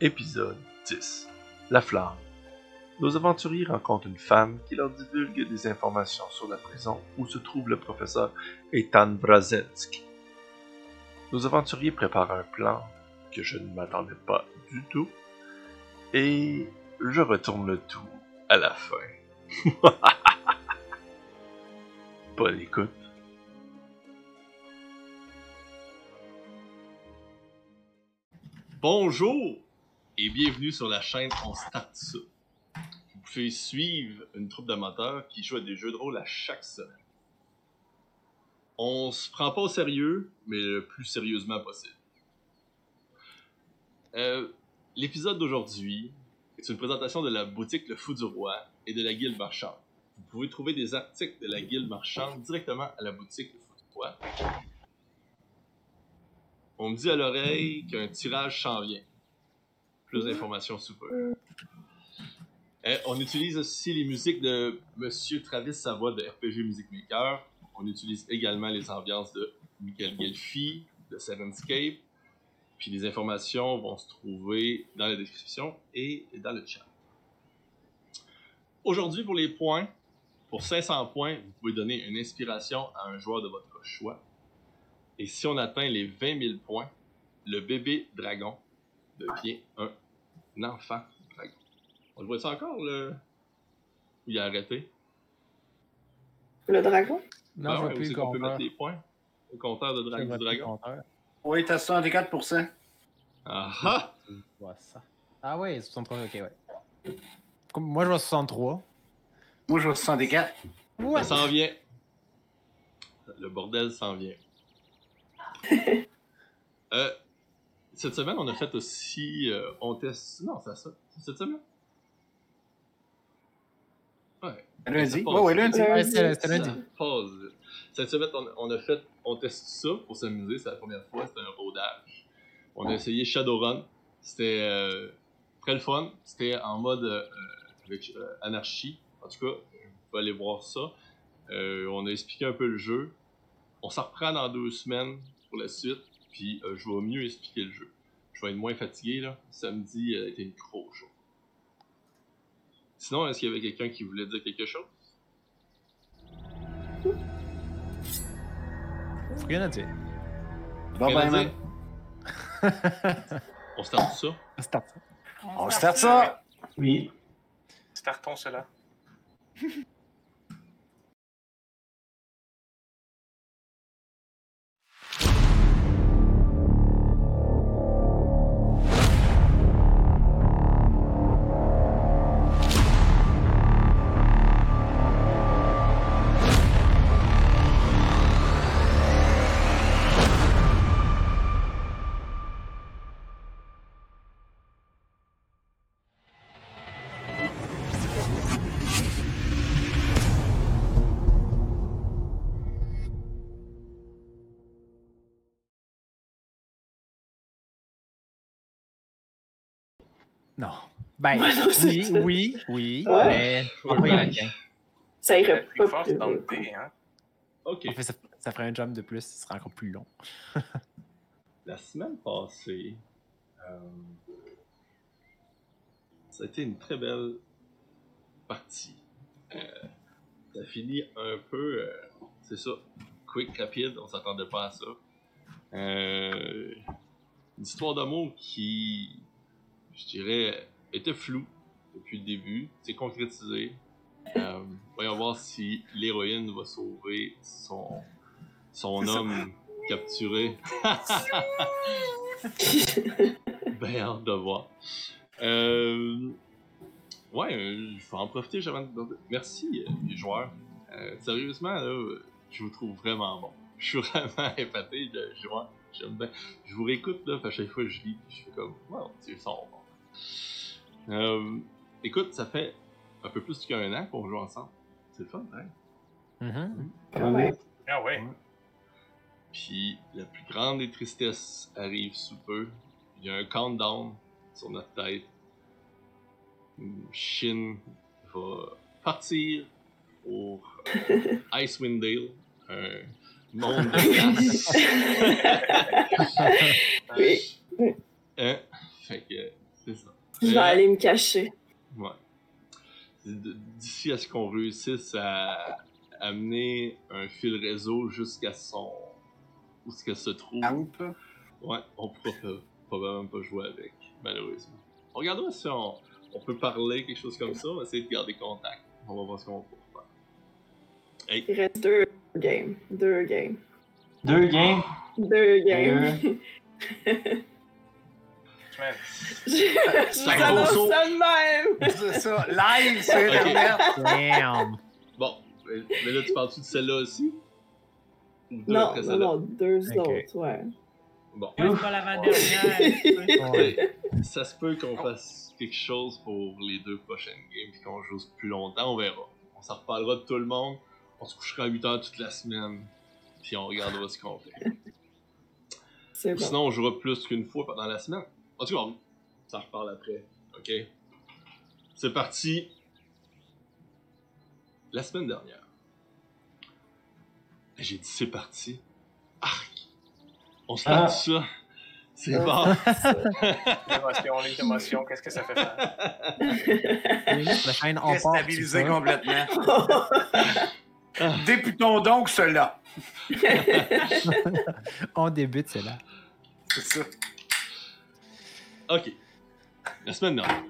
Épisode 10 La flamme. Nos aventuriers rencontrent une femme qui leur divulgue des informations sur la prison où se trouve le professeur Ethan Brazelski. Nos aventuriers préparent un plan que je ne m'attendais pas du tout et je retourne le tout à la fin. Bonne écoute. Bonjour et bienvenue sur la chaîne On Start Ça. Vous pouvez suivre une troupe d'amateurs qui joue à des jeux de rôle à chaque semaine. On se prend pas au sérieux, mais le plus sérieusement possible. Euh, L'épisode d'aujourd'hui est une présentation de la boutique Le Fou du Roi et de la Guilde Marchande. Vous pouvez trouver des articles de la Guilde Marchande directement à la boutique Le Fou du Roi. On me dit à l'oreille qu'un tirage s'en vient. Plus d'informations sous peu. Euh, on utilise aussi les musiques de Monsieur Travis Savoie de RPG Music Maker. On utilise également les ambiances de Michael Gelfi de Sevenscape. Puis les informations vont se trouver dans la description et dans le chat. Aujourd'hui, pour les points, pour 500 points, vous pouvez donner une inspiration à un joueur de votre choix. Et si on atteint les 20 000 points, le bébé dragon devient un enfant dragon. On le voit ça encore, le... Il a arrêté? Le dragon? Non, Ben je vois ouais, c'est le qu'on peut mettre les points. Le compteur de Je dra- du dragon. Oui, t'as 64%. Ah ah! Je. Ah ouais, 63, ok, ouais. Moi, je vois 63. Moi, je vois 64. Ouais. Ça s'en vient. Le bordel s'en vient. Euh, cette semaine, on a fait aussi. euh, on teste. Non, c'est ça. C'est cette semaine? Ouais. Lundi? Ça Oui, lundi. Ouais, c'est c'était lundi. Vite. Cette semaine, on, on a fait. On teste ça pour s'amuser. C'est la première fois. C'était un rodage. On a essayé Shadowrun. C'était euh, très le fun. C'était en mode euh, avec euh, anarchie. En tout cas, vous pouvez aller voir ça. Euh, on a expliqué un peu le jeu. On s'en reprend dans deux semaines pour la suite. Puis euh, je vais mieux expliquer le jeu. Je vais être moins fatigué là. Samedi a été une gros jour. Sinon, est-ce qu'il y avait quelqu'un qui voulait dire quelque chose? Rien à dire. Bon, Rien à ben, dire? man. On start ça? Start. On start ça. Oui. Startons cela. Non. Ben, Ouais, non, oui, oui, oui, Ouais. mais. Ça irait Plus force dans le hein. Ok. En fait, ça, ça ferait un jump de plus, ce serait encore plus long. La semaine passée, euh, ça a été une très belle partie. Euh, ça finit un peu, euh, c'est ça, quick, rapide, on s'attendait pas à ça. Euh, une histoire d'amour qui, je dirais, était floue depuis le début, c'est concrétisé. Euh, voyons voir si l'héroïne va sauver son, son homme capturé. ben hâte de voir. Euh, ouais, euh, je vais en profiter. j'avais- Merci les joueurs. Euh, sérieusement, là, je vous trouve vraiment bon. Je suis vraiment épaté de jouer. J'aime bien. Je vous réécoute là, à chaque fois que je lis, je fais comme, wow, c'est son bon. Euh, écoute, ça fait un peu plus qu'un an qu'on joue ensemble. C'est le fun, hein? Mhm. Quand même. Ah ouais. Puis la plus grande des tristesses arrive sous peu. Il y a un countdown sur notre tête. Shin va partir pour euh, Icewind Dale, un monde de glace. Oui. Hein? Fait que c'est Je vais Euh, aller me cacher. Ouais. D'ici à ce qu'on réussisse à amener un fil réseau jusqu'à son. où ce que se trouve. Camp? Ouais, on pourra pas- probablement pas jouer avec, malheureusement. On regardera si on, on peut parler, quelque chose comme ça. On va essayer de garder contact. On va voir ce qu'on peut faire. Hey, Il reste deux games. Deux games. Deux games? Deux games. Je annonce ça de même. C'est ça, live sur Internet. Damn! bon, mais là, tu parles-tu de celle-là aussi? Ou deux Non, après non, celle-là? non, deux Ok. autres, ouais. Bon. C'est pas l'avant-dernière. Ouais. Ça se peut qu'on fasse quelque chose pour les deux prochaines games puis qu'on joue plus longtemps, on verra. On s'en reparlera de tout le monde. On se couchera à 8 heures toute la semaine. Puis on regardera ce qu'on fait. C'est Ou bon. Sinon, on jouera plus qu'une fois pendant la semaine. En tout cas, on s'en reparle après. Ok? C'est parti. La semaine dernière. J'ai dit c'est parti. Arc! On se Ah. lance ça. C'est Ah. bon. l'émotion, les émotions, qu'est-ce que ça fait faire? La chaîne en part. Déstabilisé complètement? Ah. Débutons donc cela. On débute, c'est là. C'est ça. Ok. La semaine dernière.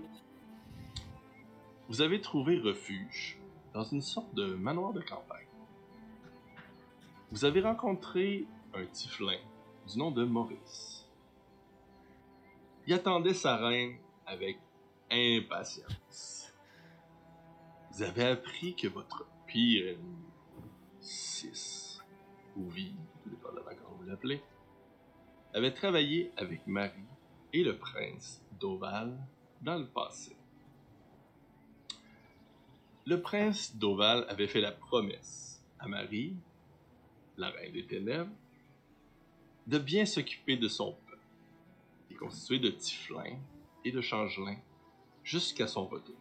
Vous avez trouvé refuge dans une sorte de manoir de campagne. Vous avez rencontré un tieflin du nom de Maurice. Il attendait sa reine avec impatience. Vous avez appris que votre pire ennemi, 6 ou vie, dépendamment comment vous l'appelez, avait travaillé avec Marie le prince d'Oval dans le passé. Le prince d'Oval avait fait la promesse à Marie, la reine des ténèbres, de bien s'occuper de son peuple, qui est constitué de Tiflins et de Changelins, jusqu'à son retour.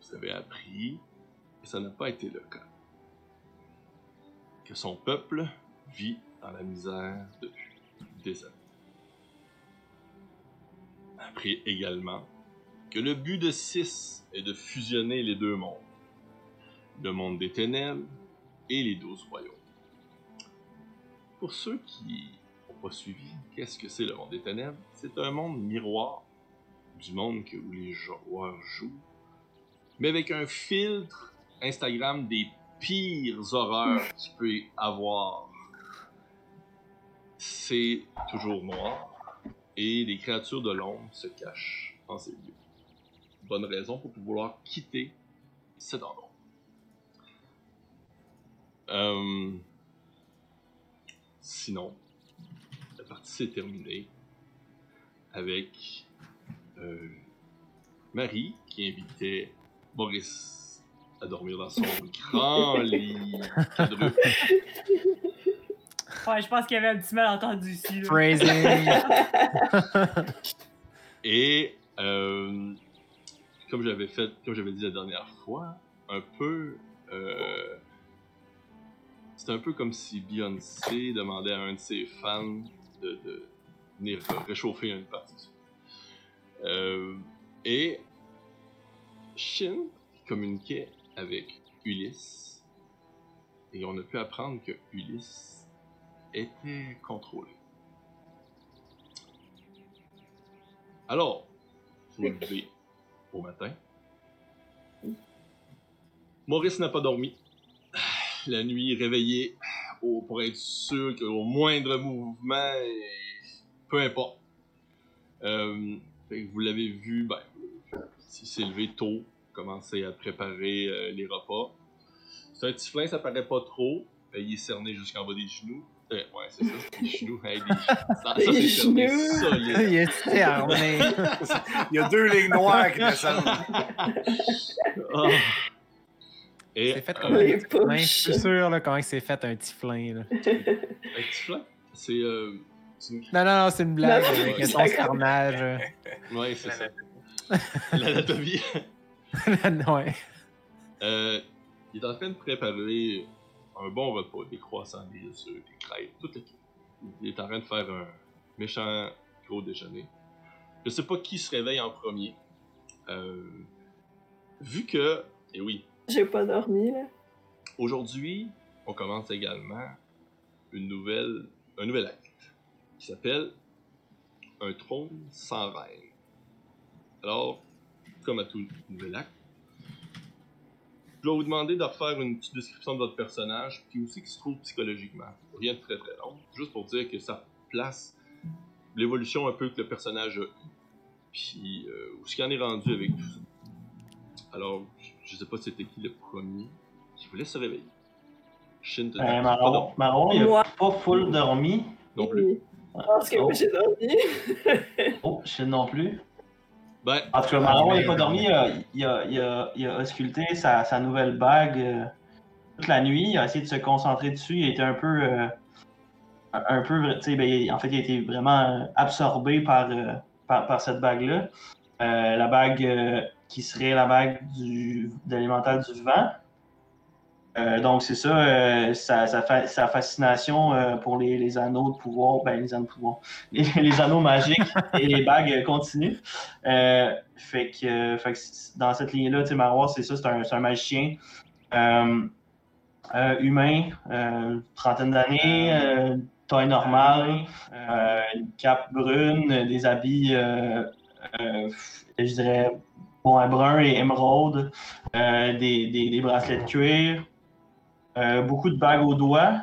Vous avez appris, et ça n'a pas été le cas, que son peuple vit dans la misère depuis années. Appris également que le but de Six est de fusionner les deux mondes, le monde des ténèbres et les douze royaumes. Pour ceux qui n'ont pas suivi, qu'est-ce que c'est le monde des ténèbres? C'est un monde miroir du monde où les joueurs jouent, mais avec un filtre Instagram des pires horreurs que tu peux avoir. C'est toujours noir et les créatures de l'ombre se cachent dans ces lieux. Bonne raison pour vouloir quitter cet endroit. Euh, Sinon, la partie s'est terminée avec euh, Marie qui invitait Maurice à dormir dans son grand lit quadruple. Ouais, je pense qu'il y avait un petit malentendu ici. Là. Phrasing. Et euh, comme j'avais fait, comme j'avais dit la dernière fois, un peu, euh, c'est un peu comme si Beyoncé demandait à un de ses fans de, de venir réchauffer une partie. Euh, et Shin communiquait avec Ulysse et on a pu apprendre que Ulysse était contrôlé. Alors, vous levez au matin. Maurice n'a pas dormi. La nuit, réveillé pour être sûr qu'au moindre mouvement, peu importe. Euh, vous l'avez vu, ben, il s'est levé tôt, commencé à préparer euh, les repas. C'est un petit flin, ça paraît pas trop. Il est cerné jusqu'en bas des genoux. Euh, ouais, c'est ça, des genoux. Hey, des... Ça, ça, c'est solide. Il est fermé. Il y a deux lignes noires qui descendent. Ah. Et C'est fait euh, comme un Les petit. Je suis sûr là, comment c'est fait un petit flin. Là. un petit flin, c'est euh, c'est une... Non, non, non, c'est une blague. Non, avec c'est son d'accord. carnage. euh. Ouais, c'est ça. L'anatomie. ouais. Euh, il est en train de préparer un bon repas, des croissants, des œufs, des crêpes, tout le. Il est en train de faire un méchant gros déjeuner. Je sais pas qui se réveille en premier. Euh, vu que, et oui, J'ai pas dormi, là. aujourd'hui, on commence également une nouvelle, un nouvel acte qui s'appelle Un trône sans reine. Alors, comme à tout nouvel acte, je vais vous demander de refaire une petite description de votre personnage, puis aussi qui se trouve psychologiquement. Rien de très très long, juste pour dire que ça place l'évolution un peu que le personnage a eu, puis euh, où ce qu'il en est rendu avec tout ça. Alors, je- sais pas c'était qui le premier qui voulait se réveiller. Shin, t'as pas Marron, Marron, il a pas full dormi. non plus. Parce que Oh. j'ai dormi. Oh, Shin non plus. En tout cas, Marron, il a pas dormi. Il a, il a, il a, il a ausculté sa, sa nouvelle bague euh, toute la nuit. Il a essayé de se concentrer dessus. Il était un peu. euh, un peu. Tu sais, ben, en fait, il a été vraiment euh, absorbé par, euh, par, par cette bague-là. Euh, la bague euh, qui serait la bague du, de l'élémental du vent. Euh, donc, c'est ça, euh, sa, sa, fa- sa fascination euh, pour les, les anneaux de pouvoir, ben, les anneaux de pouvoir, les, les anneaux magiques et les bagues continue. Euh, fait que, fait que c- dans cette ligne-là, tu sais, Marois, c'est ça, c'est un, magicien humain, trentaine d'années, taille normale, une cape brune, des habits, je dirais, bon, brun et émeraude, des, des, des bracelets de cuir, beaucoup de bagues aux doigts.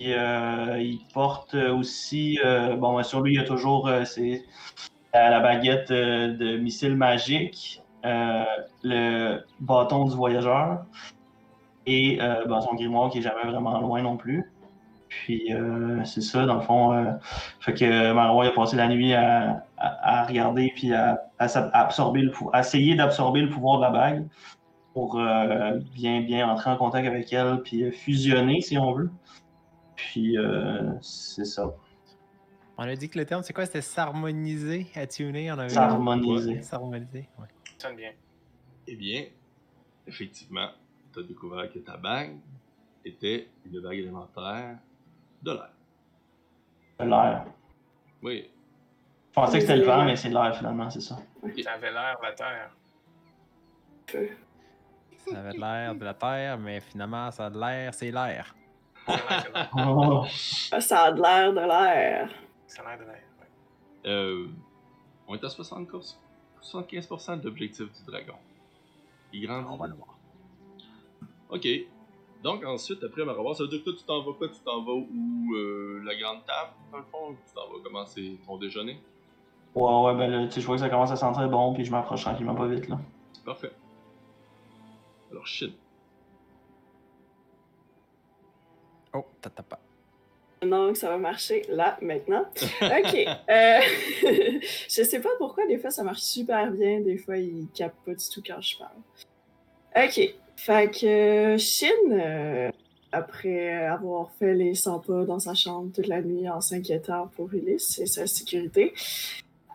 Et, euh, il porte aussi, euh, bon, sur lui, il y a toujours euh, la, baguette euh, de missile magique, euh, le bâton du voyageur et euh, son grimoire qui est jamais vraiment loin non plus. Puis euh, c'est ça, dans le fond. euh, fait que Marois a passé la nuit à, regarder puis à, absorber à essayer d'absorber le pouvoir de la bague pour euh, bien bien entrer en contact avec elle puis euh, fusionner si on veut. Puis euh, c'est ça, On a dit que le terme, c'est quoi? C'était s'harmoniser, attuner. On avait s'harmoniser. S'harmoniser, ouais. Ça sonne bien. eh bien, effectivement, tu as découvert que ta bague était une bague élémentaire de l'air. L'air. Oui, Je pensais que c'était le vent, mais c'est l'air finalement, c'est ça. Ça avait l'air la terre. Ça avait l'air de la terre, mais finalement, ça a de l'air, c'est l'air. Ça a l'air de l'air. Oh. Ça a de l'air de l'air. Ça a l'air de l'air. ouais. Euh, on est à 75%, 75% de l'objectif du dragon. Il grandit. On va le voir. Ok. Donc ensuite, après Marabar, ça veut dire que toi, tu t'en vas quoi? Tu t'en vas où euh, La grande table, dans le fond? Tu t'en vas commencer ton déjeuner? Ouais, ouais, ben là, tu sais, je vois que ça commence à sentir bon, puis je m'approche tranquillement pas vite, là. Parfait. Alors, shit. Oh, t'as pas. Donc, ça va marcher là, maintenant. OK. Euh, je sais pas pourquoi, des fois, ça marche super bien. Des fois, il capte pas du tout quand je parle. OK. Fait que euh, Shin, euh, après avoir fait les 100 pas dans sa chambre toute la nuit en s'inquiétant pour Ulysse et sa sécurité,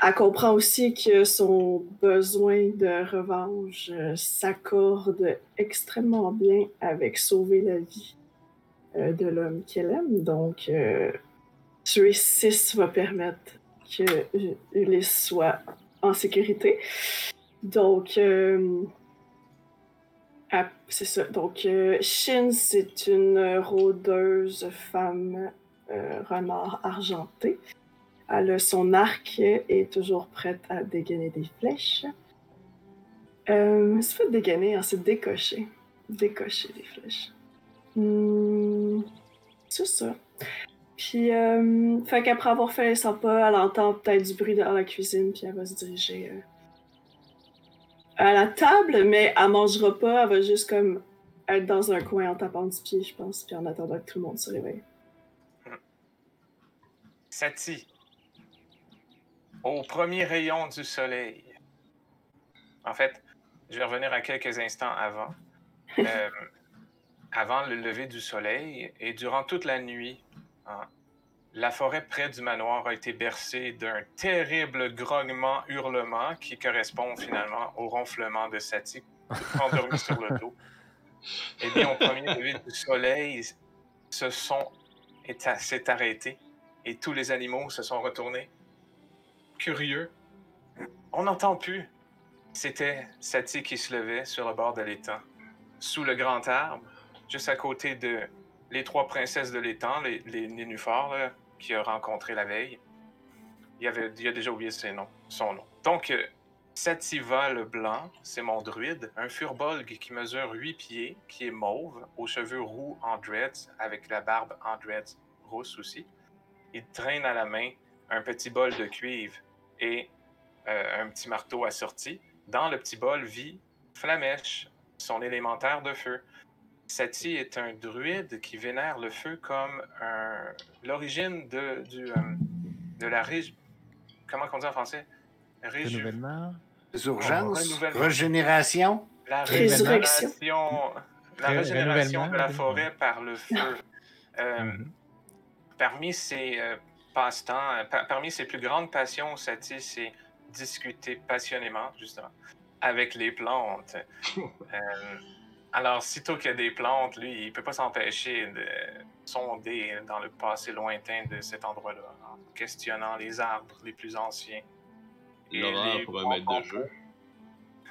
elle comprend aussi que son besoin de revanche euh, s'accorde extrêmement bien avec sauver la vie euh, de l'homme qu'elle aime. Donc, euh, tuer 6 va permettre que Ulysse soit en sécurité. Donc, euh, ah, c'est ça. Donc, Shin, c'est une rôdeuse femme renard argentée. Elle son arc est toujours prête à dégainer des flèches. Euh, c'est pas dégainer, hein, c'est décocher. Décocher des flèches. Hmm, c'est ça. Puis, euh, fait qu'après avoir fait les 100 pas, elle entend peut-être du bruit dans la cuisine, puis elle va se diriger euh, à la table, mais elle mangera pas, elle va juste comme être dans un coin en tapant du pied, je pense, puis en attendant que tout le monde se réveille. Sati. Au premier rayon du soleil. En fait, je vais revenir à quelques instants avant. Euh, avant le lever du soleil et durant toute la nuit, hein, la forêt près du manoir a été bercée d'un terrible grognement, hurlement qui correspond finalement au ronflement de Sati endormi sur le dos. Eh bien, au premier lever du soleil, ce son s'est arrêté et tous les animaux se sont retournés, curieux, On n'entend plus. C'était Sati qui se levait sur le bord de l'étang, sous le grand arbre, juste à côté de les trois princesses de l'étang, les, les nénuphars, qu'il a rencontré la veille. Il, avait, a déjà oublié ses noms, son nom. Donc, euh, Sativa le blanc, c'est mon druide, un furbolg qui mesure 8 pieds, qui est mauve, aux cheveux roux en dreads, avec la barbe en dreads rousse aussi. Il traîne à la main un petit bol de cuivre et euh, un petit marteau assorti. Dans le petit bol vit Flamèche, son élémentaire de feu. Sati est un druide qui vénère le feu comme un- l'origine de, du, euh, de la rég... Comment on dit en français? Réju- Renouvellement. Les urgences, Renouvellement. régénération? La Résurrection. régénération, la Ré- régénération de la forêt par le feu. Euh, Mhm. Parmi ses euh, passe-temps, euh, par- parmi ses plus grandes passions, Sati, c'est discuter passionnément, justement, avec les plantes. Euh, alors, sitôt qu'il y a des plantes, lui, il peut pas s'empêcher de sonder dans le passé lointain de cet endroit-là, en questionnant les arbres les plus anciens. L'horreur les pour un maître de jeu.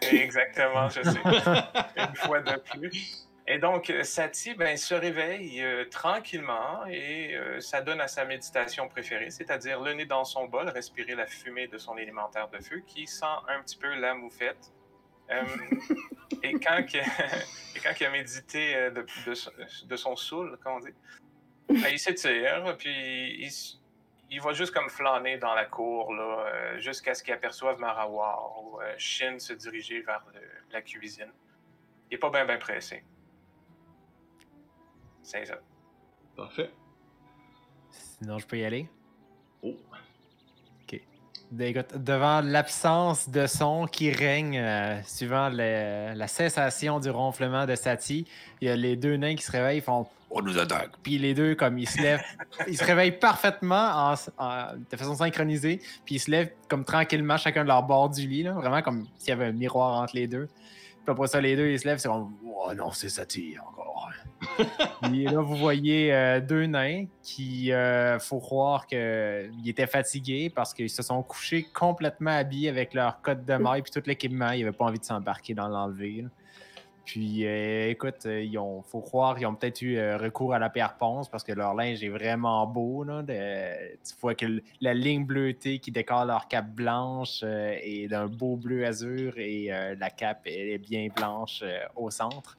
Exactement, je sais. Une fois de plus. Et donc, euh, Sati, ben, se réveille euh, tranquillement et euh, ça donne à sa méditation préférée, c'est-à-dire le nez dans son bol, respirer la fumée de son élémentaire de feu qui sent un petit peu la moufette. Euh, et, quand que- et quand il a médité euh, de, de son- de son soul, comment on dit, ben, il s'étire, puis il, va juste comme flâner dans la cour, là, euh, jusqu'à ce qu'il aperçoive Marawar ou euh, Shin se diriger vers le- la cuisine. Il est pas bien ben pressé. C'est ça. Parfait. Sinon, je peux y aller. Oh. Ok. Ben, écoute, devant l'absence de son qui règne euh, suivant le- la cessation du ronflement de Sati, il y a les deux nains qui se réveillent, ils font On nous attaque. Puis les deux, comme ils se lèvent, ils se réveillent parfaitement en- en- de façon synchronisée, puis ils se lèvent comme tranquillement, chacun de leur bord du lit, là, vraiment comme s'il y avait un miroir entre les deux. Puis après ça, les deux, ils se lèvent, c'est comme Oh non, c'est Sati encore. Et là, vous voyez euh, deux nains qui, euh, faut croire qu'ils étaient fatigués parce qu'ils se sont couchés complètement habillés avec leur cotte de maille puis tout l'équipement. Ils n'avaient pas envie de s'embarquer dans l'enlever. Puis, euh, écoute, euh, ils faut croire qu'ils ont peut-être eu euh, recours à la pierre ponce parce que leur linge est vraiment beau. Tu vois que la ligne bleutée qui décore leur cape blanche est d'un beau bleu azur et la cape est bien blanche au centre.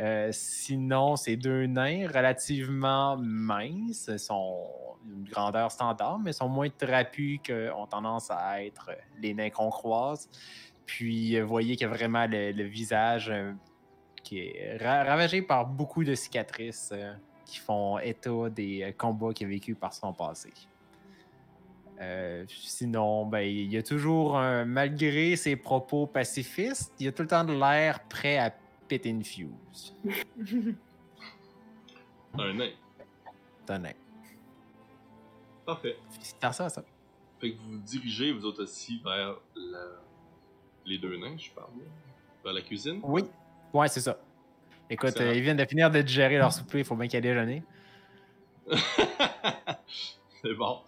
Euh, sinon, ces deux nains, relativement minces, sont une grandeur standard, mais sont moins trapus qu'ont tendance à être les nains qu'on croise. Puis, euh, vous voyez qu'il y a vraiment le, visage euh, qui est ra- ravagé par beaucoup de cicatrices euh, qui font état des euh, combats qu'il a vécu par son passé. Euh, sinon, ben, il y a toujours, malgré ses propos pacifistes, il y a tout le temps de l'air prêt à pit une fuse. Un nain. C'est un nain. Parfait. C'est ça, ça. Fait que vous vous dirigez, vous autres aussi, vers la- les deux nains, je parle. Vers la cuisine? Oui. Ouais, c'est ça. Écoute, euh, ils viennent de finir de digérer leur souper, il faut bien qu'ils aient déjeuner. C'est bon.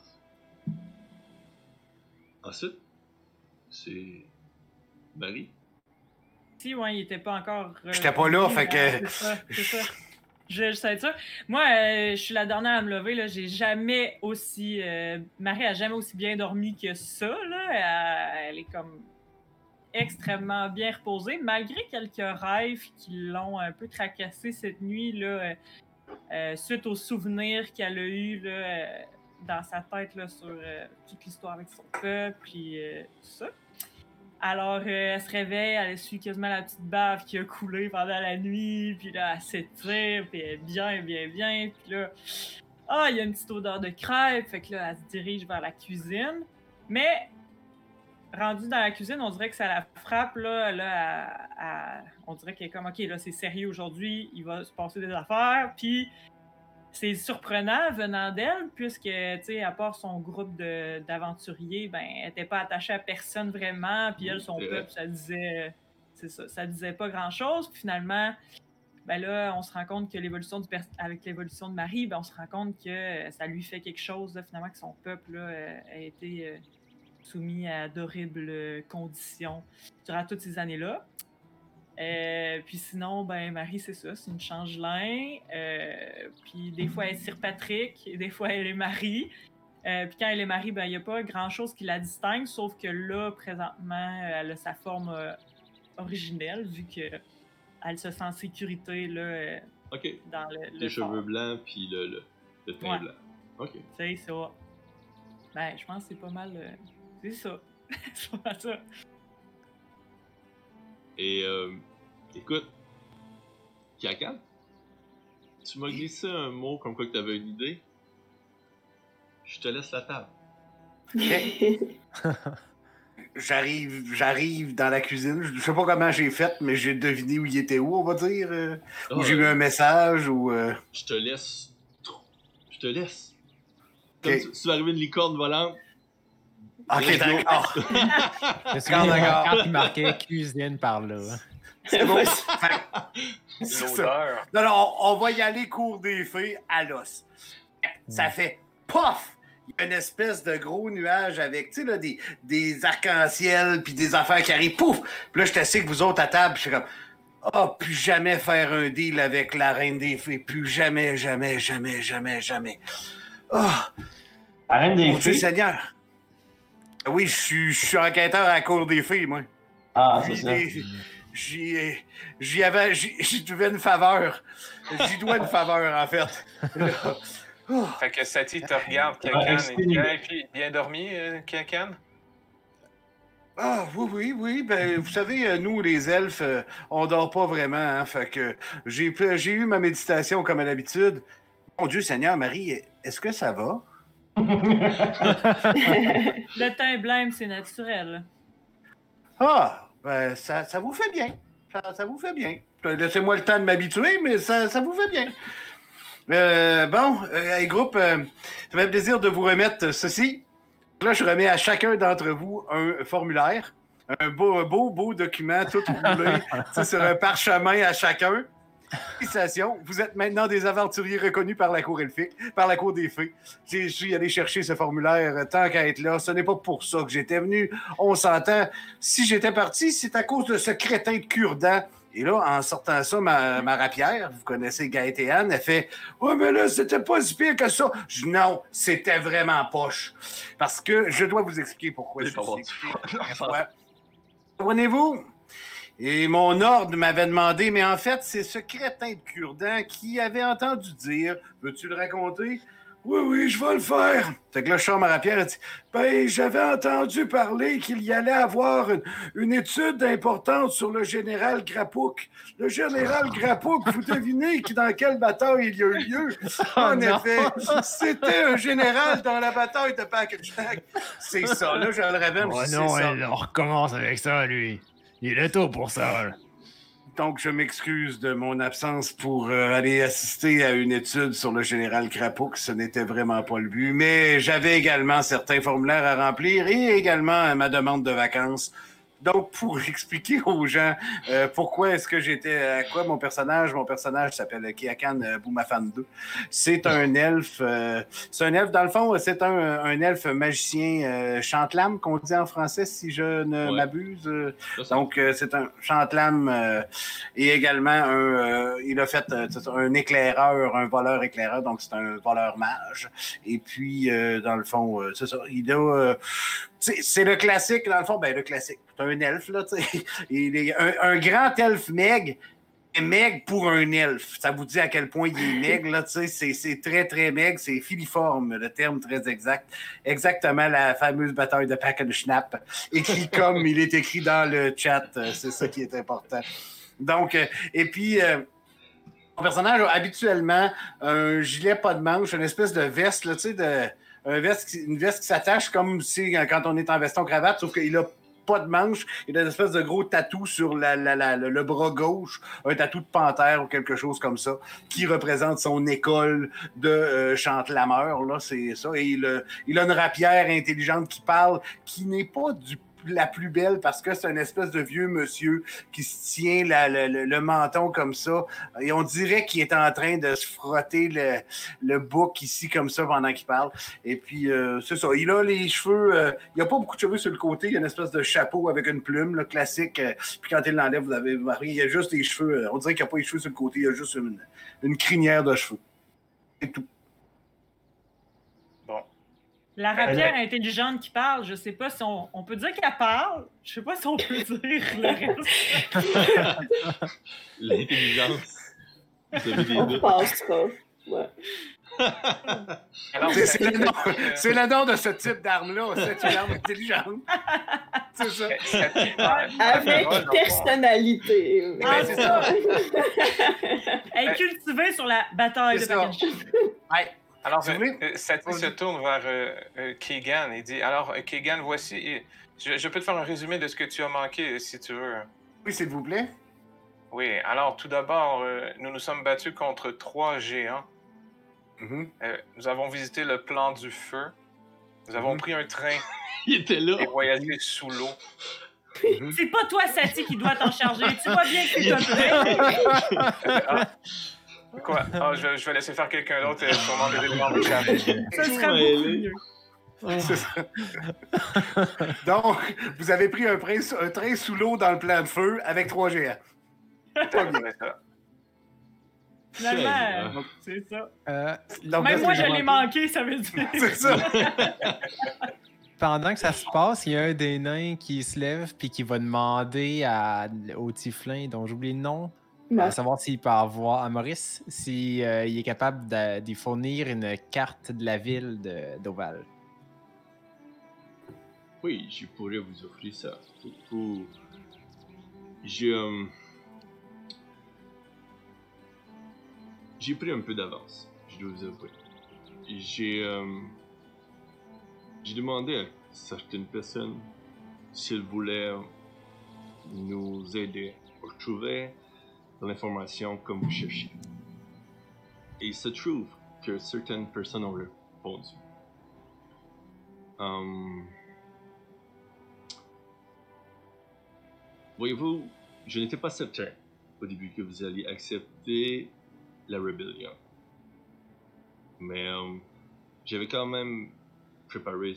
Ensuite, c'est Marie. Ouais, il était pas encore. euh, J'étais pas là, fait que- C'est ça, c'est ça. Je, je sais ça. Moi, euh, je suis la dernière à me lever. Là. J'ai jamais aussi. euh, Marie a jamais aussi bien dormi que ça. Là. Elle, elle est comme extrêmement bien reposée, malgré quelques rêves qui l'ont un peu tracassée cette nuit, là, euh, suite aux souvenirs qu'elle a eu là, dans sa tête là, sur toute l'histoire avec son peuple, puis tout ça. Alors, euh, elle se réveille, elle essuie quasiment la petite bave qui a coulé pendant la nuit, puis là, elle s'étire, puis elle est bien, bien, bien, puis là, ah, il y a une petite odeur de crêpe, fait que là, elle se dirige vers la cuisine, mais rendue dans la cuisine, on dirait que ça la frappe, là, là, elle- on dirait qu'elle est comme, OK, là, c'est sérieux aujourd'hui, il va se passer des affaires, puis c'est surprenant venant d'elle, puisque, tu sais, à part son groupe de- d'aventuriers, ben, elle n'était pas attachée à personne vraiment, puis elle, son peuple, ça disait, c'est ça, ça disait pas grand-chose, puis finalement, ben là, on se rend compte que l'évolution du avec l'évolution de Marie, ben, on se rend compte que euh, ça lui fait quelque chose, là, finalement, que son peuple, là, euh, a été... euh, soumis à d'horribles euh, conditions durant toutes ces années-là. Euh, puis sinon, ben Marie, c'est ça, c'est une changelin. Euh, puis des fois, elle est Sir Patrick, et des fois, elle est Marie. Euh, puis quand elle est Marie, ben il n'y a pas grand-chose qui la distingue, sauf que là, présentement, elle a sa forme euh, originelle, vu qu'elle se sent en sécurité là, euh, Ok. dans le, le Les cheveux blancs, puis le, le, le teint Ouais. blanc. Ok. C'est ça. Ben, je pense que c'est pas mal. c'est ça. c'est pas mal ça. Et euh, écoute, Kakan, tu m'as glissé un mot comme quoi que tu avais une idée. Je te laisse la table. J'arrive, j'arrive dans la cuisine. Je sais pas comment j'ai fait, mais j'ai deviné où il était où, on va dire. euh, Ah, Ou j'ai eu un message, ou... euh, Je te laisse. Je te laisse. Comme tu, tu vas arriver une licorne volante. Ok, Let's go. d'accord. D'un carte qui marquait cuisine par là. C'est bon. C'est ça. L'odeur. Non, non, on, va y aller cours des fées à l'os. Ça fait POF! Il y a une espèce de gros nuage avec, tu sais, là, des, des arcs-en-ciel, puis des affaires qui arrivent, pouf! Puis là, je t'assieds que vous autres à table, puis je suis comme, oh, plus jamais faire un deal avec la reine des fées, plus jamais, jamais, jamais, jamais, jamais. Oh, La reine des mon Dieu fées? Seigneur! Oui, je suis, je suis enquêteur à la cour des fées, moi. Ah, c'est ça. J'y- J'y j'y avais, j'y devais une faveur. J'y dois une faveur, en fait. Oh. Fait que Sati te regarde, Kakan, et puis bien dormi, euh, Kakan? Ah, oui, oui, oui. Ben, vous savez, euh, nous, les elfes, euh, on dort pas vraiment. Hein, fait que j'ai eu ma méditation comme à l'habitude. Mon Dieu Seigneur, Marie, est-ce que ça va? Le teint blême, c'est naturel. Ah, ben, ça, ça vous fait bien. Ça, ça vous fait bien. Euh, Laissez-moi le temps de m'habituer, mais ça, ça vous fait bien. Euh, bon, euh, hey, groupe, euh, ça fait plaisir de vous remettre ceci. Là, je remets à chacun d'entre vous un formulaire, un beau, un beau, beau document tout roulé sur un parchemin à chacun. Félicitations, vous êtes maintenant des aventuriers reconnus par la cour elfique, par la cour des fées. Je suis allé chercher ce formulaire tant qu'à être là. Ce n'est pas pour ça que j'étais venu. On s'entend. Si j'étais parti, c'est à cause de ce crétin de cure-dent. Et là, en sortant ça, ma, ma rapière, vous connaissez Gaëté Anne, elle fait Ouais, mais là, c'était pas si pire que ça. Je Non, c'était vraiment poche. Parce que je dois vous expliquer pourquoi je suis. Comprenez-vous? Et mon ordre m'avait demandé, mais en fait, c'est ce crétin de cure-dent qui avait entendu dire Veux-tu le raconter? Oui, oui, je vais le faire. Fait que là, Charles Marapierre a dit Ben, j'avais entendu parler qu'il y allait avoir une, une étude importante sur le général Grapouc. Le général Grapouc, vous devinez qui, dans quelle bataille il y a eu lieu? En non. effet, c'était un général dans la bataille de Packaginac. C'est ça, là, je le révèle. Oh non, ça. on recommence avec ça, lui. Il est tôt pour ça. Donc, je m'excuse de mon absence pour euh, aller assister à une étude sur le général Crapouc. Ce n'était vraiment pas le but. Mais j'avais également certains formulaires à remplir et également ma demande de vacances. Donc, pour expliquer aux gens euh, pourquoi est-ce que j'étais à quoi mon personnage, mon personnage s'appelle Kiakan euh, Boumafan 2. C'est un elfe. euh, c'est un elfe, dans le fond, c'est un, un elfe magicien euh, chantelame qu'on dit en français, si je ne Ouais. m'abuse. euh, donc, euh, c'est un chantelame euh, et également un. euh, il a fait euh, un éclaireur, un voleur éclaireur, donc c'est un voleur mage. Et puis, euh, dans le fond, euh, c'est ça. Il a. c'est le classique, dans le fond, ben le classique. C'est un elfe, là, tu sais. Il est un, un grand elfe meg, meg pour un elfe. Ça vous dit à quel point il est meg, là, tu sais. C'est- très, très meg, c'est filiforme, le terme très exact. Exactement la fameuse bataille de Pack and Schnapp écrit comme il est écrit dans le chat. euh, C'est ça qui est important. Donc, euh, et puis, euh, mon personnage a habituellement un gilet pas de manche, une espèce de veste, là, tu sais, de, un une veste qui s'attache comme si euh, quand on est en veston-cravate, sauf qu'il a pas de manche, il a une espèce de gros tatou sur le, bras gauche, un tatou de panthère ou quelque chose comme ça, qui représente son école de euh, chantelameur, là, c'est ça. Et il, a- il a une rapière intelligente qui parle, qui n'est pas du la plus belle parce que c'est un espèce de vieux monsieur qui se tient le, le- le menton comme ça. Et on dirait qu'il est en train de se frotter le, le bouc ici comme ça pendant qu'il parle. Et puis, euh, c'est ça. Il a les cheveux. euh, il n'y a pas beaucoup de cheveux sur le côté. Il y a une espèce de chapeau avec une plume, là, classique. euh, puis quand il l'enlève, vous avez il y a juste les cheveux. on dirait qu'il n'y a pas les cheveux sur le côté. Il y a juste une, une crinière de cheveux. C'est tout. La rapière intelligente qui parle, je sais pas si on, on peut dire qu'elle parle. Je sais pas si on peut dire le reste. L'intelligence. Vous avez des On. Ouais. C'est le, nom- euh, c'est le nom de ce type d'arme-là. C'est une arme intelligente. C'est ça. Avec personnalité. Ben, Ah, c'est ça. Elle est cultivée sur la bataille de C'est ça. Pagan. Ouais. Alors, Si euh, voulez. Satie se tourne vers euh, euh, Keegan et dit Alors, Keegan, voici. Je, je peux te faire un résumé de ce que tu as manqué si tu veux. Oui, s'il vous plaît. Oui, alors tout d'abord, euh, nous nous sommes battus contre trois géants. Mhm. Euh, nous avons visité le plan du feu. Nous avons Mhm. pris un train Il était là. et voyagé sous l'eau. C'est pas toi, Sati, qui doit t'en charger. Tu vois bien que. Ah. Quoi? Ah, je, je vais laisser faire quelqu'un d'autre et sûrement les éléments m'échappent. Ça serait beaucoup mieux. C'est ça. Donc, vous avez pris un, train- un train sous l'eau dans le plan de feu avec trois géants. Pas bien. C'est ça. Finalement, euh, c'est ça. Euh, Donc, Même moi, je l'ai manqué, ça veut dire. C'est ça. pendant que ça se passe, il y a un des nains qui se lève puis qui va demander à, au Tiflin, dont j'oublie le nom. À savoir s'il peut avoir, à Maurice, s'il est capable de- d'y fournir une carte de la ville d'Oval. Oui, je pourrais vous offrir ça. Euh, J'ai pris un peu d'avance, je dois vous avouer. J'ai. euh, J'ai demandé à certaines personnes s'ils voulaient nous aider à retrouver l'information comme vous cherchez. Et il se trouve que certaines personnes ont répondu. Hum, Voyez-vous, je n'étais pas certain au début que vous alliez accepter la rébellion. Mais euh, j'avais quand même préparé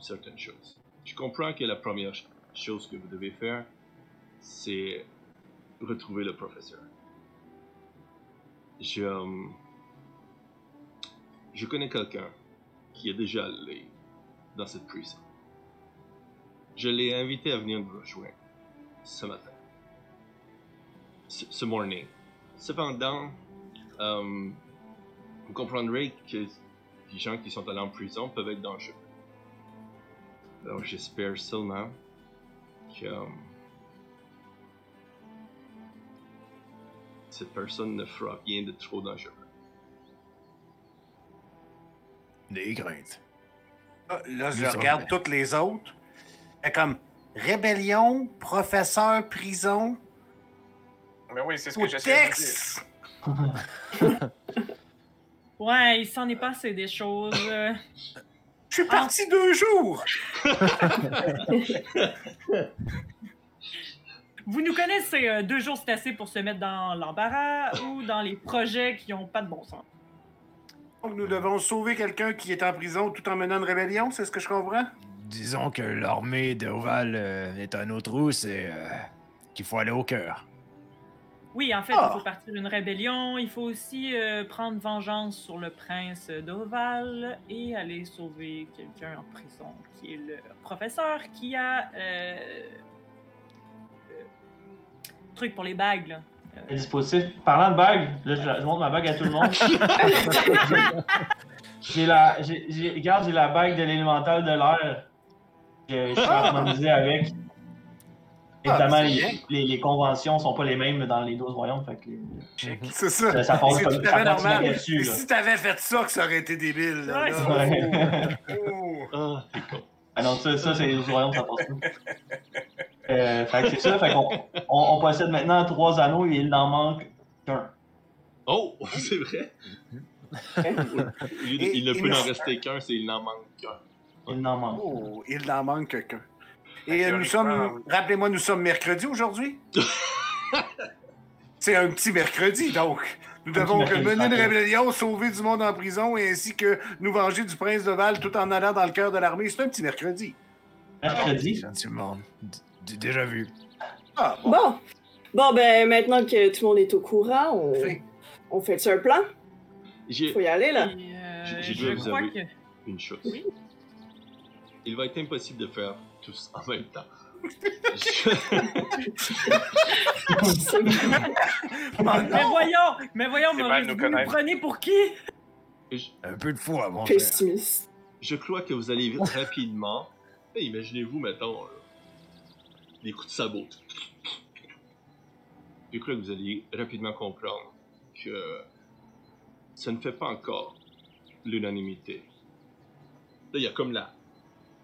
certaines choses. Je comprends que la première ch- chose que vous devez faire, c'est retrouver le professeur. Je, euh, je connais quelqu'un qui est déjà allé dans cette prison. Je l'ai invité à venir nous rejoindre ce matin. Ce, morning. Cependant, euh, vous comprendrez que les gens qui sont allés en prison peuvent être dangereux. Alors j'espère seulement que euh, cette personne ne fera rien de trop dangereux. Des craintes. Ah, Là, je regarde toutes les autres. Comme rébellion, professeur, prison, Mais oui, c'est ce que j'essaie de dire. texte. Ouais, il s'en est passé des choses. Je suis parti deux jours. Vous nous connaissez, euh, deux jours c'est assez pour se mettre dans l'embarras ou dans les projets qui ont pas de bon sens. Donc, nous devons sauver quelqu'un qui est en prison tout en menant une rébellion, c'est ce que je comprends? Disons que l'armée d'Oval euh, est un autre trou, c'est euh, qu'il faut aller au cœur. Oui, en fait, Ah. il faut partir d'une rébellion. Il faut aussi euh, prendre vengeance sur le prince d'Oval et aller sauver quelqu'un en prison, qui est le professeur qui a. Euh, truc pour les bagues, là. Le dispositif. Parlant de bague, là, je, je montre ma bague à tout le monde. j'ai la. J'ai, j'ai- regarde, j'ai la bague de l'élémental de l'air. que Je suis harmonisé avec. Évidemment, Ah, c'est les, les, les conventions sont pas les mêmes dans les 12 royaumes. Fait que les- C'est ça. ça, ça passe C'est comme ça normal. là. si t'avais fait ça, que ça aurait été débile. Là, Ouais, là. c'est Oh, oh. Ah. Ah non, ça, ça c'est les 12 royaumes, ça passe pas. Euh, fait que c'est ça. Fait qu'on on, on possède maintenant trois anneaux et il en manque qu'un. Oh, c'est vrai. Il ne peut en rester qu'un, c'est il n'en manque qu'un. Il en manque. Oh, il en manque quelqu'un. Et euh, nous sommes, rappelez-moi, nous sommes mercredi aujourd'hui. C'est un petit mercredi, donc. Nous devons mener une rébellion, sauver du monde en prison et ainsi que nous venger du prince de Val tout en allant dans le cœur de l'armée. C'est un petit mercredi. Mercredi. Tout le monde. D- Déjà vu. Ah, bon. Bon. Bon, ben, maintenant que tout le monde est au courant, on, Fait. on fait un plan? Faut y aller, là. Euh, J'ai- je dû vous crois avouer. que. une chose. Oui. Il va être impossible de faire tous en même temps. Oh Mais voyons, mais voyons, Maurice, vous nous prenez pour qui? je, Un peu de mon cher. Pessimiste. je crois que vous allez rapidement. Hey, Imaginez-vous, mettons, euh, des coups de sabot. Je crois que vous allez rapidement comprendre que ça ne fait pas encore l'unanimité. Là, il y a comme la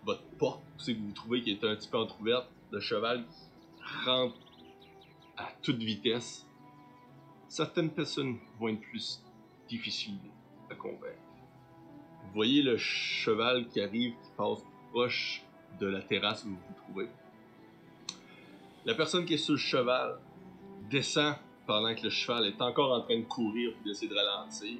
votre porte, que vous trouvez qui est un petit peu entrouverte, le cheval rentre à toute vitesse. Certaines personnes vont être plus difficiles à convaincre. Vous voyez le cheval qui arrive, qui passe proche de la terrasse où vous vous trouvez. La personne qui est sur le cheval descend pendant que le cheval est encore en train de courir pour essayer de ralentir.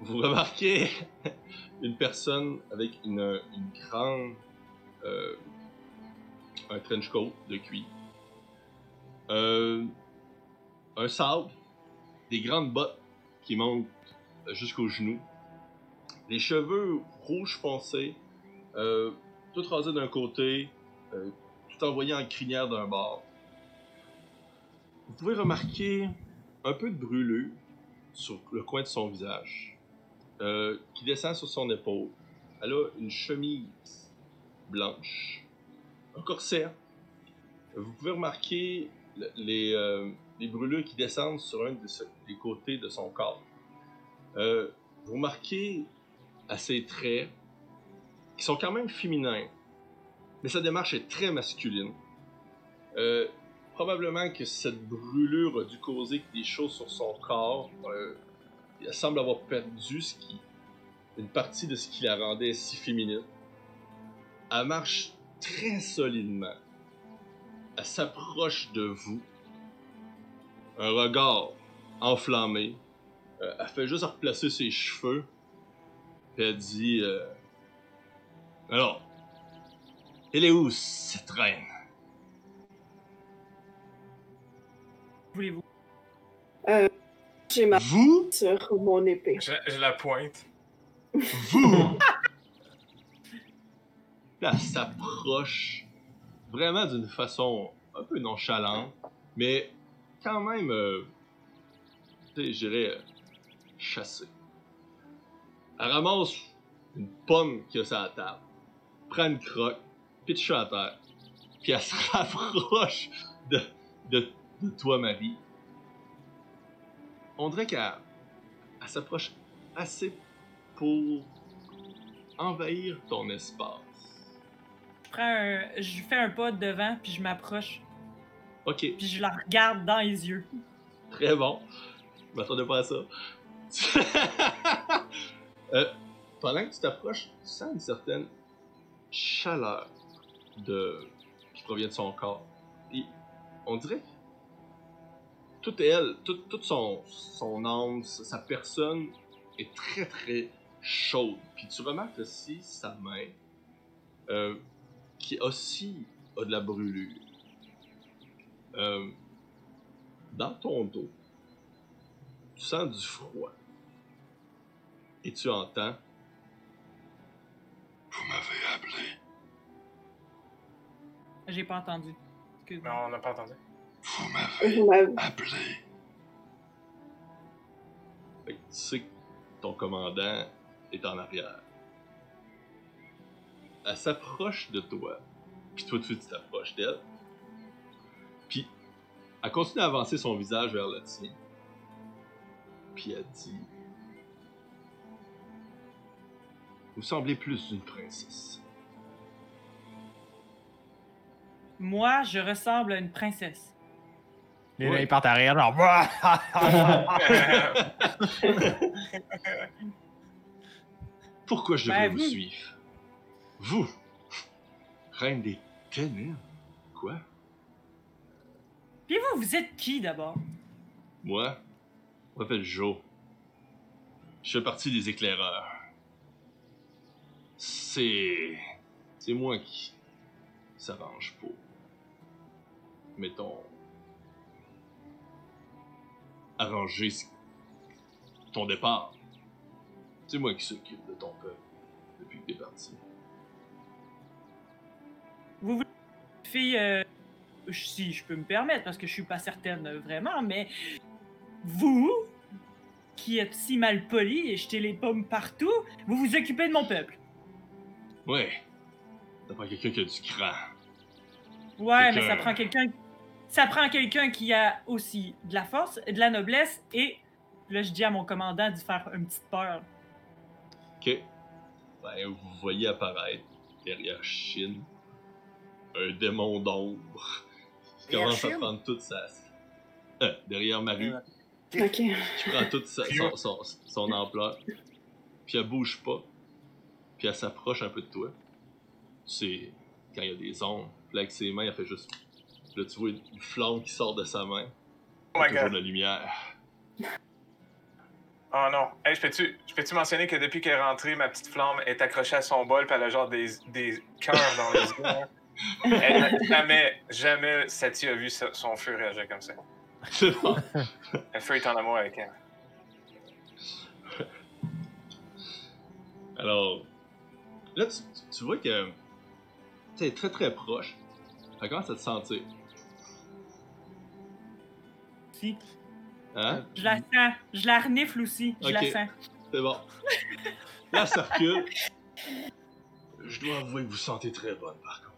Vous remarquez une personne avec une, une grande. euh, un trench coat de cuir. Euh, un sabre. Des grandes bottes qui montent jusqu'aux genoux. Les cheveux rouges foncés. euh, tout rasés d'un côté. Envoyé en crinière d'un bord. Vous pouvez remarquer un peu de brûlure sur le coin de son visage euh, qui descend sur son épaule. Elle a une chemise blanche, un corset. Vous pouvez remarquer le- les, euh, brûlures qui descendent sur un des côtés de son corps. Euh, vous remarquez à ses traits qui sont quand même féminins, mais sa démarche est très masculine. Euh, probablement que cette brûlure a dû causer des choses sur son corps. Euh, elle semble avoir perdu ce qui, une partie de ce qui la rendait si féminine. Elle marche très solidement. Elle s'approche de vous. Un regard enflammé. Euh, elle fait juste replacer ses cheveux. Puis elle dit euh, Alors, elle est où cette reine? Voulez-vous? J'ai ma Vous? sur mon épée. Je, je la pointe. Vous? Là, elle s'approche vraiment d'une façon un peu nonchalante, mais quand même, euh, tu sais, je dirais, euh, chassée. Elle ramasse une pomme qu'il y a sur la table, prend une croque, pitch à terre, puis elle se rapproche de, de, de toi, Marie. On dirait qu'elle elle s'approche assez pour envahir ton espace. Je prends un... Je fais un pas devant, puis je m'approche, Ok, puis je la regarde dans les yeux. très bon. Je m'attendais pas à ça. Euh, pendant que tu t'approches, tu sens une certaine chaleur de... qui provient de son corps. Et on dirait toute elle, toute, toute son, son âme, sa sa personne est très très chaude. Puis tu remarques aussi sa main euh, qui aussi a de la brûlure. Euh, dans ton dos, tu sens du froid. Et tu entends Vous m'avez appelé. J'ai pas entendu. Excuse-moi. Non, on n'a pas entendu. Vous m'avez appelé. Fait que tu sais que ton commandant est en arrière. Elle s'approche de toi. Puis toi, tu tu t'approches d'elle. Puis elle continue à avancer son visage vers le tien. Puis elle dit Vous semblez plus une princesse. Moi, je ressemble à une princesse. Les Ouais. nains partent arrière, genre. Pourquoi je Ben, devrais vous vous. suivre? Vous Reine des ténèbres? Quoi? Puis vous, vous êtes qui d'abord? Moi? Je m'appelle Joe. Je fais partie des éclaireurs. C'est. C'est moi qui s'arrange pour. Mettons. Arranger ton départ. C'est moi qui s'occupe de ton peuple depuis que t'es parti. Vous voulez une fille, euh, si je peux me permettre, parce que je suis pas certaine vraiment, mais vous, qui êtes si mal poli et jetez les pommes partout, vous vous occupez de mon peuple. Ouais. T'as pas quelqu'un qui a du cran. Ouais, mais ça prend quelqu'un. Ça prend quelqu'un qui a aussi de la force, de la noblesse et là je dis à mon commandant d'y faire une petite peur. Ok. Ben, vous voyez apparaître derrière Shin un démon d'ombre qui Derrière commence à prendre toute sa. Euh, derrière Marie, Ok. qui prend toute sa- son, son, son ampleur. Puis elle bouge pas. Puis elle s'approche un peu de toi. C'est quand il y a des ombres. Puis là, avec ses mains, elle fait juste. Là, tu vois une flamme qui sort de sa main. Oh my god. de la lumière. Oh non. Hey, je peux-tu je peux-tu mentionner que depuis qu'elle est rentrée, ma petite flamme est accrochée à son bol, puis elle a genre des, des cœurs dans les yeux. hein? Elle- jamais, jamais Sati a vu son feu réagir comme ça. C'est bon. Le feu est en amour avec elle. Alors, là, tu, tu- tu vois que t'es très très proche. Ça commence à te sentir. Hein? Je la sens. Je la renifle aussi. Je la sens. C'est bon. Là, ça recule. Je dois avouer que vous sentez très bonne, par contre.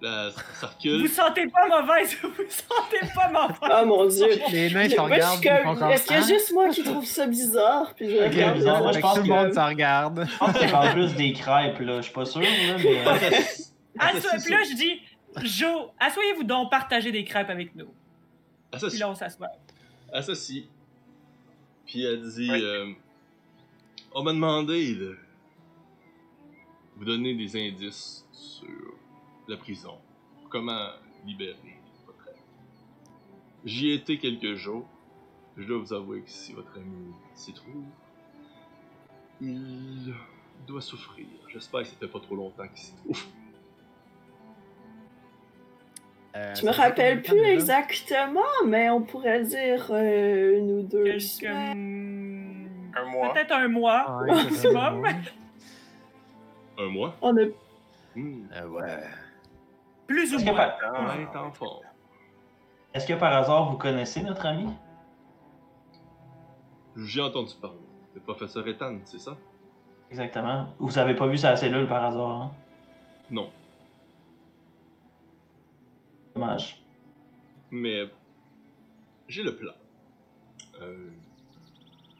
Là, ça recule. Vous sentez pas mauvaise, vous sentez pas mauvaise. Oh mon dieu. Les nains se regardent. comme, Est-ce qu'il y a juste moi qui trouve ça bizarre? Puis je Ok, regarde? bizarre. les Moi, je pense Tout le monde comme- se regarde. Je pense qu'elle parle plus des crêpes, là. Je suis pas sûr, là, mais. euh, Ah, là, je dis, Joe, asseyez-vous donc, partagez des crêpes avec nous. Puis associe- là, on s'assoit. associe. Puis elle dit Oui. euh, On m'a demandé de vous donner des indices sur la prison. Comment libérer votre ami. J'y ai été quelques jours. Je dois vous avouer que si votre ami s'y trouve, il doit souffrir. J'espère que ça fait pas trop longtemps qu'il s'y trouve. Euh, Je me rappelle plus temps, exactement, mais on pourrait dire euh, une ou deux Quelques... semaines. Un mois. Peut-être un mois. Ouais, maximum. Un mois On a Hmm. Euh, ouais. Plus ou moins. par... Ouais, forme. Est-ce que par hasard vous connaissez notre ami? J'ai entendu parler. Le professeur Ethan, c'est ça? Exactement. Vous avez pas vu sa cellule par hasard, hein? Non. Dommage. Mais j'ai le plan. Euh,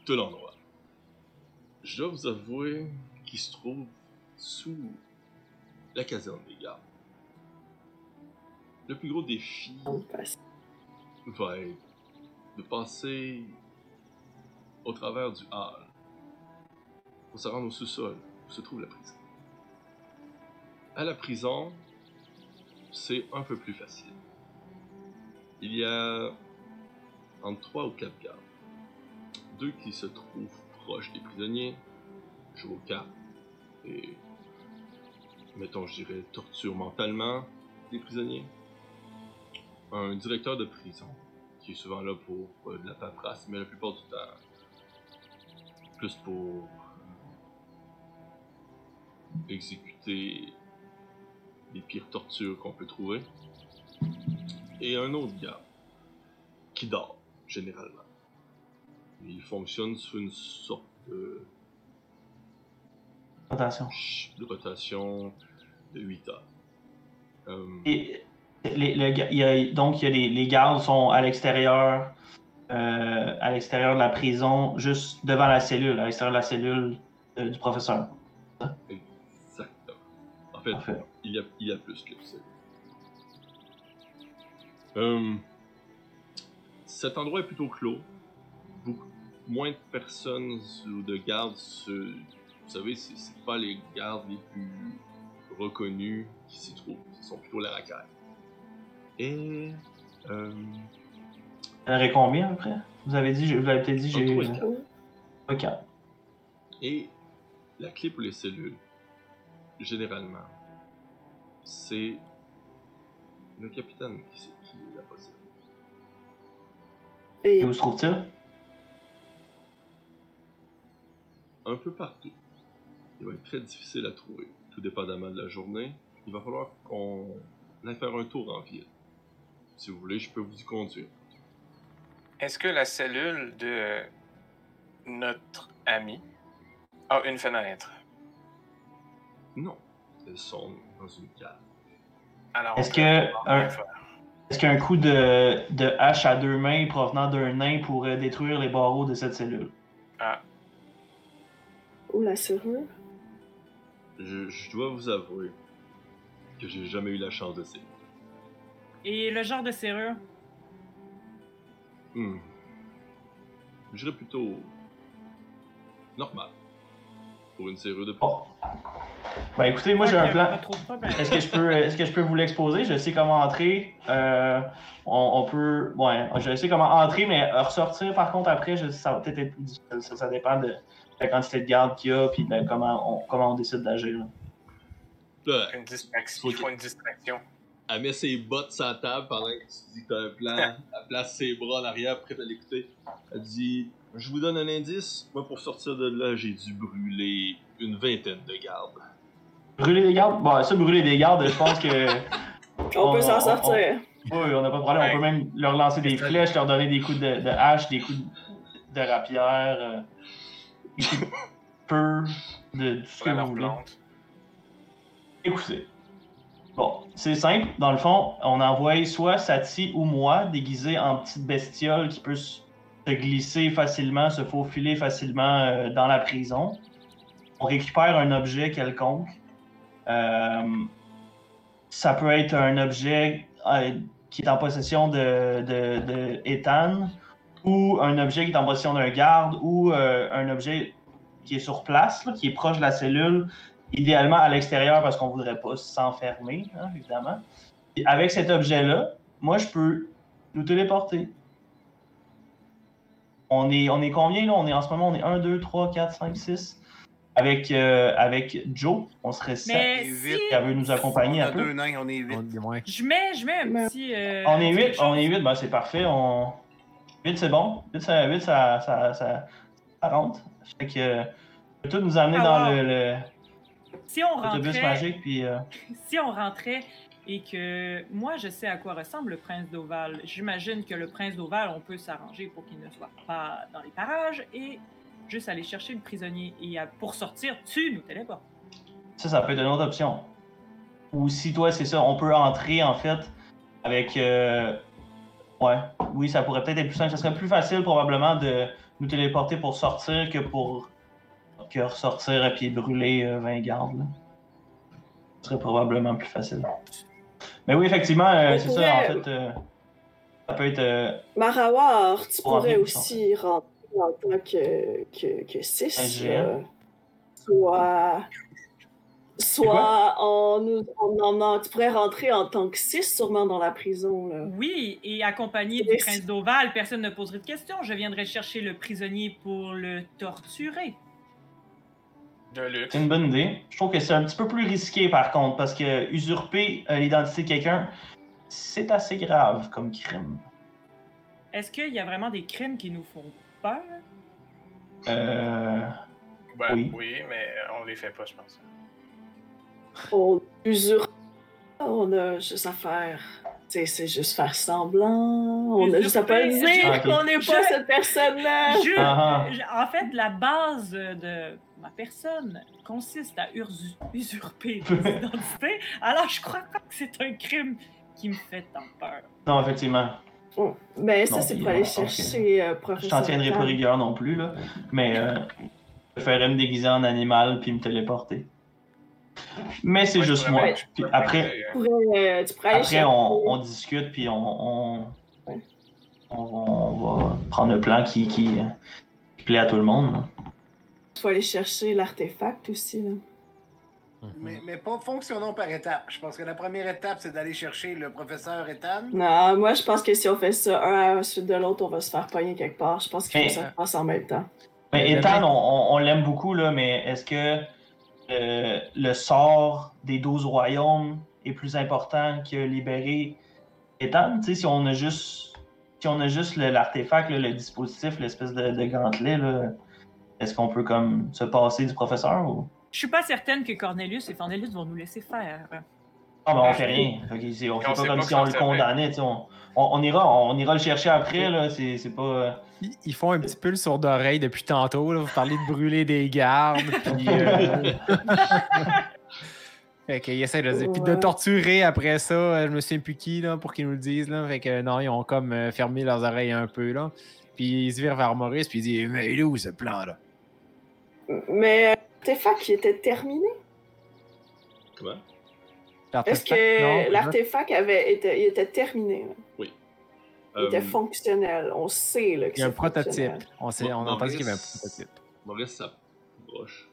tout l'endroit. Je dois vous avouer qu'il se trouve sous la caserne des gardes. Le plus gros défi va être de passer au travers du hall pour se rendre au sous-sol où se trouve la prison. À la prison, c'est un peu plus facile. Il y a entre trois ou quatre gardes. Deux qui se trouvent proches des prisonniers, jouent aux cartes et, mettons, je dirais, torturent mentalement les prisonniers. Un directeur de prison qui est souvent là pour euh, la paperasse, mais la plupart du temps, plus pour exécuter les pires tortures qu'on peut trouver. Et un autre gars qui dort, généralement. Il fonctionne sous une sorte de, Attention. de rotation de 8 heures. Euh, Et les, il y a- donc, il y a les, les gardes sont à l'extérieur, euh, à l'extérieur de la prison, juste devant la cellule, à l'extérieur de la cellule euh, du professeur. Exactement. En fait, Parfait. Il y a, il y a plus que ça. Euh, cet endroit est plutôt clos. Beaucoup moins de personnes ou de gardes. se- vous savez, c'est c'est pas les gardes les plus reconnus qui s'y trouvent. Ce sont plutôt les racailles. Et. Euh, Il y en aurait combien après? Vous avez dit, vous avez peut-être dit, j'ai eu. Ok. Et la clé pour les cellules, généralement, c'est le capitaine qui, sait- qui la possède. Et Et où se trouve-t-il? Un peu partout. Il va être très difficile à trouver, tout dépendamment de la journée. Il va falloir qu'on aille faire un tour en ville. Si vous voulez, je peux vous y conduire. Est-ce que la cellule de notre ami a une fenêtre? Non, elles sont dans une cave. Alors, Est-ce que un-. Est-ce qu'un coup de, de hache à deux mains provenant d'un nain pourrait détruire les barreaux de cette cellule? Ah, où la serrure? Je, je dois vous avouer que j'ai jamais eu la chance d'essayer. Et le genre de serrure? Hmm. Je dirais plutôt normal pour une serrure de plus. Bon. Ben écoutez, moi j'ai un plan. Est-ce que je peux, est-ce que je peux vous l'exposer? Je sais comment entrer. Euh, on, on peut, ouais, je sais comment entrer, mais ressortir par contre après, je, ça va peut-être être plus difficile. Ça, ça dépend de la quantité de garde qu'il y a, puis de comment on, comment on décide d'agir. Là, une distraction. Il faut une distraction. elle met ses bottes sur la table pendant que tu dis que t'as un plan. elle place ses bras en arrière, prête à l'écouter. Elle dit Je vous donne un indice. Moi, pour sortir de là, j'ai dû brûler une vingtaine de gardes. Brûler des gardes? Bon, ça, brûler des gardes, je pense que. On, On- peut s'en on- sortir. Oui, on n'a pas de problème. On peut même leur lancer des flèches, leur donner des coups de, de hache, des coups de, de rapière, euh, des coups de peu, de tout ce que vous voulez. Écoutez. Bon, c'est simple. Dans le fond, on envoie soit Sati ou moi déguisés en petite bestiole qui peut se se glisser facilement, se faufiler facilement euh, dans la prison. On récupère un objet quelconque. Euh, ça peut être un objet euh, qui est en possession de, de, Ethan, ou un objet qui est en possession d'un garde, ou un objet qui est sur place, qui est proche de la cellule, idéalement à l'extérieur parce qu'on voudrait pas s'enfermer, hein, évidemment. Et avec cet objet-là, moi, je peux nous téléporter. On est, on est combien, là? On est, en ce moment, on est 1, 2, 3, 4, 5, 6. Avec, euh, avec Joe, on serait 7. Mais Et si vite. Elle veut nous accompagner on un a peu. deux nains, on est huit. On est moins. je mets, je mets un petit. euh, On est 8, quelque on est chose. 8, ben c'est parfait. On... 8 c'est bon. 8, ça, 8, ça, ça, ça, ça rentre. Fait que euh, peut tout nous amener Ah, dans wow. le- le- Si on rentrait, magique. Puis, euh, si on rentrait et que moi je sais à quoi ressemble le prince d'Oval, j'imagine que le prince d'Oval, on peut s'arranger pour qu'il ne soit pas dans les parages et juste aller chercher le prisonnier. Et pour sortir, tu nous téléportes. ça, ça peut être une autre option. Ou si toi, c'est ça, on peut entrer en fait avec. euh, Ouais, oui, ça pourrait peut-être être plus simple. Ça serait plus facile probablement de nous téléporter pour sortir que pour que ressortir et puis brûler euh, 20 gardes. là. Ce serait probablement plus facile. Mais oui, effectivement, euh, On c'est ça, en fait. euh, ça peut être. euh, Marawar, tu Pour pourrais aussi rentrer en tant que, que, que 6. Un GM. soit. Soit en, nous- en emmenant- Tu pourrais rentrer en tant que 6 sûrement dans la prison. Là. Oui, et accompagné du prince d'Oval, personne ne poserait de questions. Je viendrai chercher le prisonnier pour le torturer. C'est une bonne idée. Je trouve que c'est un petit peu plus risqué par contre, parce que usurper euh, l'identité de quelqu'un, c'est assez grave comme crime. Est-ce qu'il y a vraiment des crimes qui nous font peur? Euh. Ben, Oui. oui. mais on les fait pas, je pense. On usurpe. On a juste à faire. tu sais, C'est juste faire semblant. On a juste à pas Usurper. dire Ah, qu'on n'est pas Je- cette personne-là. Je- Ah, ah. je- en fait, la base de ma personne consiste à usurper des identités. Alors, je crois pas que c'est un crime qui me fait tant peur. Non, effectivement. Bon, Ben, ça, c'est pour aller euh, chercher euh, Je t'en tiendrai pas rigueur non plus, là. Mais euh, je préférerais me déguiser en animal puis me téléporter. Mais c'est juste moi. Puis après, mettre, euh, Tu pourrais, euh, tu pourrais aller après on, on discute puis on, on, Ouais. on, on va prendre le plan qui, qui, qui plaît à tout le monde. là. Vas aller chercher l'artefact aussi. Là. Mais, mais pas fonctionnons par étapes. Je pense que la première étape, c'est d'aller chercher le professeur Ethan. Non, moi, je pense que si on fait ça un à la suite de l'autre, on va se faire pogner quelque part. Je pense qu'il faut que ça se passe en même temps. Mais Ethan, on, on- on l'aime beaucoup, là, mais est-ce que euh, le sort des 12 royaumes est plus important que libérer Ethan? Tu sais, si on a juste, si on a juste l'artefact, le dispositif, l'espèce de, de gantelet, là, est-ce qu'on peut comme se passer du professeur ou? Je suis pas certaine que Cornelius et Cornelius vont nous laisser faire. Ah, ben on fait rien. Fait que c'est- on fait on pas sait comme pas si on le condamnait. On, on, on ira, on ira le chercher après. Là. C'est, c'est pas. euh, Ils, ils font un petit peu le sourd d'oreille depuis tantôt. Là. Vous parlez de brûler des gardes. Puis. euh, fait qu'ils essaient de dire. Puis de torturer après ça, euh, je me souviens plus qui, là, pour qu'ils nous le disent. Là. Fait que non, ils ont comme euh, fermé leurs oreilles un peu. Là. Puis ils se virent vers Maurice. Puis ils disent Mais il est où ce plan-là Mais euh, l'artefact, qui était terminé. Comment? Est-ce que l'artefact avait été, il était terminé? là? Il était Euh, fonctionnel. On sait là, que Il y a un prototype. On, sait, on entendu qu'il y avait un prototype. Maurice s'approche.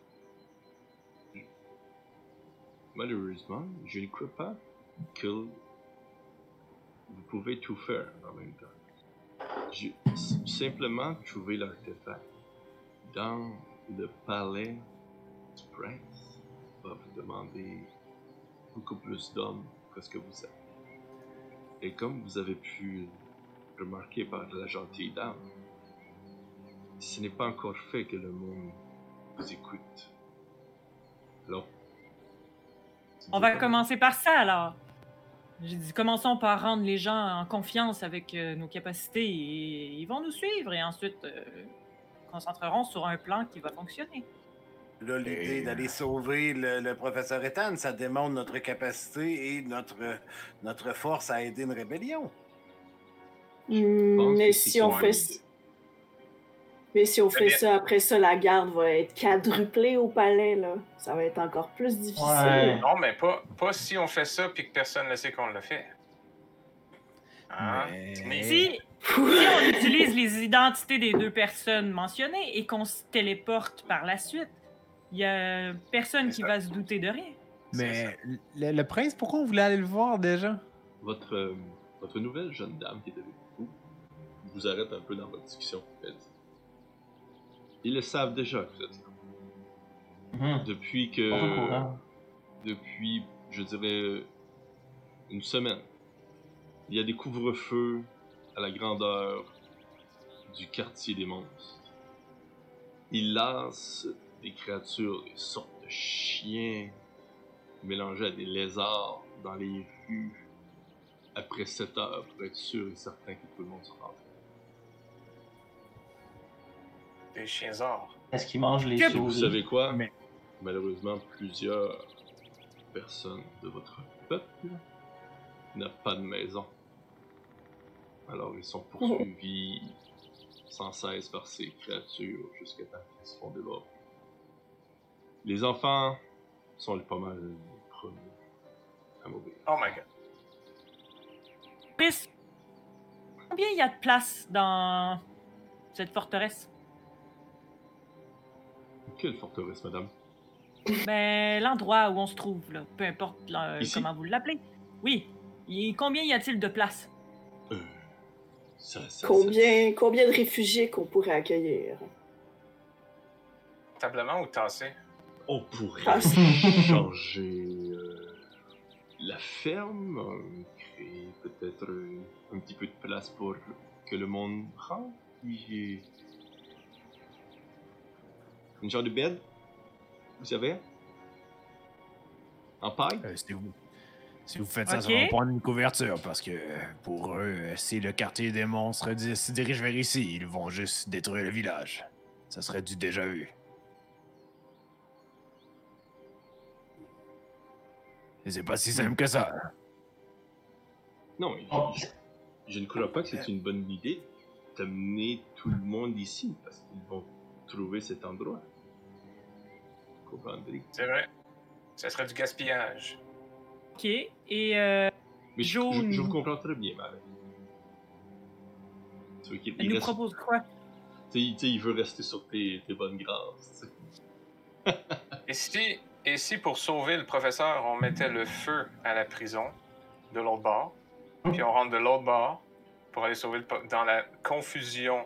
Malheureusement, je ne crois pas que vous pouvez tout faire en même temps. S- simplement trouver l'artefact dans le palais du prince va vous demander beaucoup plus d'hommes que ce que vous êtes. Et comme vous avez pu remarquer par la gentille dame, ce n'est pas encore fait que le monde vous écoute. Alors, On va commencer par ça alors. J'ai dit, commençons par rendre les gens en confiance avec euh, nos capacités et ils vont nous suivre et ensuite euh, concentrerons sur un plan qui va fonctionner. Là, l'idée d'aller sauver le, le professeur Ethan, ça démontre notre capacité et notre, notre force à aider une rébellion. Hmm, mais si on fait, mais si on fait bien. ça, après ça, la garde va être quadruplée au palais. Là. Ça va être encore plus difficile. Ouais. Non, mais pas, pas si on fait ça puis que personne ne sait qu'on le fait. Hein? Mais- Mais- Si, si on utilise les identités des deux personnes mentionnées et qu'on se téléporte par la suite, il y a personne qui ça. va se douter de rien. Mais le, le prince, pourquoi on voulait aller le voir déjà? Votre, euh, votre nouvelle jeune dame qui est avec vous vous arrête un peu dans votre discussion. Elle dit, Ils le savent déjà que vous êtes là. mhm, Depuis que. depuis, je dirais, une semaine. Il y a des couvre-feux à la grandeur du quartier des monstres. Ils lancent des créatures, des sortes de chiens mélangés à des lézards dans les rues après 7 heures pour être sûr et certain que tout le monde se. Des chiens or. Est-ce qu'ils mangent les Et vous savez quoi? Mais- Malheureusement, plusieurs personnes de votre peuple n'ont pas de maison. Alors ils sont poursuivis sans cesse par ces créatures jusqu'à temps qu'ils se font dévorer. Les enfants sont pas mal les premiers à mourir. Oh my god. Chris, combien il y a de place dans cette forteresse? Quelle forteresse, madame? Ben, l'endroit où on se trouve, là, peu importe là, comment vous l'appelez. Oui. Et combien y a-t-il de place? Ça, ça- Combien, combien de réfugiés qu'on pourrait accueillir? Tablement ou tassé? ça- On pourrait changer euh, la ferme, euh, créer peut-être euh, un petit peu de place pour que le monde rentre. puis, euh, Une genre de bed, vous savez? En paille? Euh, si, vous, si vous faites ça, Ok. ça va prendre une couverture parce que pour eux, si le quartier des monstres se dirige vers ici, ils vont juste détruire le village. Ça serait du déjà vu. Et c'est pas si simple que ça. Non, Oh. je, je ne crois pas que c'est une bonne idée d'amener tout le monde ici parce qu'ils vont trouver cet endroit. Comprendrez? C'est vrai. Ça serait du gaspillage. Ok. Et euh, Mais je, je, Jaune. je vous comprends très bien, Marie. Tu vois qu'il elle il nous reste- propose quoi? tu sais, tu sais, il veut rester sur tes, tes bonnes grâces. Et si, Et si pour sauver le professeur, on mettait le feu à la prison de l'autre bord, puis on rentre de l'autre bord pour aller sauver le po- dans la confusion?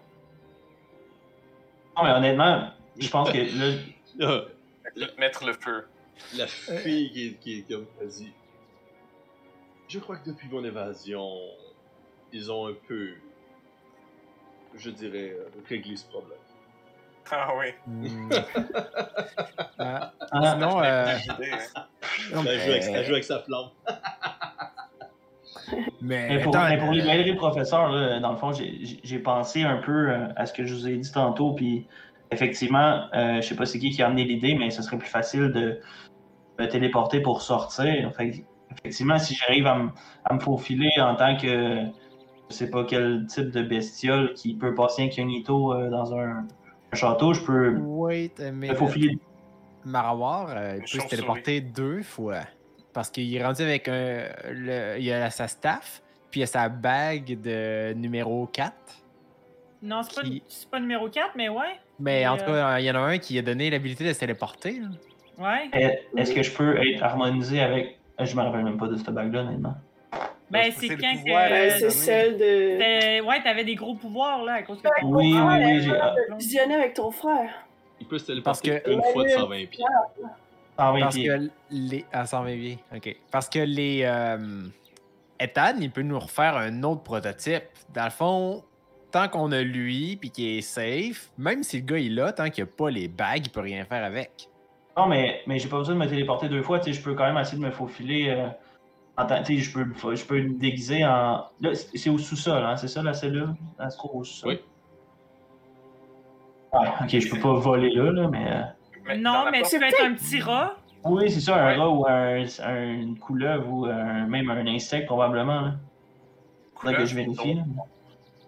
Non, mais honnêtement, je pense que là, Là, Mettre le feu. la fille qui est, qui est comme dit Je crois que depuis mon évasion, ils ont un peu, je dirais, réglé ce problème. Ah oui. Hmm. Ah, Ah, sinon, euh, hein. non, Elle joue, avec, mais- elle joue avec sa flamme. mais Mais pour, attends, mais pour euh, libérer le professeur, là, dans le fond, j'ai- pensé un peu euh, à ce que je vous ai dit tantôt, puis effectivement, euh, je sais pas c'est qui qui a amené l'idée, mais ce serait plus facile de me téléporter pour sortir. Fait effectivement, si j'arrive à, me- à me faufiler en tant que je sais pas quel type de bestiole qui peut passer incognito euh, dans un, un château, je peux Wait a me minute. faufiler. Marawar, euh, il peut se téléporter deux fois. Parce qu'il est rendu avec un. le- il a sa staff, puis il a sa bague de numéro 4. Non, c'est pas, Qui- c'est pas numéro 4, mais ouais. Mais en tout cas, il y en a un qui a donné l'habilité de se téléporter. là. Ouais. Est- Est-ce que je peux être harmonisé avec. Euh, Je me rappelle même pas de cette bague-là, honnêtement. Ben, c'est quand pouvoir, que. Ben, euh, c'est celle de Ouais, t'avais des gros pouvoirs, là, à cause que. Oui, oui, oui, j'ai. ah, visionner avec ton frère. Il peut se Parce téléporter que- une fois de 120 pieds. Ah oui, Parce que les. Ah, 120 pieds. Ok. Parce que les. euh, Ethan, il peut nous refaire un autre prototype. Dans le fond, tant qu'on a lui, puis qu'il est safe, même si le gars il l'a, tant qu'il n'a pas les bagues, il peut rien faire avec. Non, mais, mais j'ai pas besoin de me téléporter deux fois. Tu sais, je peux quand même essayer de me faufiler. euh, en tant- tu sais, je peux, me- je peux me déguiser en. Là, c'est au sous-sol, hein, c'est ça la cellule? Elle se trouve au sous-sol? Oui. Ok, je peux pas voler là, là mais. euh, Mais Non, mais tu peux être un petit rat. Oui, c'est ça, un Ouais. rat ou un, un- une couleuvre ou un- même un insecte, probablement. Là. Faudrait que je vérifie. là.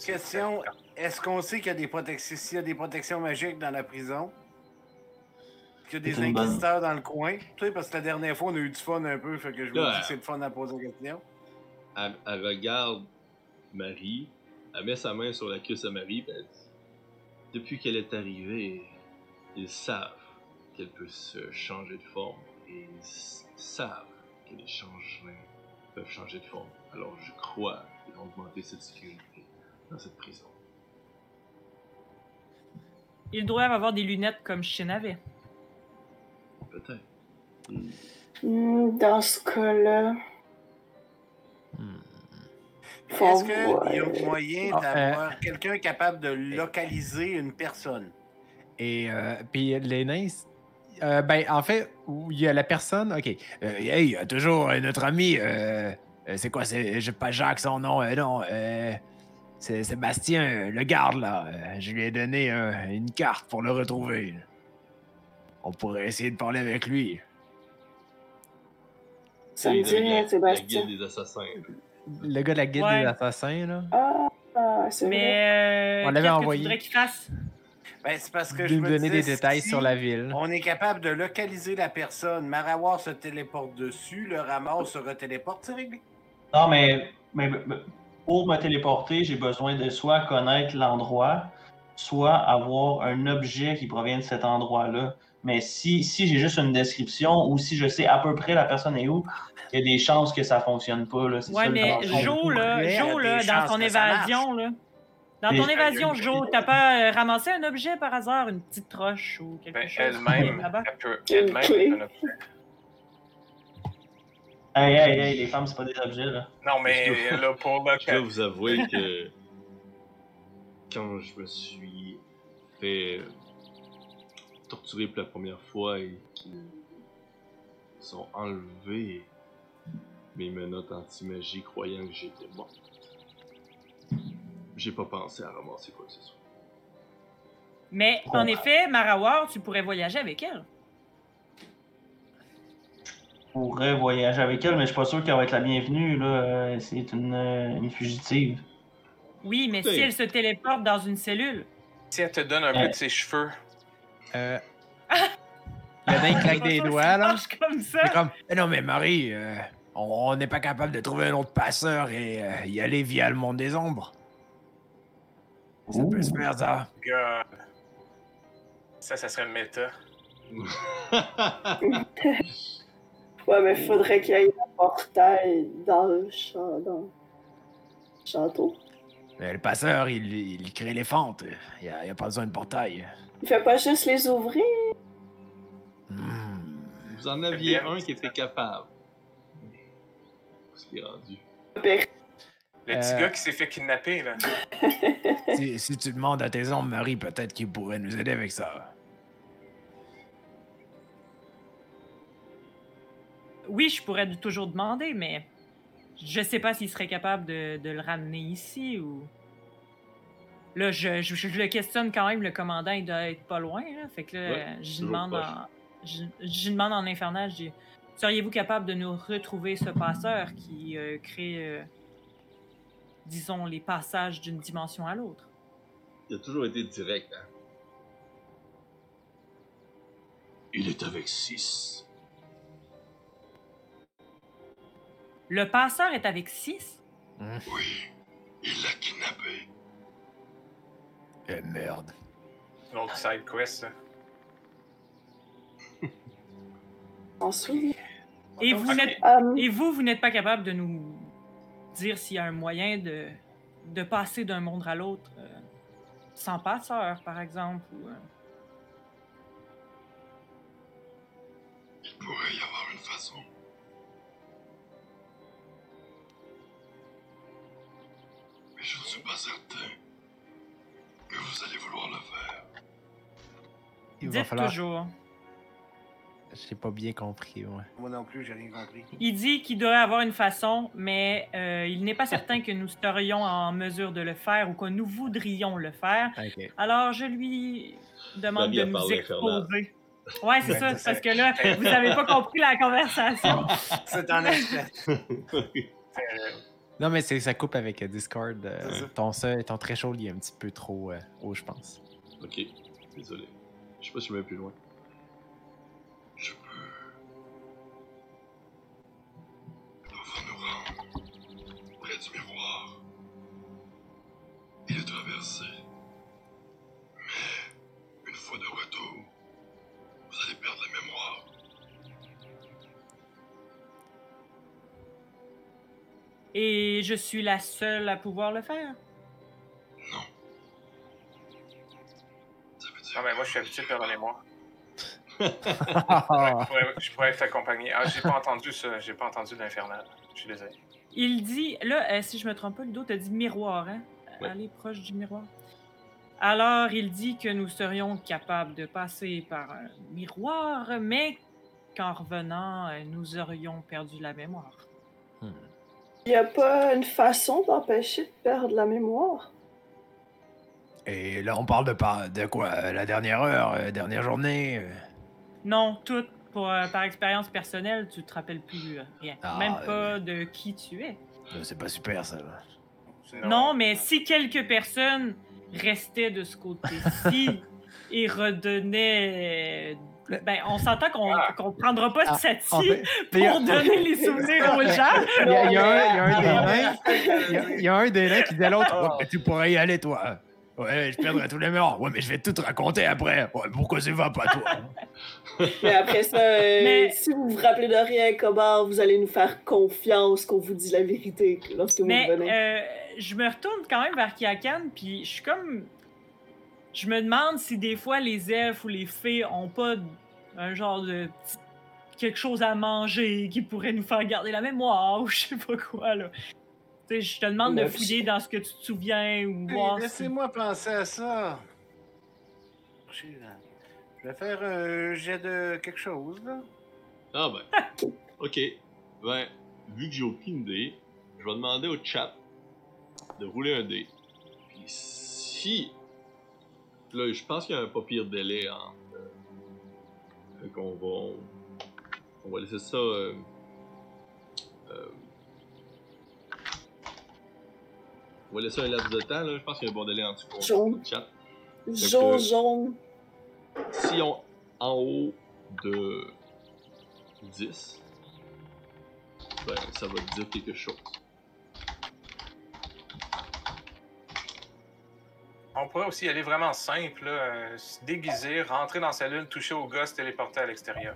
Question est-ce qu'on sait qu'il y a des protections s'il y a des protections magiques dans la prison? A des bonne- inquisiteurs dans le coin Tu sais, parce que la dernière fois, on a eu du fun un peu, fait que je me dis que c'est le fun à poser la question. Elle, elle regarde Marie, elle met sa main sur la cuisse à Marie, puis elle dit Depuis qu'elle est arrivée, ils savent qu'elle peut se changer de forme, et ils savent que les changelins peuvent changer de forme. Alors je crois qu'ils vont augmenter cette sécurité dans cette prison. Ils doivent avoir des lunettes comme Shin avait. Peut-être. Hmm. Dans ce cas-là, Hmm. Est-ce qu'il y a moyen Ah, d'avoir quelqu'un capable de localiser une personne? Et euh, puis les nains, euh, ben en fait, il y a la personne, ok. Euh, hey, il y a toujours euh, notre ami, c'est quoi, c'est je sais pas Jacques son nom, euh, non, euh, c'est Sébastien, le garde là. Euh, je lui ai donné euh, une carte pour le retrouver. là. On pourrait essayer de parler avec lui. Ça me C'est dit le- rien, Sébastien. La guilde des assassins. Le gars de la guilde Ouais. des assassins là. Ah, ah, c'est vrai. Mais. euh, On l'avait qu'est-ce que envoyé. Tu qu'il fasse? Ben, c'est parce que de je me donner des détails si sur la ville. On est capable de localiser la personne. Marawar se téléporte dessus, le ramasse se retéléporte, c'est réglé. Non, mais, mais mais pour me téléporter, j'ai besoin de soit connaître l'endroit, soit avoir un objet qui provient de cet endroit-là. Mais si, si j'ai juste une description ou si je sais à peu près la personne est où, il y a des chances que ça fonctionne pas. Là. Ouais, mais. Joe, là, Joe, là, dans ça évasion, là. Dans ton évasion, Joe, t'as pas euh, ramassé un objet par hasard, une petite roche ou quelque Ben, chose? elle-même, elle peut elle-même être un objet. Hey, hey, hey, les femmes, c'est pas des objets. Là. Non, mais là, pour le Je dois vous avouer que quand je me suis fait torturer pour la première fois et qu'ils sont enlevés mes menottes anti-magie croyant que j'étais mort, j'ai pas pensé à ramasser quoi que ce soit. Mais en effet, Marawar, tu pourrais voyager avec elle. Je pourrais voyager avec elle, mais je suis pas sûr qu'elle va être la bienvenue. Là. Euh, C'est une, euh, une fugitive. Oui, mais Oui. si elle se téléporte dans une cellule. Si elle te donne un peu de ses cheveux, Euh, le nain claque des doigts là. marche comme ça. C'est comme, Eh non mais Marie, euh, on n'est pas capable de trouver un autre passeur et euh, y aller via le monde des ombres. Ça peut se faire ça. God. Ça, ça serait le méta. Ouais, mais faudrait qu'il y ait un portail dans le, cha- dans le château. Mais le passeur, il, il crée les fentes. Il n'y a pas besoin de portail. Il fait pas juste les ouvrir. Hmm. Vous en aviez un qui était capable. Ce qui est rendu? Le petit Euh. gars qui s'est fait kidnapper, là. Si, si tu demandes à tes ombres, Marie, peut-être qu'il pourrait nous aider avec ça. Oui, je pourrais toujours demander, mais je sais pas s'il serait capable de, de le ramener ici ou. Là, je, je, je le questionne quand même, le commandant, il doit être pas loin. Là. Fait que là, Ouais, je demande en, je, je demande en infernal, je dis Seriez-vous capable de nous retrouver ce passeur qui euh, crée, euh, disons, les passages d'une dimension à l'autre? Il a toujours été direct, hein. Il est avec 6. Le passeur est avec six? Oui, il l'a kidnappé. Eh merde. L'autre side quest, ça? On se souvient. Et vous n'êtes Euh, Et vous, vous n'êtes pas capable de nous dire s'il y a un moyen de, de passer d'un monde à l'autre euh, sans passeur, par exemple? Ou, euh, Il pourrait y avoir une façon. Mais je ne suis pas certain que vous allez vouloir le faire. Il va Dites falloir. toujours. J'ai pas bien compris, ouais. Moi non plus, j'ai rien compris. Il dit qu'il devrait avoir une façon, mais euh, il n'est pas certain que nous serions en mesure de le faire ou que nous voudrions le faire. Ok. Alors, je lui demande de nous exposer. Ouais, c'est Ouais, ça, c'est parce que là, vous avez pas compris la conversation. C'est en effet. Euh, Non, mais ça coupe avec euh, Discord. euh, ton, son- ton threshold, il est un petit peu trop euh, haut, je pense. ok, désolé. Je sais pas si je vais plus loin. Je peux. Va nous rendre près du miroir et le traverser. Et je suis la seule à pouvoir le faire? Non. Ça veut dire Non, mais moi, je suis habitué de perdre la mémoire. Ah. Je pourrais, je pourrais t'accompagner. Ah, j'ai pas entendu ça. J'ai pas entendu l'infernal. Je suis désolé. Il dit, là, euh, si je me trompe pas, Ludo, t'as dit miroir, hein? Ouais. Aller proche du miroir. Alors, il dit que nous serions capables de passer par un miroir, mais qu'en revenant, euh, nous aurions perdu la mémoire. Il n'y a pas une façon d'empêcher de perdre la mémoire? Et là, on parle de, par- de quoi? Euh, La dernière heure, euh, dernière journée euh, Non, tout, pour, euh, par expérience personnelle, tu te rappelles plus rien. Ah, Même pas de qui tu es. C'est pas super, ça. Non, mais si quelques personnes restaient de ce côté-ci et redonnaient. Ben, on s'entend qu'on Ah. qu'on prendra pas Ah, cette En fait, pour donner les souvenirs aux gens. Il y, a- il y a un- il y a un Non, des nains- il y a- il y a un des nains qui dit à l'autre Ah. Tu pourrais y aller, toi. Ouais, je perdrai tous les mémoires. Ouais, mais je vais tout te raconter après. Ouais, pourquoi tu vas pas, toi? Mais après ça, euh, Mais- si vous vous rappelez de rien, comment vous allez nous faire confiance qu'on vous dit la vérité lorsque vous Mais revenez? euh, je me retourne quand même vers Kiakan, puis je suis comme. Je me demande si des fois les elfes ou les fées ont pas un genre de. petit- quelque chose à manger qui pourrait nous faire garder la mémoire ou je sais pas quoi, là. Tu sais, je te demande de fouiller dans ce que tu te souviens ou Hey, voir si. Laissez-moi penser à ça. Je vais faire un jet de quelque chose, là. Ah ben. ok. Ben, vu que j'ai aucune idée, je vais demander au chat de rouler un dé. Puis si. Là, je pense qu'il y a un pas pire délai en. euh, fait qu'on va. On, va laisser ça. euh, euh, on va laisser un laps de temps, là. Je pense qu'il y a un bon délai en dessous Jaune. chat. Jaune, jaune. Si on en haut de 10, ben ça va dire quelque chose. On pourrait aussi aller vraiment simple, là, euh, se déguiser, rentrer dans sa lune, toucher au gars, se téléporter à l'extérieur.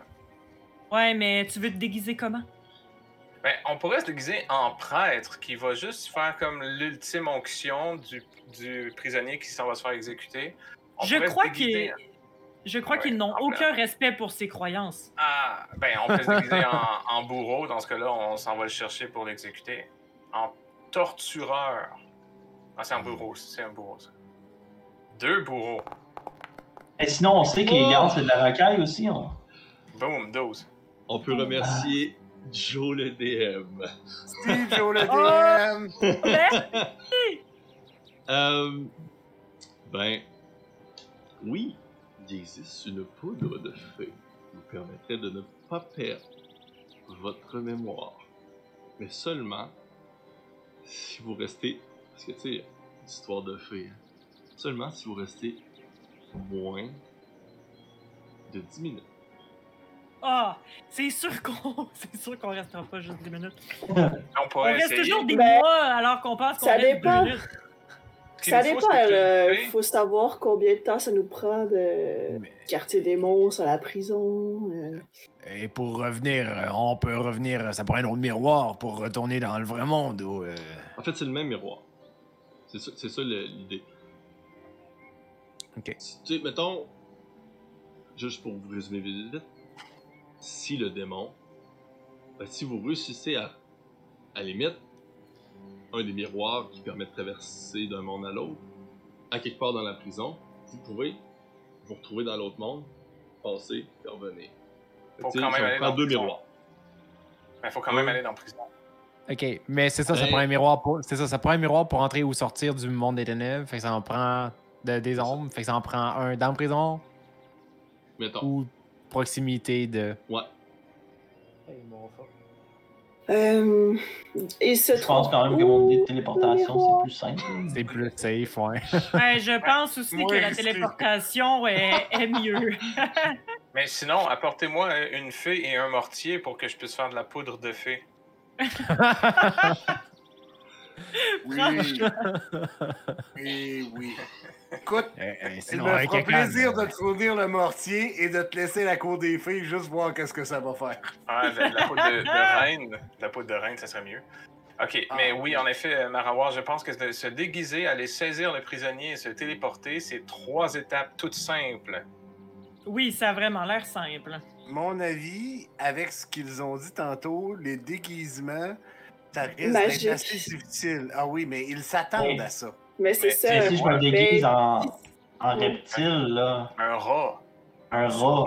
Ouais, mais tu veux te déguiser comment? Ben, on pourrait se déguiser en prêtre qui va juste faire comme l'ultime onction du, du prisonnier qui s'en va se faire exécuter. On Je crois je crois Ouais, qu'ils n'ont aucun respect pour ses croyances. Ah, ben, on peut se déguiser en, en bourreau. Dans ce cas-là, on s'en va le chercher pour l'exécuter. En tortureur. Ah, c'est un bourreau, c'est un bourreau, ça. Deux bourreaux. Et sinon, on sait que les gardes, c'est de la racaille aussi. hein. Boom, 12. On peut remercier Joe le DM. Steve Joe le Oh! DM. Ben, Euh, ben, oui, il existe une poudre de feu qui vous permettrait de ne pas perdre votre mémoire. Mais seulement si vous restez. Parce que tu sais, histoire de feu. hein. Seulement si vous restez moins de 10 minutes. Ah, c'est sûr qu'on c'est sûr qu'on restera pas juste 10 minutes. On reste essayer. toujours des Ben, mois alors qu'on pense qu'on ça dépend. minutes. Ça dépend, tu Il faut savoir combien de temps ça nous prend de Mais- quartier des monstres à la prison. euh. Et pour revenir, euh, on peut revenir, ça pourrait un autre miroir pour retourner dans le vrai monde ou. euh, En fait, c'est le même miroir. C'est ça, c'est ça le- l'idée. Ok. Si- Tu sais, mettons, juste pour vous résumer vite, vite, si le démon, ben, si vous réussissez à, à la limite, un des miroirs qui permet de traverser d'un monde à l'autre, à quelque part dans la prison, vous pouvez vous retrouver dans l'autre monde, passer et revenir. Faut quand même aller dans deux la prison. miroirs. Il faut quand même Ouais. aller dans la prison. Ok, mais c'est ça, ça Ben- prend un miroir pour. C'est ça, ça prend un miroir pour entrer ou sortir du monde des ténèbres. Fait que ça en prend de- des ombres. Fait que ça en prend un dans la prison Mettons. ou proximité de. Ouais. Euh, il se Je pense quand même que mon idée de téléportation, c'est plus simple. C'est plus safe, ouais. Ouais, je pense aussi Moi que la téléportation est, est mieux. Mais sinon, apportez-moi une fée et un mortier pour que je puisse faire de la poudre de fée. Oui. Et oui. Écoute, Eh, eh, il me fera plaisir de te fournir le mortier et de te laisser la cour des filles, juste voir qu'est-ce que ça va faire. Ah, de, de la poudre de, de reine. De la poudre de reine, ça serait mieux. Ok, Ah. mais oui, en effet, euh, Marawar, je pense que de se déguiser, aller saisir le prisonnier et se téléporter, c'est trois étapes toutes simples. Oui, ça a vraiment l'air simple. Mon avis, avec ce qu'ils ont dit tantôt, les déguisements, ça risque d'être assez difficile. Ah oui, mais ils s'attendent Oui. à ça. Mais c'est ça. Mais si je me déguise Mais- en, en reptile, là, Un rat. un rat,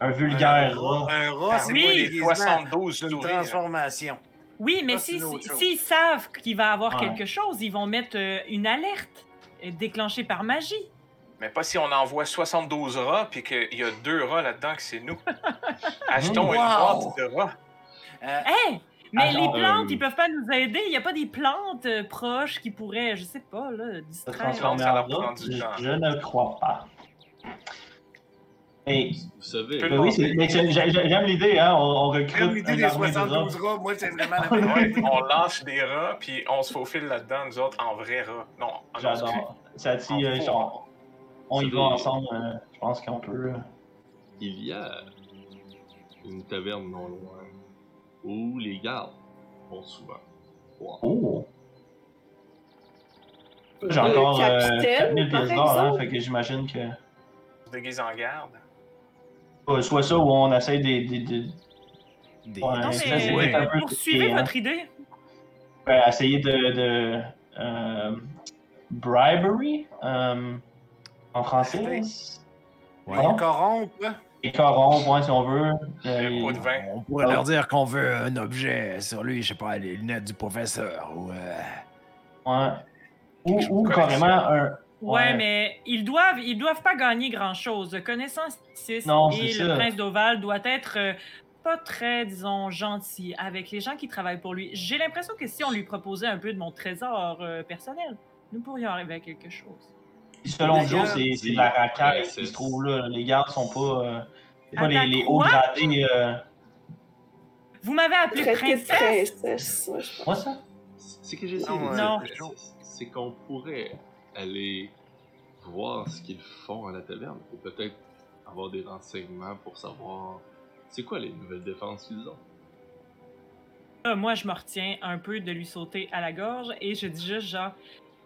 un vulgaire rat. Un rat, c'est Oui. pas un déguisement, 72 c'est une souris. transformation. Oui, mais c'est si- une si- s'ils savent qu'il va avoir Ouais. quelque chose, ils vont mettre euh, une alerte euh, déclenchée par magie. Mais pas si on envoie 72 rats puis qu'il y a deux rats là-dedans que c'est nous. Achetons une Wow. boîte de rats. Euh, Hey! Mais les plantes, euh, ils peuvent pas nous aider. Il n'y a pas des plantes euh, proches qui pourraient, je sais pas, là, Se distraire. transformer en du je, je ne crois pas. Et, Vous savez, ben oui, j'aime l'idée, hein, on, on recrute J'aime l'idée des armée de 72 rats. rats, moi, c'est vraiment la Ouais, on lance des rats puis on se faufile là-dedans, nous autres, en vrai rat. Non, en J'adore. Ça dit, euh, genre, on y va ensemble, euh, je pense qu'on peut. euh, il y a une taverne non loin où les gardes vont souvent. Oh! J'ai Le encore euh, capitaine, 4000 par pièces d'or, hein, fait que j'imagine que. se déguise en garde. euh, soit ça ou on essaye des. des, des- des- Ouais, Non, mais ouais. peu poursuivez hein. idée. ben, essayer de. de euh, bribery euh, en français. Ouais. Corrompre. Et corrompre, ouais, si on veut. Euh, Un pot de vin. On pourrait leur dire qu'on veut un objet sur lui, je sais pas, les lunettes du professeur ou. euh, ouais. Ou, carrément un. Ouais, Ouais. mais ils doivent, ils doivent pas gagner grand-chose. Connaissant Six Non, et c'est le ça. prince d'Oval doit être euh, pas très, disons, gentil avec les gens qui travaillent pour lui. J'ai l'impression que si on lui proposait un peu de mon trésor euh, personnel, nous pourrions arriver à quelque chose. Puis selon Joe, c'est c'est de la racaille qui se trouve là. Les gardes sont pas. euh, c'est pas les, Attends, les hauts gradés. Euh... Vous m'avez appelé princesse? princesse. Moi, ça? C'est que dire, c'est- c'est qu'on pourrait aller voir ce qu'ils font à la taverne et peut-être avoir des renseignements pour savoir c'est quoi les nouvelles défenses qu'ils ont. Là, moi, je me retiens un peu de lui sauter à la gorge et je dis juste genre,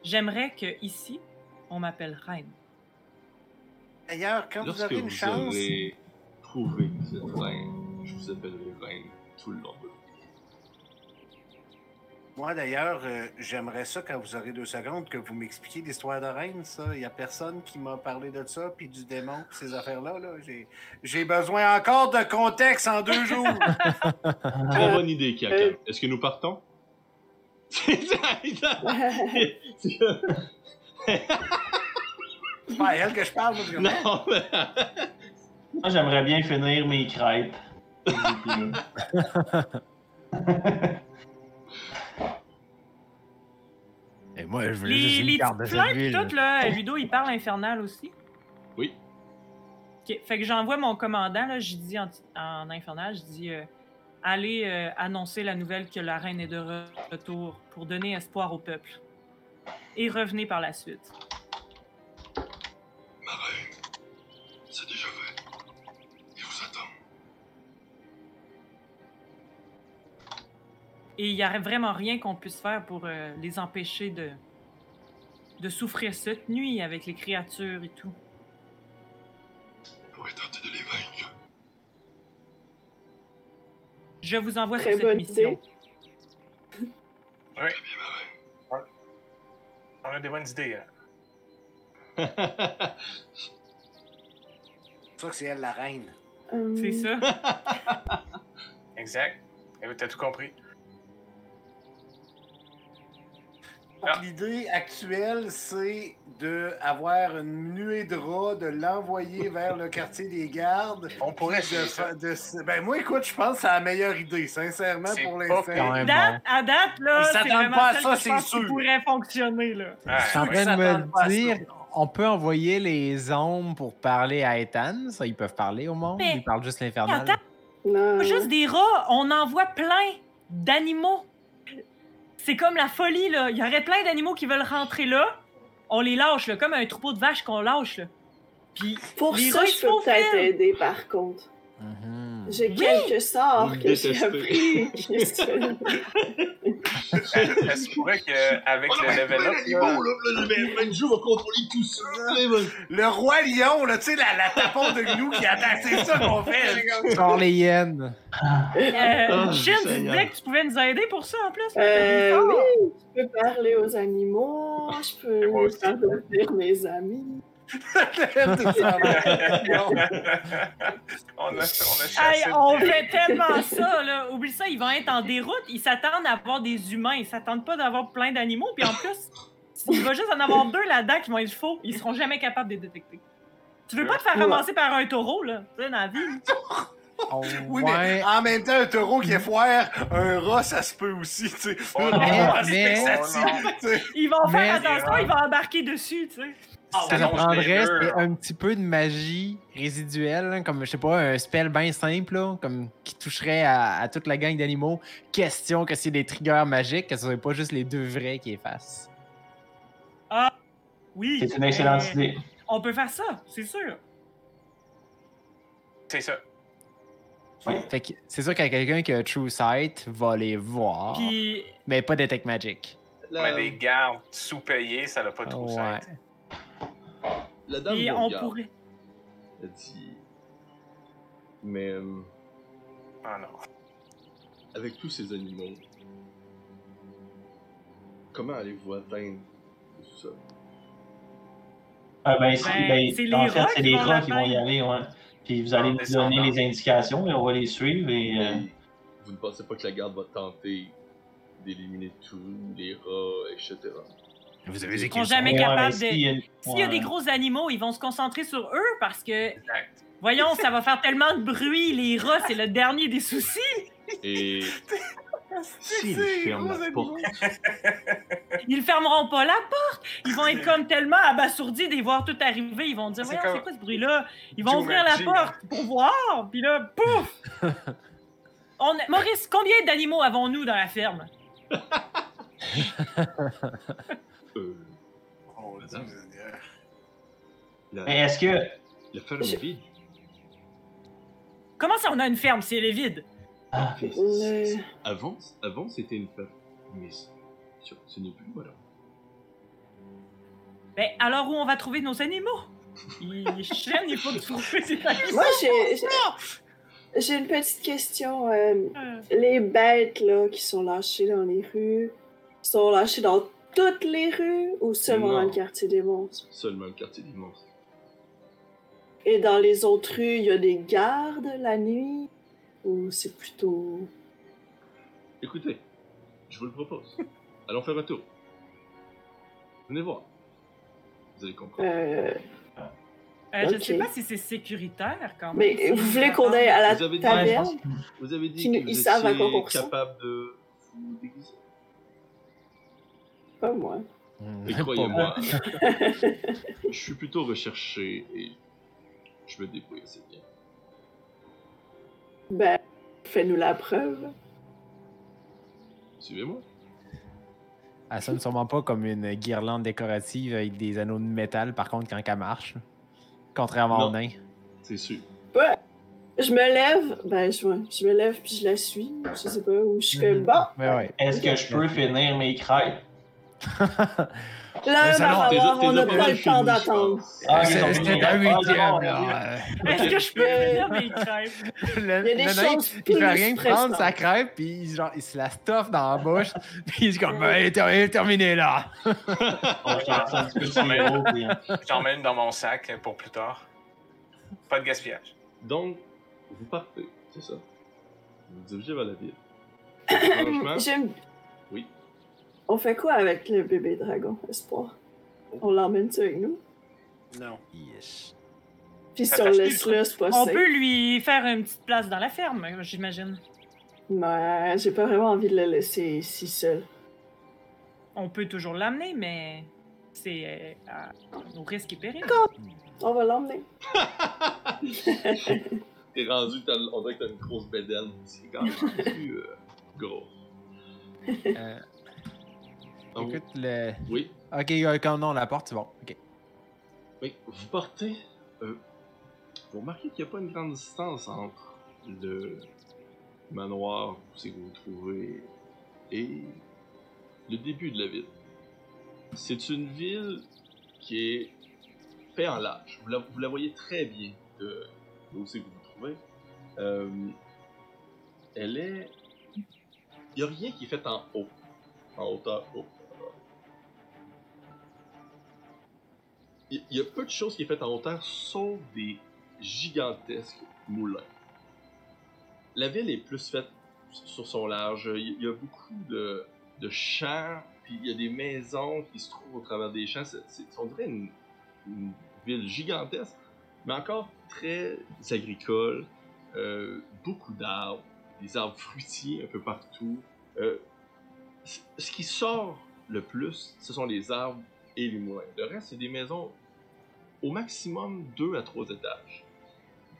j'aimerais que ici, on m'appelle reine. D'ailleurs, quand vous aurez une vous chance, aurez vous êtes reine, je vous appellerai reine tout le long de moi d'ailleurs, euh, j'aimerais ça quand vous aurez deux secondes que vous m'expliquiez l'histoire de Reine, ça. Il n'y a personne qui m'a parlé de ça, puis du démon, puis ces affaires-là. Là. J'ai, besoin encore de contexte en deux jours. Très bonne idée, Kiaka. Est-ce que nous partons? C'est pas à elle que je parle, moi, vraiment. non, mais... Moi, j'aimerais bien finir mes crêpes. Et moi, je voulais juste Les, une les carte de petites cette plaintes, ville. toutes, là, Ludo, il parle infernal aussi. Oui. Ok, fait que j'envoie mon commandant, là, je dis en, en infernal, je dis euh, allez euh, annoncer la nouvelle que la reine est de re- retour pour donner espoir au peuple. Et revenez par la suite. Ma reine, c'est déjà fait. Il vous attend. Et il n'y a vraiment rien qu'on puisse faire pour euh, les empêcher de, de souffrir cette nuit avec les créatures et tout. On pourrait tenter de les vaincre. Je vous envoie Très sur cette mission. idée. Reine. On a des bonnes idées. hein. C'est que c'est elle la reine. Hum, C'est ça. Exact. T'as tout compris. Ah. L'idée actuelle, c'est d'avoir une nuée de rats, de l'envoyer vers le quartier des gardes. On pourrait de, ça. Ben, moi, écoute, je pense que c'est la meilleure idée, sincèrement, pour l'instant. Même Date, à date, là, c'est vraiment pas à ça, c'est pense qui sûr. pourrait fonctionner, là. Ouais. Je suis en train de me à dire, ça. on peut envoyer les ombres pour parler à Ethan. Ça, ils peuvent parler au monde. Mais- Ils parlent juste l'infernal. Attends. Non. Pas juste des rats, on envoie plein d'animaux. C'est comme la folie, là. Il y aurait plein d'animaux qui veulent rentrer là. On les lâche, là, comme un troupeau de vaches qu'on lâche, là. Puis, Pour les ça, je peux peut-être aider, par contre. Mhm. J'ai Oui. quelques sorts que j'ai appris. Ça se pourrait qu'avec Oh le level up, là, là, le Benjo va contrôler tout ça. Le roi lion, là, tu sais, la, la tapon de gnou qui attend, c'est ça qu'on fait. Sors les hyènes. Euh, Oh, Shin, tu disais que tu pouvais nous aider pour ça, en plus. Euh, oui, je peux parler aux animaux, je peux parler mes amis. On a, on a chassé Hey, on fait tellement ça, là. Oublie ça, ils vont être en déroute. Ils s'attendent à avoir des humains. Ils s'attendent pas d'avoir plein d'animaux. Puis en plus, il va juste en avoir deux là-dedans qui vont être faux. Ils seront jamais capables de les détecter. Tu veux pas te faire ramasser par un taureau, là, tu sais, dans la vie. Oh, Oui, ouais. mais en même temps, un taureau qui est foire, un rat, ça se peut aussi, tu sais. Oh Un non, rat, mais- c'est Oh. Ils vont Mais- faire attention, ils vont embarquer dessus, tu sais. Ah, Ce que ça prendrait, un petit peu de magie résiduelle, hein, comme, je sais pas, un spell bien simple, là, comme qui toucherait à, à toute la gang d'animaux. Question que c'est des triggers magiques, que ce soit pas juste les deux vrais qui effacent. Oui. C'est une excellente mais idée. On peut faire ça, c'est sûr. C'est ça. Fait que c'est sûr qu'il y a quelqu'un qui a True Sight va les voir, Puis, mais pas Detect Magic. Mais des gardes sous-payés, ça n'a pas Ouais. sens. La dame puis on pourrait. a dit... Mais euh, Ah non. avec tous ces animaux, comment allez-vous atteindre tout ça? Ah, ben, c'est, Ben, ben, c'est les en fait, rats c'est qui les vont rats qui vont y l'atteindre. aller, ouais. Puis vous allez En nous donner descendant. les indications et on va les suivre et. euh, vous ne pensez pas que la garde va tenter d'éliminer tous les rats, etc. Vous avez seront jamais capables de. s'il y a y des gros animaux, ils vont se concentrer sur eux parce que, Exact. voyons, ça va faire tellement de bruit. Les rats, c'est le dernier des soucis. Et s'ils ferment la porte, Ils fermeront pas la porte. Ils vont être comme tellement abasourdis de les voir tout arriver. Ils vont dire, C'est voyons, c'est quoi ce bruit-là? Ils vont ouvrir la porte pour voir. Puis là, pouf! On Maurice, combien d'animaux avons-nous dans la ferme? euh, Oh. La, Mais est-ce que. la ferme est vide. Comment ça, on a une ferme si elle est vide? Ah, Euh, Avant, avant c'était une ferme. Mais ce, ce n'est plus, voilà. Ben, alors où on va trouver nos animaux? Ils chaînent, il faut trouver des animaux. Moi, j'ai- j'ai j'ai une petite question. euh, Euh, les bêtes là, qui sont lâchées dans les rues, sont lâchées dans toutes les rues ou seulement dans Non. le quartier des monstres? Seulement le quartier des monstres. Et dans les autres rues, il y a des gardes la nuit? Ou c'est plutôt. Écoutez, je vous le propose. Allons faire un tour. Venez voir. Vous allez comprendre. Euh, euh, Je Ok. sais pas si c'est sécuritaire quand même. mais si vous voulez qu'on aille à la Vous avez dit- taverne? Vous avez dit Qui nous- que vous ils savent à quoi étiez qu'on ressemble. capable de vous déguiser. Pas moi. Hmm, Et croyez-moi, moi. je suis plutôt recherché et je me débrouille assez bien. Ben, fais-nous la preuve. Suivez-moi. Elle sonne sûrement pas comme une guirlande décorative avec des anneaux de métal, par contre, quand elle marche. Contrairement Non. au nain. C'est sûr. Ouais. Je me lève, ben je, je me lève puis je la suis, je sais pas, ou je suis comme Mhm. bon. Ouais. Est-ce que je peux finir mes crêpes? Marawar, T'es- t'es on n'a pas le temps d'attendre. Ah, C'était un huitième, là. Est-ce que je peux finir mes crêpes? Il y a des choses il fait rien prendre sa crêpe, puis il, genre, il se la stoffe dans la bouche, puis il est comme, ben, elle est ter- elle est terminée là. J'en mets une dans mon sac pour plus tard. Pas de gaspillage. Donc, vous partez, c'est ça. Vous vous dirigez vers la ville. Franchement. On fait quoi avec le bébé dragon, Espoir? On l'emmène-tu avec nous? Non. Yes. Puis si on tâche laisse plus, là, c'est pas On peut lui faire une petite place dans la ferme, j'imagine. Mais j'ai pas vraiment envie de le laisser ici seul. On peut toujours l'amener, mais c'est euh, à nos risques et périls. On va l'emmener. t'es rendu, on dirait que t'as une grosse bédaine. C'est quand même plus euh, gros. Euh, Donc, écoute, le. oui, Ok, euh, quand non, la porte, c'est bon. Ok. oui, vous partez. euh, vous remarquez qu'il n'y a pas une grande distance entre le manoir où c'est que vous vous trouvez et le début de la ville. C'est une ville qui est faite en large. Vous la, vous la voyez très bien de, de où c'est que vous vous trouvez. Euh, elle est. Il n'y a rien qui est fait en haut, en hauteur haut. Il y a peu de choses qui est faites en hauteur, sauf des gigantesques moulins. La ville est plus faite sur son large. Il y a beaucoup de, champs, puis il y a des maisons qui se trouvent au travers des champs. C'est, on dirait une, ville gigantesque, mais encore très agricole. Euh, beaucoup d'arbres, des arbres fruitiers un peu partout. Euh, ce qui sort le plus, ce sont les arbres et les moulins. Le reste, c'est des maisons au maximum deux à trois étages.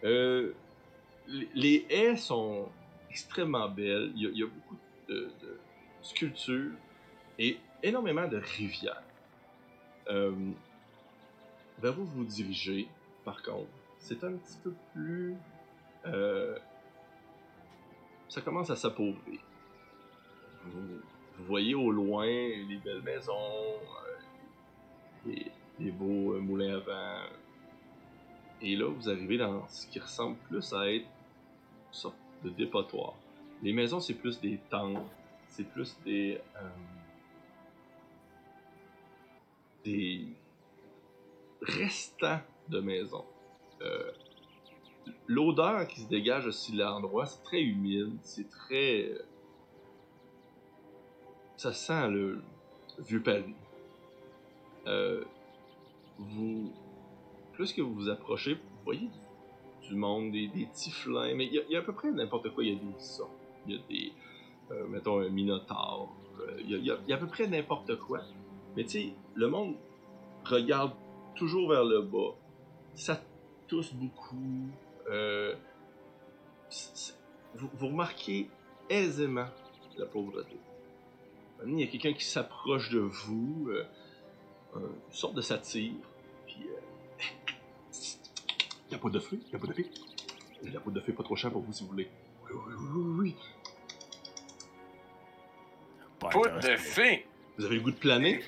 Euh, les- haies sont extrêmement belles. Il y a, beaucoup de, sculptures et énormément de rivières. Euh, vers où vous vous dirigez, par contre, c'est un petit peu plus. euh, ça commence à s'appauvrir. Vous, voyez au loin les belles maisons, les, beaux euh, moulins à vent. Et là, vous arrivez dans ce qui ressemble plus à être une sorte de dépotoir. Les maisons, c'est plus des tentes, c'est plus des. euh, des restants de maisons. Euh, L'odeur qui se dégage aussi de l'endroit, c'est très humide, c'est très. Ça sent le vieux Paris. Vous, plus que vous vous approchez, vous voyez du monde, des, des typhlins, mais il y, a- à peu près n'importe quoi. Il y a des sortes, il y a des, euh, mettons, un minotaure, euh, il y, a- à peu près n'importe quoi. Mais tu sais, le monde regarde toujours vers le bas. Ça tousse beaucoup. euh, vous, remarquez aisément la pauvreté. Il y a quelqu'un qui s'approche de vous, une sorte de satire, puis euh, la poudre de fée, la poudre de fée. La poudre de fée, pas trop cher pour vous si vous voulez. Oui, oui, oui, oui, oui. Pas Poudre intéressant. de fée! Vous avez le goût de planer?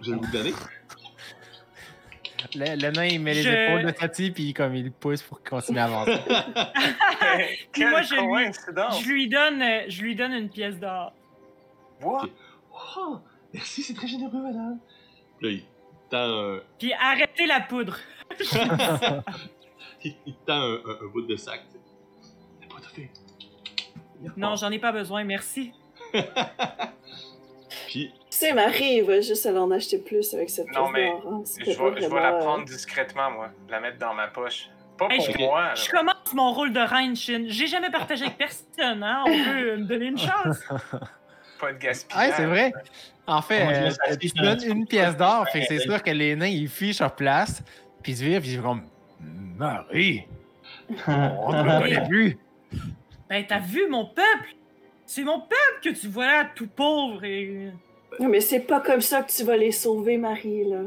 Vous avez le goût de planer? Le, le nain, il met les Je- épaules de Tati, puis comme il pousse pour continuer à avancer. Quelle moi, je lui- coïncidence! Je lui donne, euh, je lui donne une pièce d'or. What? Oh, merci, c'est très généreux, madame. Là, il tend un, Puis arrêtez la poudre. il, il tend un, un- un bout de sac. tu sais. La poudre de fée. Non, j'en ai pas besoin, merci. Puis, Tu sais, Marie, il va juste aller en acheter plus avec cette Non, mais hein. Je vais, la euh, prendre discrètement, moi. La mettre dans ma poche. Pas Hey, pour je- moi. Je commence mon rôle de reine, Shin. J'ai jamais partagé avec personne, hein? On peut me donner une chance. Pas de gaspillage. Ah, c'est vrai. En fait, Moi, je euh, donnes dans- une pièce d'or, fait que c'est sûr que les nains, ils fichent sur place, puis ils se virent, puis ils sont comme Marie, on te connaît plus. Ben, t'as vu mon peuple? C'est mon peuple que tu vois là, tout pauvre et... Non, mais c'est pas comme ça que tu vas les sauver, Marie, là.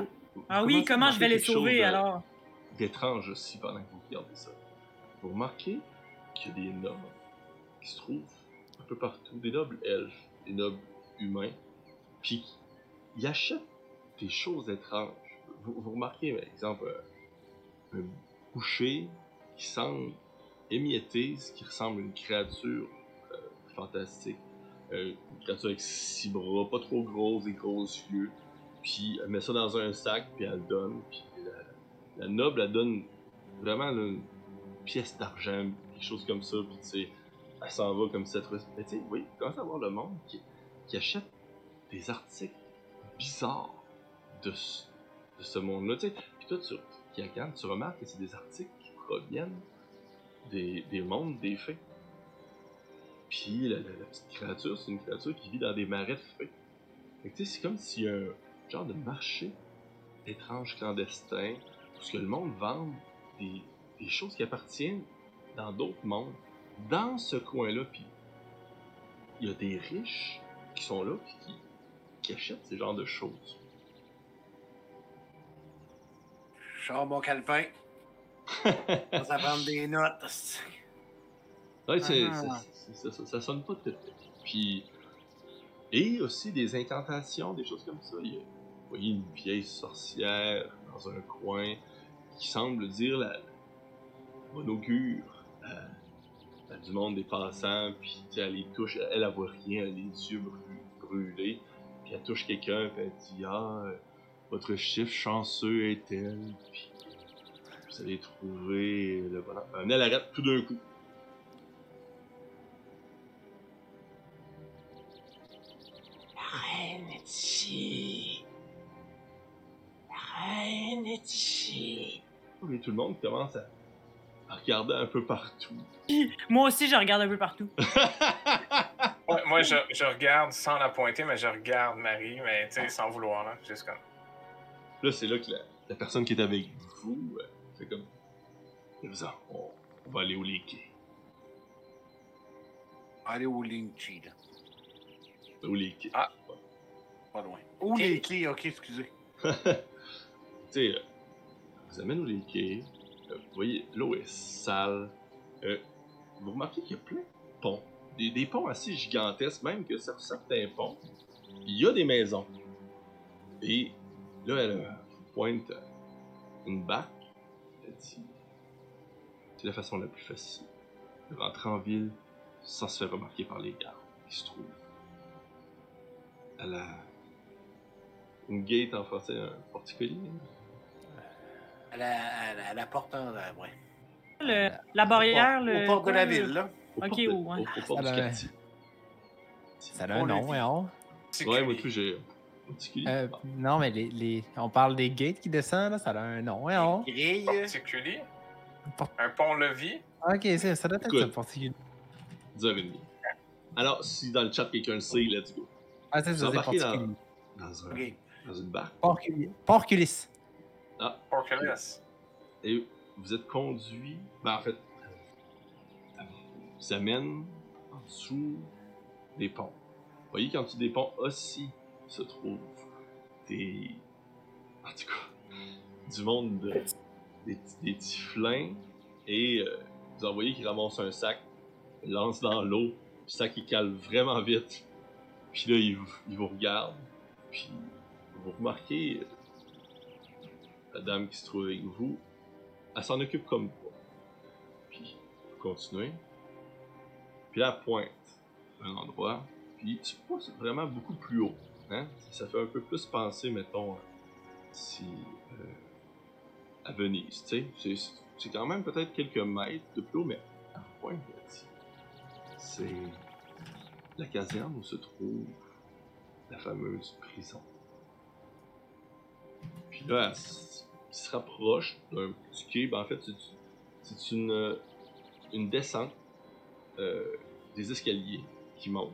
Ah vous oui, comment je vais les sauver chose, euh, alors? d'étrange aussi pendant que vous regardez ça. Vous remarquez qu'il y a des nobles qui se trouvent un peu partout, des nobles elfes, des nobles humains, puis ils achètent des choses étranges. Vous, vous remarquez, par exemple, euh, un boucher qui semble émietté, ce qui ressemble à une créature euh, fantastique. Euh, une créature avec six bras, pas trop grosse et gros yeux. Puis elle met ça dans un sac, puis elle le donne. Puis la, noble, elle donne vraiment une pièce d'argent, quelque chose comme ça. Puis tu sais, elle s'en va comme cette. Mais tu sais, oui, vous commencez à voir le monde qui achète des articles bizarres de ce, de ce monde-là. Puis toi, tu, regarde, tu remarques que c'est des articles qui proviennent des, des mondes des fées. Puis la, petite créature, c'est une créature qui vit dans des marais de fées. Fait tu sais, c'est comme s'il y a un genre de marché étrange clandestin où ce que le monde vend des, des choses qui appartiennent dans d'autres mondes, dans ce coin-là. Puis il y a des riches qui sont là puis qui, qui achètent ces genres de choses. Sors mon calepin. Va prendre des notes. Ouais, Ah. ça, ça sonne pas tout à fait. Puis, et aussi des incantations, des choses comme ça. Il y a, vous voyez une vieille sorcière dans un coin qui semble dire la, bonne augure à, à du monde des passants. Puis, elle les touche, elle, elle, voit rien, elle a les yeux brû- brûlés. Puis, elle touche quelqu'un, puis elle dit Ah, euh, votre chiffre chanceux est-elle Puis, vous allez trouver le bonheur. Elle arrête tout d'un coup. La reine est ici. La reine est ici. Et tout le monde commence à, à regarder un peu partout. Moi aussi, je regarde un peu partout. Moi, je, je regarde sans la pointer, mais je regarde Marie, mais tu sais, sans vouloir, là. Juste comme. Là, c'est là que la, la personne qui est avec vous euh, fait comme. On, on va aller au Lake. Allez au Linky, là. Au Lake. Ah. Pas loin. Les clés, ok, excusez. tu sais, euh, vous amène au Lake. euh, vous voyez, l'eau est sale. Euh, vous remarquez qu'il y a plein de ponts. Des, des ponts assez gigantesques, même que sur certains ponts, il y a des maisons. Et là, elle euh, pointe euh, une barque. Elle dit C'est la façon la plus facile de rentrer en ville sans se faire remarquer par les gardes qui se trouvent. Elle a une gate en français, un porticolis. hein. À la, à la, à la porte en ouais. Le- la barrière, Au le. port de la ville, là. Au Ok, de- ouais. au- au port Ça du quartier. Ça a On un nom, voyons. Ouais, moi tout, j'ai. Euh, Ah. non, mais les, les- on parle des gates qui descendent, là, ça a un nom, voyons. Grille. Particulier? Port- Un pont-levis? Ok, c'est- ça doit être Écoute. ça, particulier. 10h30. Alors, si dans le chat quelqu'un le sait, let's go. Ah, c'est ça, c'est embarquez dans, particulier. dans, un- Ok. dans une barque Porculis. Porculis. Porculus. et vous êtes conduit. Ben, en fait, vous amène en dessous des ponts. Vous voyez qu'en dessous des ponts aussi se trouvent des. En tout cas, du monde de des, des petits flins et euh, vous en voyez qui ramasse un sac, lance dans l'eau, le sac il cale vraiment vite. Puis là, il, il vous regarde, puis vous remarquez euh, la dame qui se trouve avec vous, elle s'en occupe comme pas. Puis vous continuez. Puis elle pointe un endroit, puis c'est pas vraiment beaucoup plus haut. Hein? Ça fait un peu plus penser, mettons, si, euh, à Venise, tu sais. C'est- quand même peut-être quelques mètres de plus haut, mais à pointe, c'est la caserne où se trouve la fameuse prison. Puis là, elle, se rapproche d'un petit quai. Ben, en fait, c'est- une, une descente euh, des escaliers qui montent.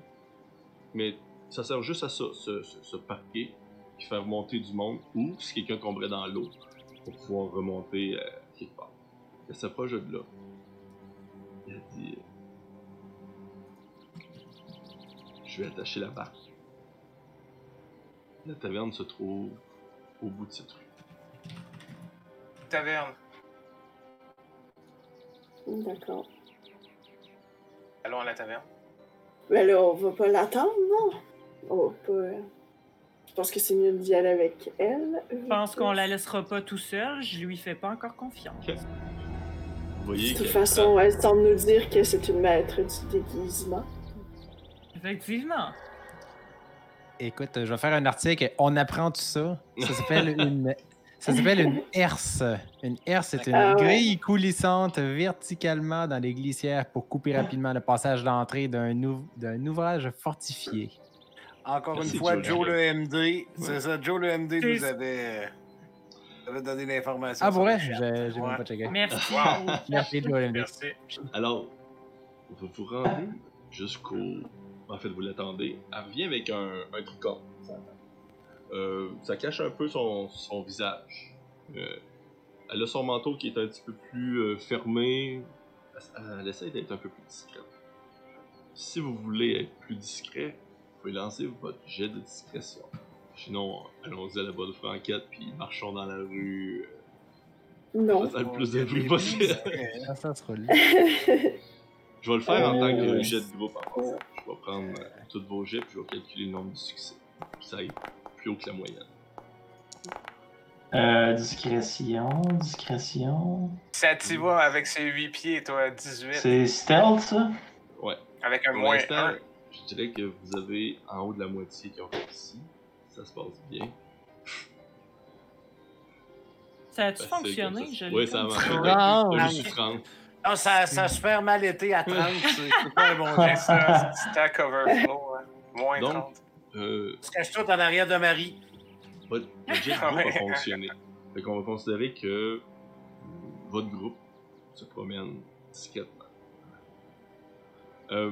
Mais ça sert juste à ça, ce, ce, ce parquet, qui fait remonter du monde ou si quelqu'un tomberait dans l'eau pour pouvoir remonter euh, quelque part. Elle s'approche de là. Elle dit Je vais attacher la barque. La taverne se trouve au bout de cette rue. Taverne. D'accord. Allons à la taverne. Mais là, on va pas l'attendre, non? On va pas. Je pense que c'est mieux d'y aller avec elle. Je pense qu'on la laissera pas tout seul. Je lui fais pas encore confiance. Voyez De toute façon, elle semble nous dire que c'est une maître du déguisement. Effectivement. Écoute, je vais faire un article. On apprend tout ça. Ça s'appelle une. Ça s'appelle une herse. Une herse, c'est une Ah ouais. grille coulissante verticalement dans les glissières pour couper rapidement le passage d'entrée d'un ou- d'un ouvrage fortifié. Encore Merci, une fois, Joe. Joe le MD. C'est ça, Joe le MD nous avait, euh, avait donné l'information. Ah, pour vrai? le. J'ai Ouais. même pas checké. Merci. Wow. Merci, Joel Hendrix. Merci. Alors, vous vous rendez jusqu'au. En fait, vous l'attendez. Elle revient avec un, un tricot. Euh, ça cache un peu son, son visage. Euh, elle a son manteau qui est un petit peu plus euh, fermé. Elle, elle essaie d'être un peu plus discrète. Si vous voulez être plus discret, vous pouvez lancer votre jet de discrétion. Sinon, allons-y à la bonne franquette, puis marchons dans la rue. Non. faisant le plus de bruit possible. Ah, ça se. Je vais le faire en tant que jet de groupe en passant. Je vais prendre euh, tous vos jets puis je vais calculer le nombre de succès. Ça aille plus haut que la moyenne. Euh, discrétion, discrétion. Ça t'y va avec ses 8 pieds, toi, 18. C'est stealth, ça? Ouais. Avec un Pour moins l'instant, 1. je dirais que vous avez en haut de la moitié qui ont réussi. Ça se passe bien. Ça a-tu fonctionné? ça. Je Oui, ça a marché. Franche. T'as juste 30. Ah, ça, ça a super mal été à 30. c'est pas un bon C'est geste. ça, stack overflow. hein. Moins Donc, 30. Euh, Tu caches tout en arrière de Marie. votre votre jet de groupe a fonctionné. Fait qu'on va considérer que votre groupe se promène discrètement. Euh,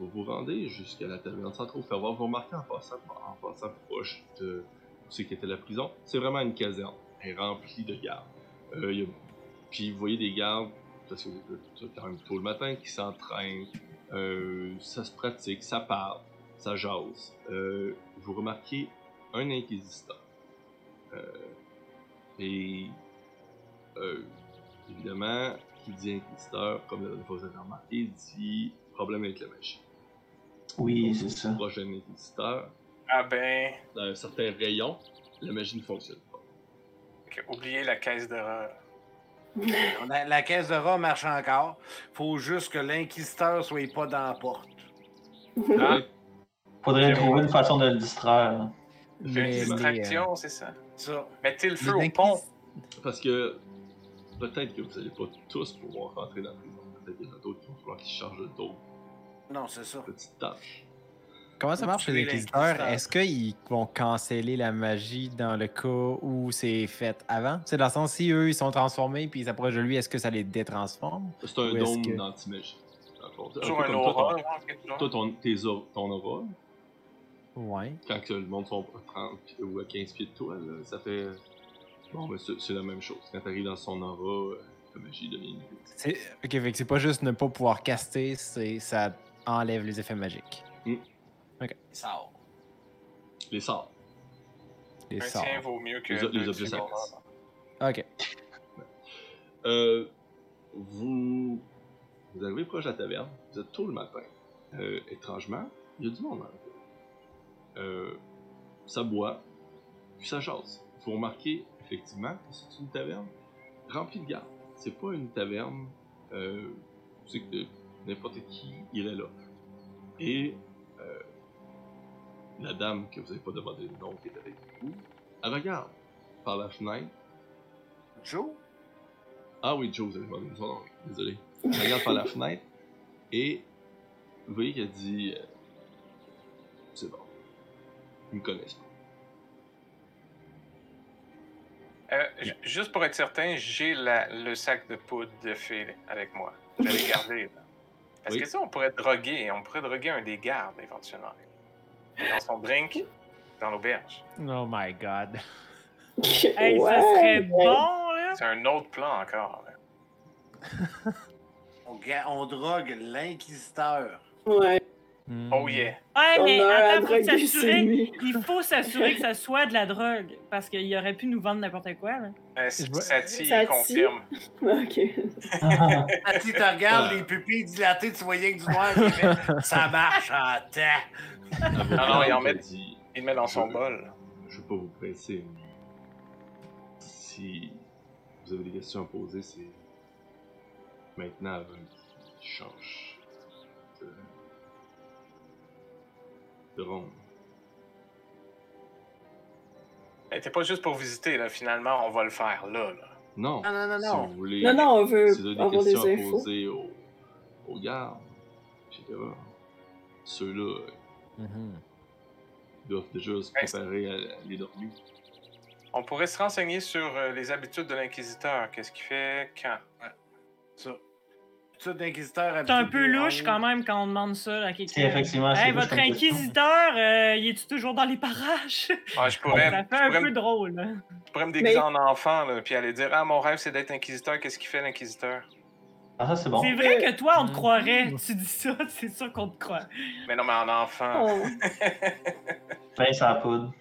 vous vous rendez jusqu'à la taverne sans trop faire voir. Vous remarquez en passant, en passant proche de où c'est qu'était la prison, c'est vraiment une caserne. Elle est remplie de gardes. Euh, il y a- Puis vous voyez des gardes, parce que c'est quand même tôt le matin, qui s'entraînent. Euh, ça se pratique, ça parle, ça jase. Euh, vous remarquez un inquisiteur. Euh, et euh, évidemment, qui dit inquisiteur, comme la fois vous avez remarqué, dit problème avec la magie. Oui, c'est ça. Proche d'un inquisiteur, Ah ben, dans un certain rayon, la magie ne fonctionne pas. oubliez la caisse d'erreur. La, la caisse de rat marche encore. Faut juste que l'inquisiteur soit pas dans la porte. Ah. Faudrait trouver une façon de le distraire. Une Mais les, distraction, c'est ça. Ça. Mettez le feu au pont. Parce que peut-être que vous n'allez pas tous pouvoir rentrer dans la prison. Peut-être qu'il y en a d'autres qui vont falloir qu'ils chargent d'autres Non, c'est ça. petites tâches. Comment ça marche chez les inquisiteurs? Est-ce qu'ils vont canceller la magie dans le cas où c'est fait avant? C'est dans le sens, si eux, ils sont transformés puis ils s'approchent de lui, est-ce que ça les détransforme? C'est un dôme que- d'anti-magie. Toujours un toi, aura, tes ton aura, Ouais. quand que le monde sont à 30 pieds- ou à 15 pieds de toi, là, ça fait. Bon, mais c'est la même chose. Quand t'arrives dans son aura, euh, la magie devient inutile. C'est... Ok, fait que c'est pas juste ne pas pouvoir caster, c'est ça enlève les effets magiques. Ça va. Les sorts. Les Un sorts. tien vaut mieux que Les- les objets sacrés. Ok. Euh, vous, vous arrivez proche de la taverne, vous êtes tôt le matin. Euh, étrangement, il y a du monde dans la taverne. Euh, ça boit, puis ça jase. Vous remarquez effectivement que c'est une taverne remplie de gardes. C'est pas une taverne euh, où c'est que n'importe qui irait là. Et euh, la dame que vous n'avez pas demandé le nom qui est avec vous, elle regarde par la fenêtre. Joe? Ah oui, Joe, vous avez demandé son nom, désolé. Elle regarde par la fenêtre et vous voyez qu'elle dit euh, C'est bon. Connaissent pas. Euh, ju- Juste pour être certain, j'ai la- le sac de poudre de fée avec moi. Je l'ai gardé. là. Parce Oui. que ça, on pourrait droguer. On pourrait droguer un des gardes éventuellement. Dans son drink, dans l'auberge. Oh my god. Hey, ça serait bon, là. C'est un autre plan encore. là. On, on drogue l'inquisiteur. Ouais. Hmm. Oh yeah. Ouais, mais attends, faut s'assurer. Il faut s'assurer que ça soit de la drogue. Parce qu'il aurait pu nous vendre n'importe quoi, là. Euh, vois- Sati Sati. confirme. Ok. Ah, tu te regardes, Ah. les pupilles dilatées, tu voyais que du noir, il fait, ça marche en temps. Vous Non, non, il en met- Il le met dans son Je- bol. Je veux pas vous presser, mais si vous avez des questions à poser, c'est maintenant avant qu'il change de ronde. Elle était pas juste pour visiter, là. Finalement, on va le faire là. là. Non, Non, non, non, si vous voulez, Non, non, on veut si des avoir des à poser aux, aux gardes, etc., ceux-là Mhm. doivent déjà se préparer à aller dormir. On pourrait se renseigner sur euh, les habitudes de l'inquisiteur. Qu'est-ce qu'il fait quand? Ça, C'est un peu louche quand même quand on demande ça à quelqu'un. effectivement. Hey, votre inquisiteur, euh, il est-tu toujours dans les parages? Ah, je pourrais, Ça je fait un pourrais peu me- drôle. là. je pourrais me déguiser Mais- en enfant, là, puis aller dire Ah, mon rêve, c'est d'être inquisiteur. Qu'est-ce qu'il fait, l'inquisiteur? Ah, ça, c'est bon. C'est vrai que toi, on te Mm. croirait. Tu dis ça, c'est sûr qu'on te croit. Mais non, mais en enfant. Oh. Ça la poudre.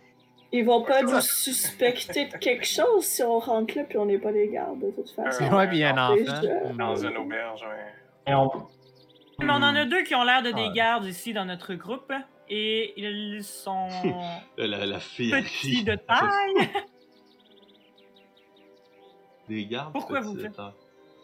Ils vont pas nous suspecter de quelque chose si on rentre là puis on n'est pas des gardes, de toute façon. Euh, Ouais, puis un enfant. Dans une auberge, ouais. Et on... Mais on en a deux qui ont l'air de des Ouais. gardes ici dans notre groupe. Et ils sont la, la fille petits de taille. Des gardes. Pourquoi vous de faites-.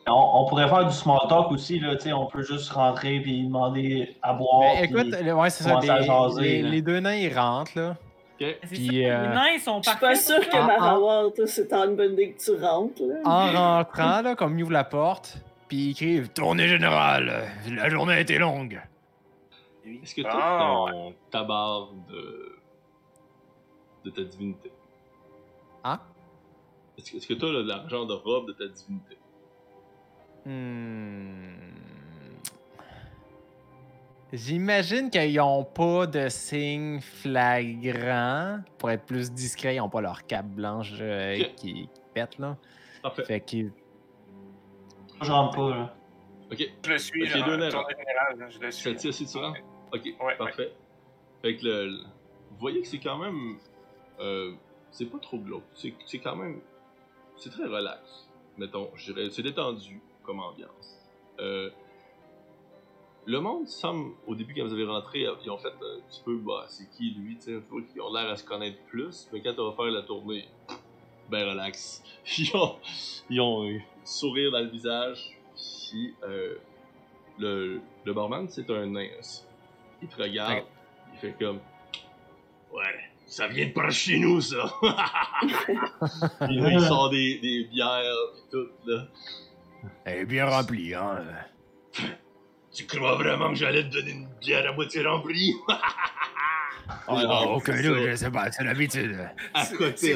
On, on pourrait faire du small talk aussi, là, on peut juste rentrer puis demander à boire. Écoute, ouais, c'est ça. Les, jaser, les- là. les deux nains, ils rentrent, là. Puis, ça, Les euh, nains, ils sont Je suis pas pour que. Ah, ah. Marawar, toi, c'est une bonne idée que tu rentres, là. En rentrant, là, comme ils ouvrent la porte, puis ils crient Tournée générale, la journée a été longue. Est-ce que tu Ah, as ton tabard de... de ta divinité? Hein? Est-ce que, est-ce que tu as l'argent de robe de ta divinité? Hmm. J'imagine qu'ils n'ont pas de signes flagrants. Pour être plus discrets, ils n'ont pas leur cape blanche euh, qui, qui pète, là. Parfait. Fait qu'ils. Je rentre pas, là. Ok. Je le suis, Ok, là, deux là, je le suis. Aussi, tu rends? Ok, Ouais, parfait. Fait que le, le- vous voyez que c'est quand même. euh, c'est pas trop glauque. C'est c'est quand même. C'est très relax. Mettons, je dirais. C'est détendu comme ambiance. Euh, le monde semble, au début, quand vous avez rentré, euh, ils ont fait un petit peu, bah, c'est qui lui, tu sais, un peu, ils ont l'air à se connaître plus, mais quand on va faire la tournée, ben relax. Ils ont, ils ont un sourire dans le visage, puis euh, le, le barman, c'est un nain aussi. Il te regarde, il fait comme, ouais, ça vient de par chez nous, ça. Puis là, il sort des, des bières, et tout, là. Elle est bien remplie, hein. Tu crois vraiment que j'allais te donner une bière à moitié remplie? Oh, non, aucun doute, je sais pas, c'est l'habitude. À côté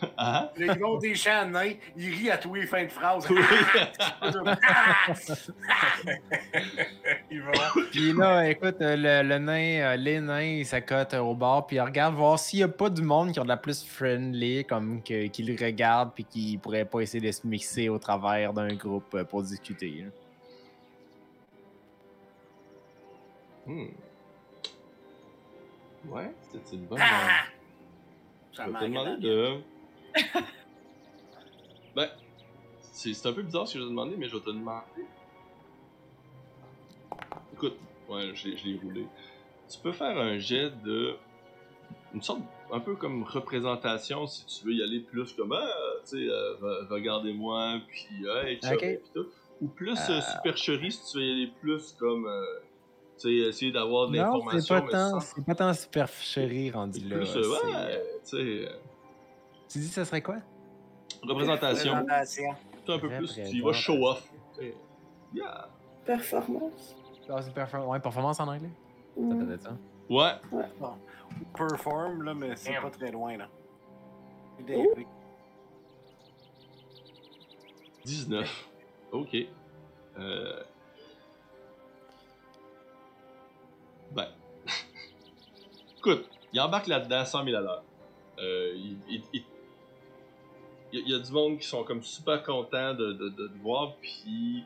Hein? Le gros des chats nains, il rit à tous les fins de phrase. Oui. Ils. Puis là, écoute, euh, le, le nain, euh, les nains, ils s'accotent au bord, puis ils regardent voir s'il n'y a pas du monde qui ont de la plus friendly, comme que, qui le regardent, puis qui pourraient pas essayer de se mixer au travers d'un groupe euh, pour discuter. là. Hmm. Ouais, c'était une bonne. Ah! Je Ça vais te demander de. Ben, c'est un peu bizarre ce que je vais te demander, mais je vais te demander. Écoute, ouais, je l'ai- je l'ai roulé. Tu peux faire un jet de. Une sorte, un peu comme représentation, si tu veux y aller plus comme, ah, tu sais, euh, re- regardez-moi, puis, hey, chum, Ok. puis tout. Ou plus euh, Euh. supercherie, si tu veux y aller plus comme, euh, tu sais, essayer d'avoir de Non, l'information. c'est pas, tant, sans- c'est pas tant supercherie rendu là. plus, ouais, tu sais, Tu dis ça serait quoi? représentation. Présentation. Tout un peu plus, tu y vas show off. Yeah. Performance. Ah, c'est perform- ouais, performance en anglais? Ça Mm. peut être ça. Ouais, Perform, là, mais c'est pas très loin, là. Oh. 19. Ok. Euh... Ben. Écoute, il embarque là-dedans 100 000 à l'heure. Euh, il, il- il- il y a- il y a du monde qui sont comme super contents de, de, de te voir, puis.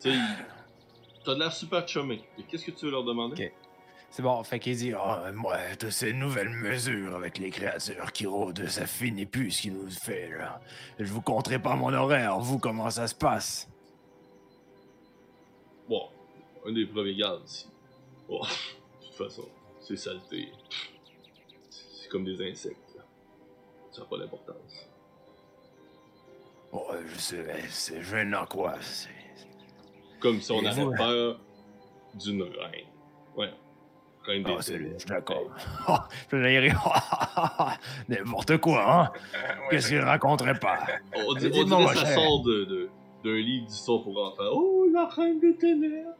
Tu sais, t'as de l'air super chumé. Qu'est-ce que tu veux leur demander? Ok. C'est bon, fait qu'il dit Ah, moi, toutes ces nouvelles mesures avec les créatures qui rôdent, ça finit plus ce qu'il nous fait, là. Je vous compterai pas mon horaire, vous, comment ça se passe? Bon, un des premiers gardes ici. Bon, de toute façon, c'est saleté. C'est comme des insectes. là. Ça n'a pas d'importance. Oh, je sais, c'est gênant, quoi. Comme si on Et avait peur d'une reine. Ouais. Reine des Ah, c'est ténèbres. je suis d'accord. N'importe quoi, hein. Qu'est-ce qu'il raconterait pas? On, dit, on dirait que ça sort de, de- d'un livre d'histoire pour enfants. Oh, la reine des ténèbres!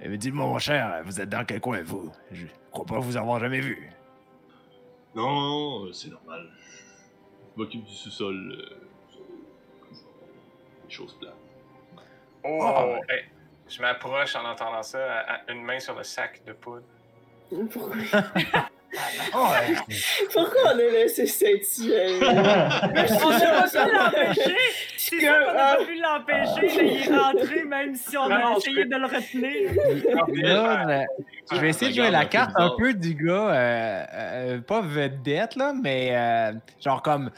Eh, Mais dis-moi, mon cher, vous êtes dans quel coin, vous? Je crois pas vous avoir jamais vu. Non, c'est normal. Je m'occupe du sous-sol. euh, des choses plates. Oh, Ah. hey, je m'approche en entendant ça, à- à une main sur le sac de poudre. Pourquoi, Oh, Pourquoi on a laissé cette euh, On n'a pas pu l'empêcher! C'est sûr qu'on n'a pas pu l'empêcher, mais il est rentré même si on a essayé je- de le retenir. Je vais essayer de jouer la carte un peu du gars, euh, euh, pas vedette, là, mais euh, genre comme,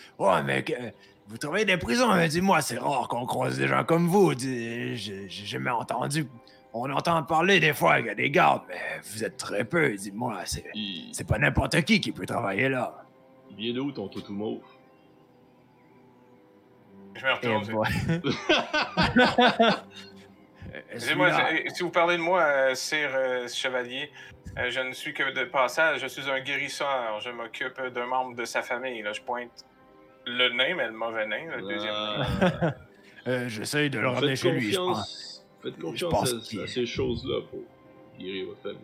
mec, euh, vous travaillez dans les prisons, mais dis-moi, c'est rare qu'on croise des gens comme vous. J'ai jamais entendu. On entend parler des fois qu'il y a des gardes, mais vous êtes très peu. Dis-moi, c'est Il, c'est pas n'importe qui qui peut travailler là. il vient d'où ton toutou mauve? Je me Et retourne. Excusez-moi, si vous parlez de moi, euh, sire euh, chevalier, euh, je ne suis que de passage, je suis un guérisseur, je m'occupe d'un membre de sa famille. Là. Je pointe le nain, mais le mauvais nain, le deuxième nain. Ah, Euh, J'essaye de le ramener chez lui, je pense. Faites confiance à- ces choses-là pour guérir votre famille.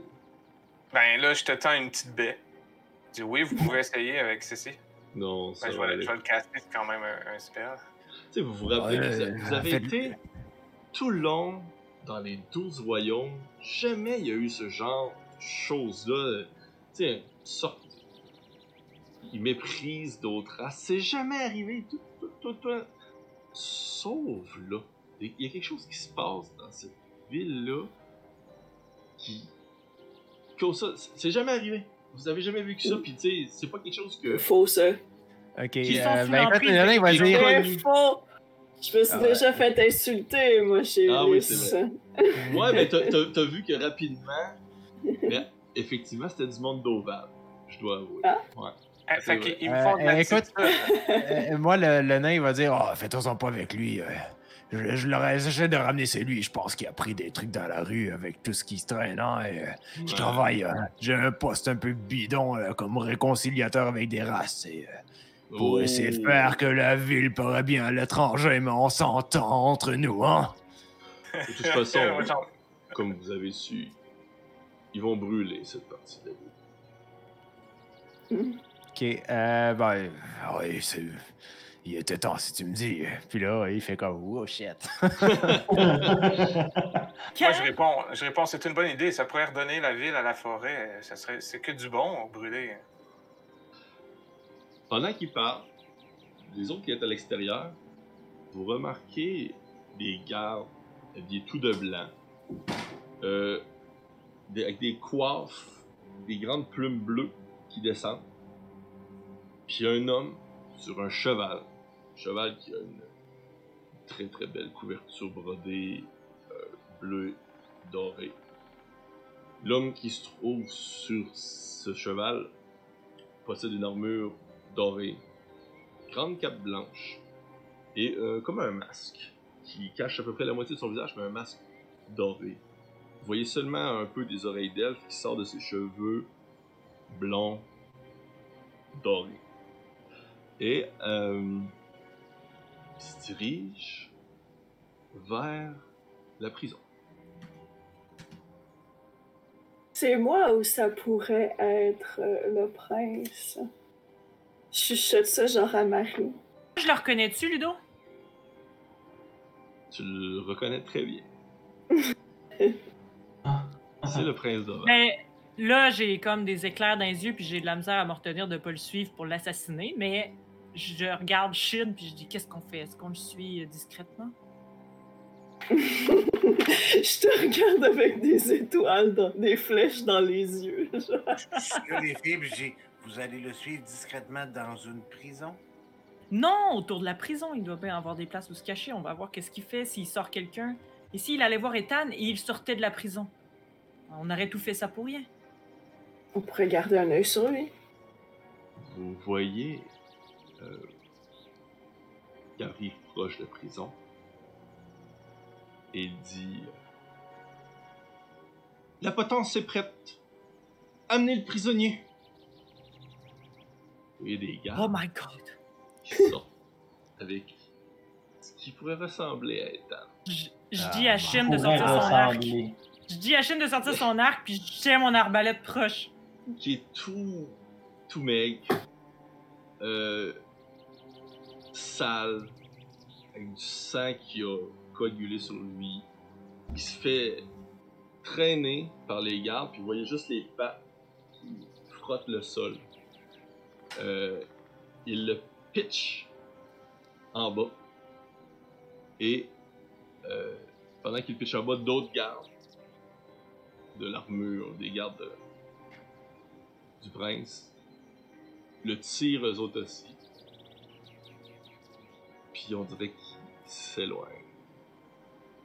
Ben là, je te tends une petite baie. Je dis oui, vous pouvez essayer avec ceci. Non, ça Ben, je, va vais, aller. je vais le caster, c'est quand même un, un spell. Tu sais, vous vous rappelez, Ouais, vous, vous avez faites- été tout le long dans les douze royaumes. Jamais il y a eu ce genre de choses-là. Tu sais, sorte. Ils méprisent d'autres races. C'est jamais arrivé. Tout, tout, tout, tout. Sauf là. Il y a quelque chose qui se passe dans cette ville-là qui. C'est jamais arrivé. Vous avez jamais vécu ça, puis tu sais, c'est pas quelque chose que. Faux, ça. Ok, Qui euh, ben écoute, l'emprise il y en a, il va des- dire. C'est faux! Je me suis Ah ouais. déjà fait insulter, moi, chez Ah oui, c'est Ouais, mais t'as- vu que rapidement. Mais effectivement, c'était du monde d'Oval. Je dois avouer. Ah. Ouais. Eh, fait vrai. qu'ils ils me Euh, font de la euh, écoute, petite- Euh, moi, le, le nain, il va dire Oh, faites-en pas avec lui. Je, je l'aurais- j'essaie de ramener c'est lui. Je pense qu'il a pris des trucs dans la rue avec tout ce qui se traîne. hein, et, euh, je travaille. euh, J'ai un poste un peu bidon euh, comme réconciliateur avec des races. Et, euh, pour Oh. essayer de faire que la ville paraît bien à l'étranger, mais on s'entend entre nous, hein? De toute façon, comme vous avez su, ils vont brûler cette partie de la ville. Ok, euh, ben, oui, c'est. Il était temps si tu me dis. Puis là, il fait comme Oh shit. Moi, je réponds, je réponds, c'est une bonne idée. Ça pourrait redonner la ville à la forêt. Ça serait, c'est que du bon, brûler. Pendant qu'ils parlent, les autres qui étaient à l'extérieur, vous remarquez des gardes habillés tout de blanc, euh, des- avec des coiffes, des grandes plumes bleues qui descendent. Puis un homme sur un cheval cheval qui a une très très belle couverture brodée euh, bleue dorée. L'homme qui se trouve sur ce cheval possède une armure dorée, grande cape blanche et euh, comme un masque qui cache à peu près la moitié de son visage, mais un masque doré. Vous voyez seulement un peu des oreilles d'elfe qui sortent de ses cheveux blonds dorés. Et euh, il se dirige vers la prison. C'est moi ou ça pourrait être euh, le prince? Je chuchote ça genre à Marie. Je le reconnais-tu, Ludo? Tu le reconnais très bien. C'est le prince d'Oran. Mais là, j'ai comme des éclairs dans les yeux, puis j'ai de la misère à me retenir de pas le suivre pour l'assassiner. Mais je regarde Shin, puis je dis qu'est-ce qu'on fait? Est-ce qu'on le suit euh, discrètement? Je te regarde avec des étoiles, dans, des flèches dans les yeux. Là, les filles, j'ai vous allez le suivre discrètement dans une prison? Non, autour de la prison, il doit bien avoir des places où se cacher. On va voir qu'est-ce qu'il fait, s'il sort quelqu'un. Ici, il allait voir Ethan et il sortait de la prison. On aurait tout fait ça pour rien. On pourrait garder un œil sur lui. Vous voyez qui arrive proche de la prison et dit La potence est prête. Amenez le prisonnier. A des Oh gardes my god. qui sortent avec ce qui pourrait ressembler à Ethan. Je, je Ah, dis à Shin de sortir son arc. Je dis à Shin de sortir son arc, puis je tiens mon arbalète proche. qui est tout, tout maigre, euh, sale, avec du sang qui a coagulé sur lui. Il se fait traîner par les gardes, puis vous voyez juste les pattes qui frottent le sol. Euh, il le pitch en bas. Et euh, pendant qu'il pitch en bas, d'autres gardes de l'armure, des gardes de, du prince le tirent eux autres aussi. Puis on dirait qu'ils s'éloignent.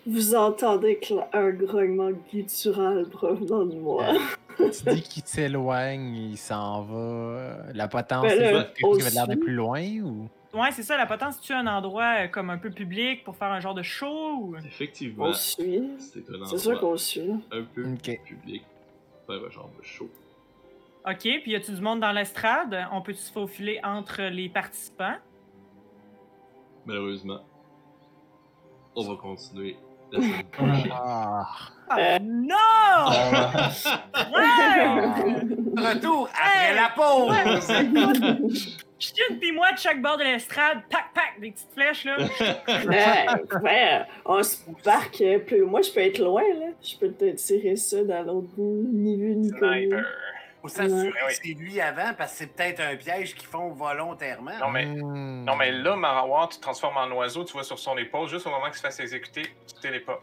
Vous entendez un grognement guttural provenant de moi. Tu dis qu'il s'éloigne, il s'en va. euh, La potence, Ben c'est quelque chose l'air d'être plus loin ou? Ouais, c'est ça, la potence, tu un endroit euh, comme un peu public pour faire un genre de show ou... Effectivement, On suit. c'est sûr qu'on suit. un peu public, faire un genre de show. Ok, puis y a-tu du monde dans l'estrade? On peut se faufiler entre les participants? Malheureusement, on va continuer la semaine prochaine. Ah! Euh. Non! Ah, Ouais! Retour après Hey! la pause! Chine pis moi de chaque bord de l'estrade, pac pac, des petites flèches là. Ouais, ouais, on se parque euh, plus. Moi, je peux être loin, là. Je peux te tirer ça dans l'autre bout, ni vu ni connu. Sniper. Faut s'assurer que c'est lui avant, parce que c'est peut-être un piège qu'ils font volontairement. Non, mais, Hmm. non, mais là, Marawar, tu te transformes en oiseau, tu vas sur son épaule, juste au moment qu'il se fasse exécuter, tu téléportes.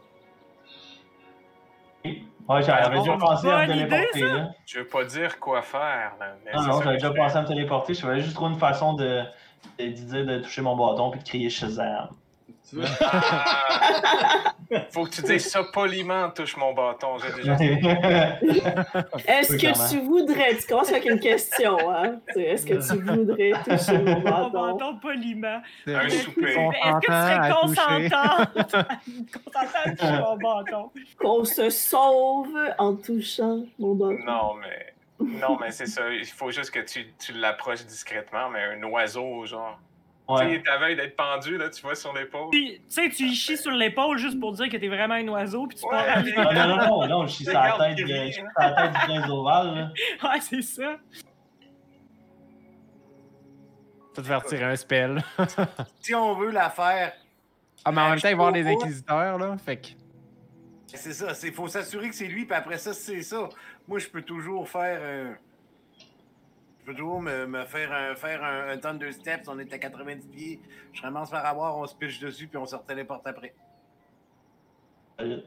Ouais, j'avais déjà Bonne pensé à me idée, téléporter. Là. Je veux pas dire quoi faire, là, mais Non, non, j'avais déjà pensé à me téléporter. Je voulais juste trouver une façon de, de, de dire de toucher mon bâton puis de crier Shazam. Ah! Faut que tu dises ça poliment, touche mon bâton. J'ai déjà Est-ce Oui, que tu voudrais, tu commences avec une question, hein? Est-ce que tu voudrais toucher mon Mon bâton? bâton poliment. Un souper. Est-ce que tu serais consentante? consentante à toucher mon bâton? Qu'on se sauve en touchant mon bâton? Non, mais. Non, mais c'est ça. Il faut juste que tu, tu l'approches discrètement, mais un oiseau, genre. Tu Ouais. sais, ta veille d'être pendu, là, tu vois, sur l'épaule. Puis, tu sais, tu y chies sur l'épaule juste pour dire que t'es vraiment un oiseau, puis tu Ouais, pars à mais- non, non, non, non, je suis sur la tête, de- sur la du prince ovale. là. Ouais, c'est ça. Ça te faire tirer un spell. Si on veut la faire, Ah, mais en même temps, ils vont avoir des inquisiteurs, là. Fait que. c'est ça. Il faut s'assurer que c'est lui, puis après ça, c'est ça. Moi, je peux toujours faire un. Je peux toujours me, me faire un, faire un, un Thunder Steps. On est à 90 pieds. Je ramasse par avoir, on se piche dessus, puis on se téléporte après. Euh,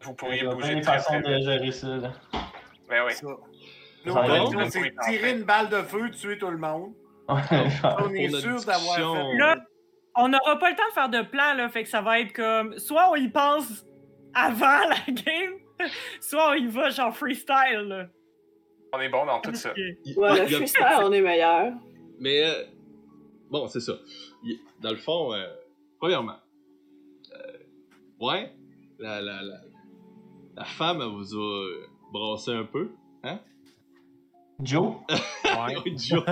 Vous Il pourriez y a plein bouger de très, façons très de gérer ça. Là. Ben oui. Nous, bon. c'est tirer une balle de feu, tuer tout le monde. On est sûr d'avoir fait- Là, on n'aura pas le temps de faire de plan, là, fait que ça va être comme. Soit on y pense avant la game, soit on y va genre freestyle, là. On est bon dans tout ça. Ok. il- Ouais, il le y a- freestyle, on est meilleur. Mais euh, bon, c'est ça. Dans le fond, euh, premièrement, euh, ouais, la, la, la, la femme, elle vous a euh, brassé un peu. Hein? Joe? Ouais. Oui, Joe.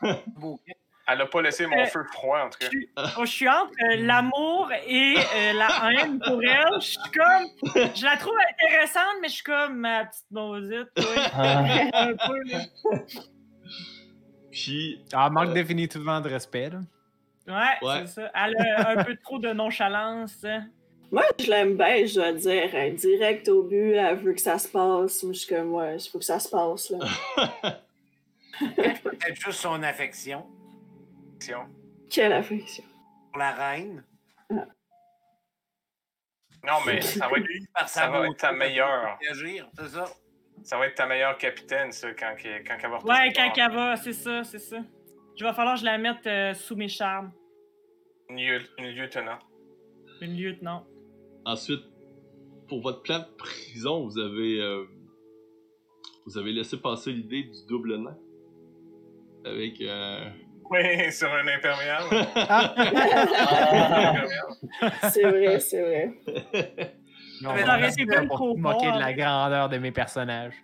Elle a pas laissé mon Euh, feu froid, en tout cas. Oh, je suis entre euh, l'amour et euh, la haine pour elle. Je suis comme. Je la trouve intéressante, mais je suis comme ma petite maudite, toi. Un peu, là. Puis, Ah, manque Euh. définitivement de respect. là. Ouais, Ouais. c'est ça. Elle a un peu trop de nonchalance. hein. Moi, je l'aime bien, je dois dire. hein, direct au but, elle veut que ça se passe. Moi, je suis comme, ouais, il faut que ça se passe, là. Peut-être juste son affection Quelle affection. pour la reine. Non, mais ça va être, Par ça va être ta meilleure. C'est ça. ça va être ta meilleure capitaine, ça, quand, qu'elle- quand elle va retourner Ouais, quand elle va, c'est ça, c'est ça. Je vais falloir que je la mette euh, sous mes charmes. Une, lieu- une lieutenant. Une lieutenant. ensuite, pour votre plan de prison, vous avez, euh, vous avez laissé passer l'idée du double nain. Avec. euh, Oui, sur un imperméable. Ah. c'est vrai, c'est vrai. Non, Mais on ça été pas bien trop moquer de la grandeur de mes personnages.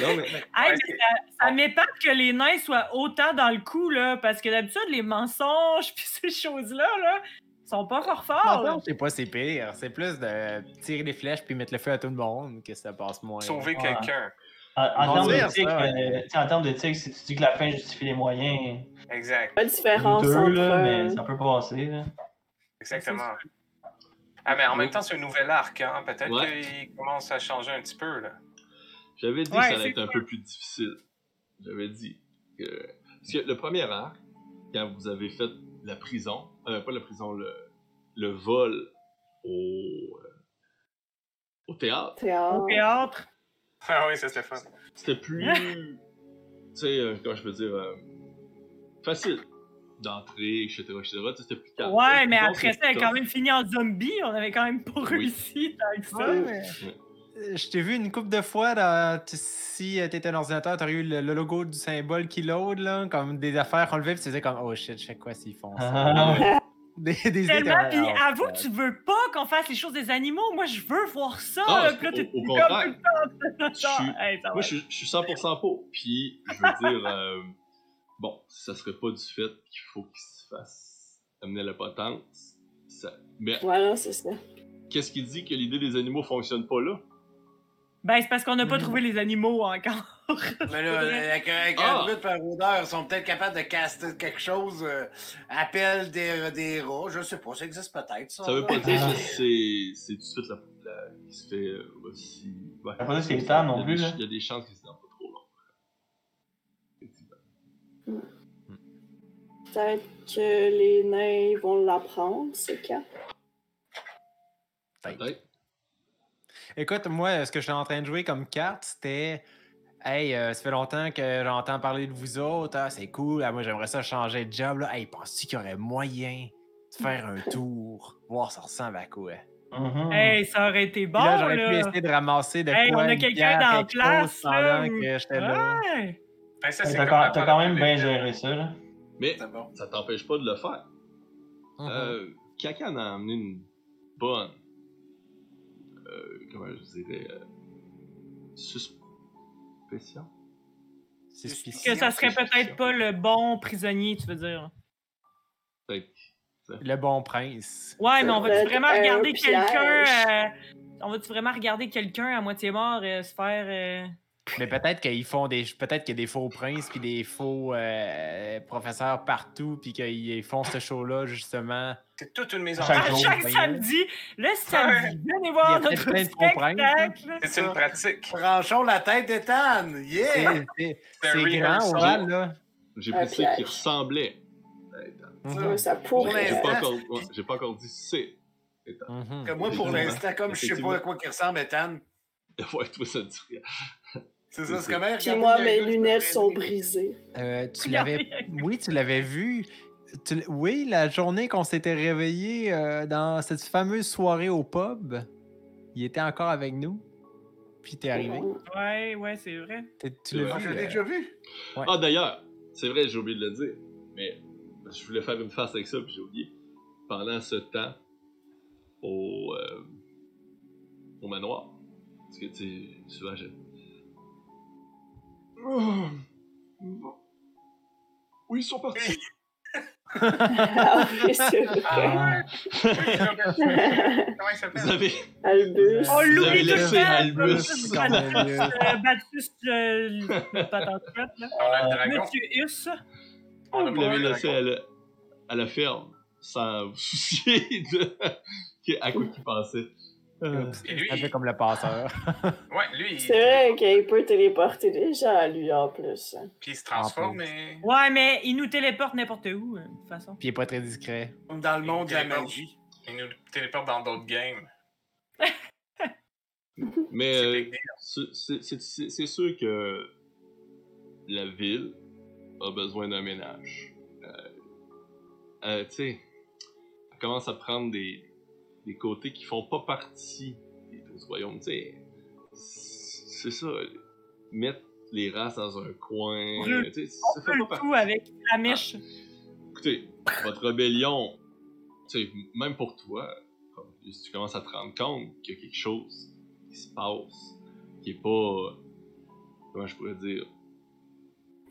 Non, mais. Hey, Ouais, mais ça, ça m'épate que les nains soient autant dans le coup, là, parce que d'habitude, les mensonges puis ces choses-là, là, sont pas fort forts. c'est pas c'est pire. C'est plus de tirer des flèches puis mettre le feu à tout le monde que ça passe moins. Sauver Ouais. quelqu'un. En, en On termes va dire d'éthique, ça, ouais. euh, tu sais, en termes d'éthique, si tu dis que la fin justifie les moyens, Exact. Pas de différence deux, entre. là, mais ça peut passer. Là. Exactement. Ah, mais en même temps, c'est un nouvel arc, hein. Peut-être Ouais. qu'il commence à changer un petit peu, là. J'avais dit Ouais, que ça allait être un peu plus difficile. J'avais dit que. Parce que le premier arc, quand vous avez fait la prison, euh, pas la prison, le, le vol au, euh, au théâtre, Théâtre. Au théâtre. Ah oui, ça c'était fun. c'était plus. tu sais, euh, comment je peux dire. euh, facile d'entrer, etc. etc. C'était plus calme. Ouais, mais après ça, elle quand même fini en zombie. On avait quand même pas Oui. réussi tant que ça. Ouais. mais- Euh, Je t'ai vu une couple de fois, dans, tu- si t'étais un ordinateur, t'aurais eu le, le logo du symbole qui load, là, comme des affaires enlevées, puis tu faisais comme, oh shit, je sais quoi s'ils font ça? Ah, Des, des Tellement, puis oh, avoue que tu veux pas qu'on fasse les choses des animaux. Moi, je veux voir ça. Ah, là, puis là, au- t'es au comme contraire. Je suis- Hey, Moi, je, suis- je suis 100% pour. Puis, je veux dire, euh, bon, ça serait pas du fait qu'il faut qu'il se fasse amener la potence. Ça... Mais Voilà, c'est ça. qu'est-ce qui dit que l'idée des animaux fonctionne pas là? Ben, c'est parce qu'on n'a pas Mhm. trouvé les animaux encore. Mais là, avec, avec Ah! un but par odeur, ils sont peut-être capables de caster quelque chose. euh, appel des, des rats, je sais pas, ça existe peut-être. Ça, Ça veut pas dire que c'est c'est tout de suite la, la- qui se fait euh, aussi. Ouais. Ça veut pas dire que c'est le temps non Il y a plus, des- là. Il y a des chances que c'est dans pas trop long. Effectivement. Peut-être que les nains vont l'apprendre, c'est quand? Peut-être. Écoute, moi, ce que j'étais en train de jouer comme carte, c'était Hey, euh, ça fait longtemps que j'entends parler de vous autres, ah, c'est cool, ah, moi j'aimerais ça changer de job. Là. Hey, penses-tu qu'il y aurait moyen de faire un tour, voir ça ressemble à quoi? Mhm. Hey, ça aurait été bon, Puis là, j'aurais pu là. essayer de ramasser de Hey, quoi. on a quelqu'un dans la place, là. pendant que j'étais là. Ouais. Ben, ça, c'est T'as quand, la t'as quand même bien géré ça. Là. Mais bon. ça t'empêche pas de le faire. Mhm. Euh, Kaka en a amené une bonne. Euh, comment je dirais. Euh, suspicion? Que ça serait peut-être pas le bon prisonnier, tu veux dire. Le bon prince. Ouais, mais on va-tu Peut-être vraiment regarder quelqu'un. euh, on va-tu vraiment regarder quelqu'un à moitié mort euh, se faire. euh, Mais peut-être qu'ils font des. Peut-être qu'il y a des faux princes puis des faux euh, professeurs partout, puis qu'ils font ce show-là justement. C'est toute une mise en Chaque À jour. samedi, le samedi, venez voir notre spectacle. C'est une pratique. Branchons la tête d'Ethan! C'est Yeah! c'est- grand. Oral, là. J'ai précisé qu'il ressemblait. Attends. Mhm. Ça Pour pourrait. J'ai pas l'instant, encore, ouais, j'ai pas encore dit c'est. Mhm. moi, pour l'instant, comme je sais pas à quoi il ressemble, Ethan, Ouais, toi, ça te dit rien. C'est ça, C'est c'est comment Puis moi, mes lunettes sont brisées. Euh, tu l'avais. Oui, tu l'avais vu. Tu Oui, la journée qu'on s'était réveillé euh, dans cette fameuse soirée au pub, il était encore avec nous. Puis t'es arrivé. Ouais, ouais, c'est vrai. T'es- Tu l'as Ah, vu. je l'ai euh, déjà vu. Ouais. Ah, d'ailleurs, c'est vrai, j'ai oublié de le dire, mais je voulais faire une face avec ça, puis j'ai oublié. Pendant ce temps, au, euh, au manoir, parce que, tu sais, souvent, je... Oui, ils sont partis. Ah oui, c'est vrai. Ah, Comment il s'appelle? Avez... Albus. On Vous l'oublie avez tout le Albus. Baptiste, euh, euh, là. Le dragon. Monsieur Huss. On le laissé à la, à la ferme, sans vous soucier de... à quoi qu'il pensait. Euh, Et lui, Un peu comme le passeur. ouais, lui, C'est vrai qu'il peut téléporter des gens à lui en plus. puis il se transforme, mais Ouais, mais il nous téléporte n'importe où, euh, de toute façon. Puis il est pas très discret. Comme dans le monde de la magie. il nous téléporte dans d'autres games. Mais C'est euh, c'est sûr que la ville a besoin d'un ménage. Euh, euh, tu sais, elle commence à prendre des, des côtés qui font pas partie des douze royaumes. Tu c'est ça. Mettre les races dans un coin. Brûle- ça fait pas tout avec la mèche. Écoutez, votre rébellion, même pour toi, si tu commences à te rendre compte qu'il y a quelque chose qui se passe, qui est pas. Comment je pourrais dire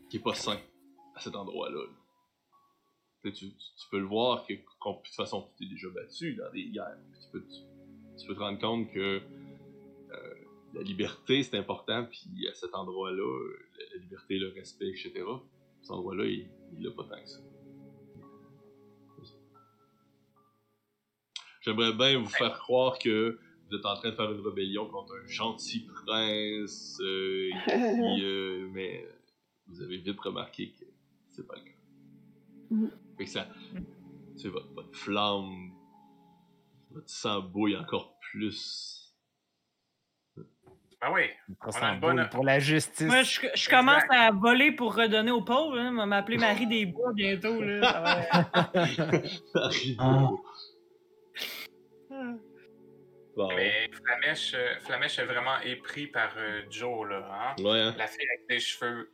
Qui est pas sain à cet endroit-là. là. Tu, peux le voir que, de toute façon, tu t'es déjà battu dans des guerres. Tu peux, tu, tu peux te rendre compte que euh, la liberté c'est important, puis à cet endroit-là, la, la liberté, le respect, etc. Cet endroit-là, il, il a pas tant que ça. J'aimerais bien vous faire croire que vous êtes en train de faire une rébellion contre un gentil prince, euh, qui, euh, mais vous avez vite remarqué que c'est pas le cas. Mhm. Fait que ça, c'est votre, votre flamme, votre sang bouille encore plus. Ah oui, a une bonne- pour la justice. Moi, je, je commence à voler pour redonner aux pauvres. Hein. On va m'appeler Marie des Bois bientôt. Là. Ah. Bon, mais Flamèche, euh, Flamèche est vraiment épris par euh, Joe, là. Hein? ouais, hein? La fille avec des cheveux.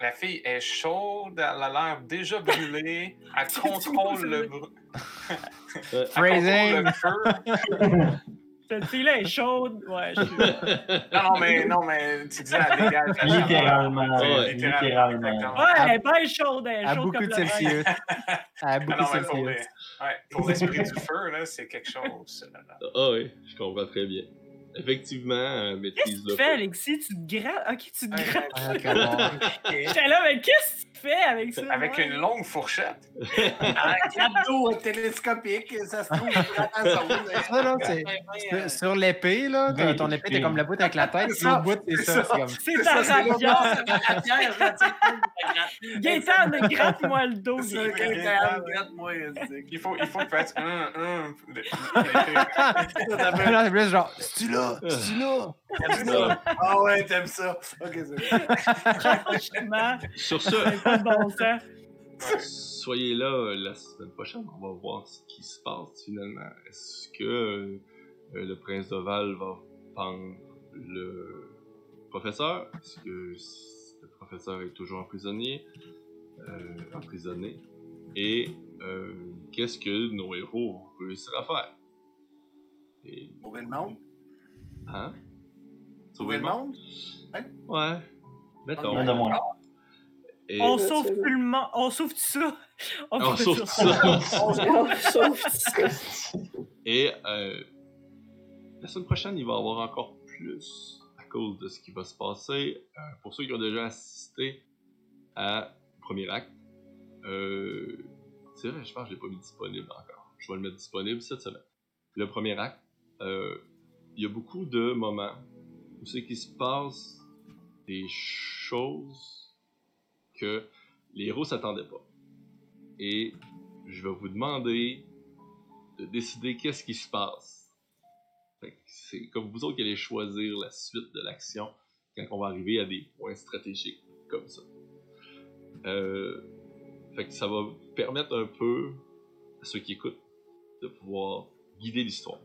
La fille est chaude, elle a l'air déjà brûlée, elle contrôle le Euh, contrôle Phrasing. le feu. Cette fille-là est chaude. Ouais, je suis... Non, non, mais, non, mais tu disais, elle dégage. Littéralement. Ouais, littéralement. exactement. Ouais, elle est pas chaude. Elle est À chaude beaucoup comme de. Celsius. À beaucoup de mais pour, les- Celsius. ouais, pour l'esprit du feu, là, c'est quelque chose. là, là. Ah oui, je comprends très bien. Effectivement, euh, maîtrise Qu'est-ce que le tu fais, Alexis? Tu te grattes? Ok, tu te grattes. Ah. J'étais là, mais qu'est-ce que tu fais avec ça? Avec Ouais. une longue fourchette. Un cadeau télescopique, ça se trouve. dans la zone. Ça, là, c'est- Sur- l'épée, là, ton épée, t'es comme le bout avec la tête, C'est ça, bout, c'est c'est ça. ça. c'est ta le rapière. Gaëtan, gratte-moi le dos. C'est ça, Gaëtan. gratte-moi. Il faut, fasse hum, hum. Non, c'est plus genre, c'est-tu là? C'est-tu là? T'aimes ça? Ah ouais, t'aimes ça. Ok, c'est. Franchement, Sur ce, c'est pas de bon sens. soyez là euh, la semaine prochaine. On va voir ce qui se passe finalement. Est-ce que euh, le prince d'Oval va pendre le professeur? Est-ce que le professeur est toujours emprisonné? Euh, emprisonné? Et euh, qu'est-ce que nos héros vont réussir à faire? Et, Sauver le monde? hein? Sauver le monde? Ouais. Mettons. Et On sauve tout le monde. On sauve tout ça. on sauve dire ça. Sauf ça. Et euh, la semaine prochaine, il va y avoir encore plus à cause de ce qui va se passer. Euh, pour ceux qui ont déjà assisté à au premier acte, euh, c'est vrai, je pense que je l'ai pas mis disponible encore. Je vais le mettre disponible cette semaine. Le premier acte, euh, il y a beaucoup de moments où c'est qu'il se passe des choses que les héros s'attendaient pas. Et je vais vous demander de décider qu'est-ce qui se passe. C'est comme vous autres qui allez choisir la suite de l'action quand on va arriver à des points stratégiques comme ça. Euh, ça va permettre un peu à ceux qui écoutent de pouvoir guider l'histoire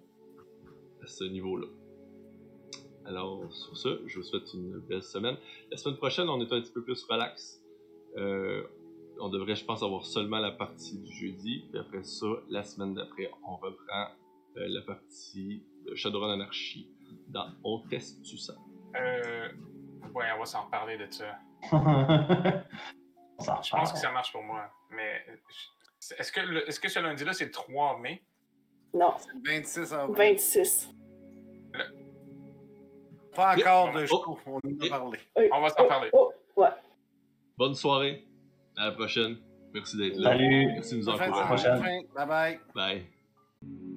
à ce niveau-là. Alors, sur ce, je vous souhaite une belle semaine. La semaine prochaine, on est un petit peu plus relax. Euh, on devrait, je pense, avoir seulement la partie du jeudi. Puis après ça, la semaine d'après, on reprend euh, la partie de Shadowrun Anarchy dans On teste tu ça. Euh, ouais, on va s'en reparler de ça. On s'en Je pense que ça marche pour moi. Mais je- est-ce que, le- est-ce que ce lundi-là, c'est le 3 mai? Non, 26 avril. 26. Pas encore de Oh. show, on en a parlé. Oui. On va s'en Oh, parler. Oh, ouais. Bonne soirée. À la prochaine. Merci d'être là. Salut. Merci de nous Bonne fin de encourager. prochaine. Bye bye. Bye.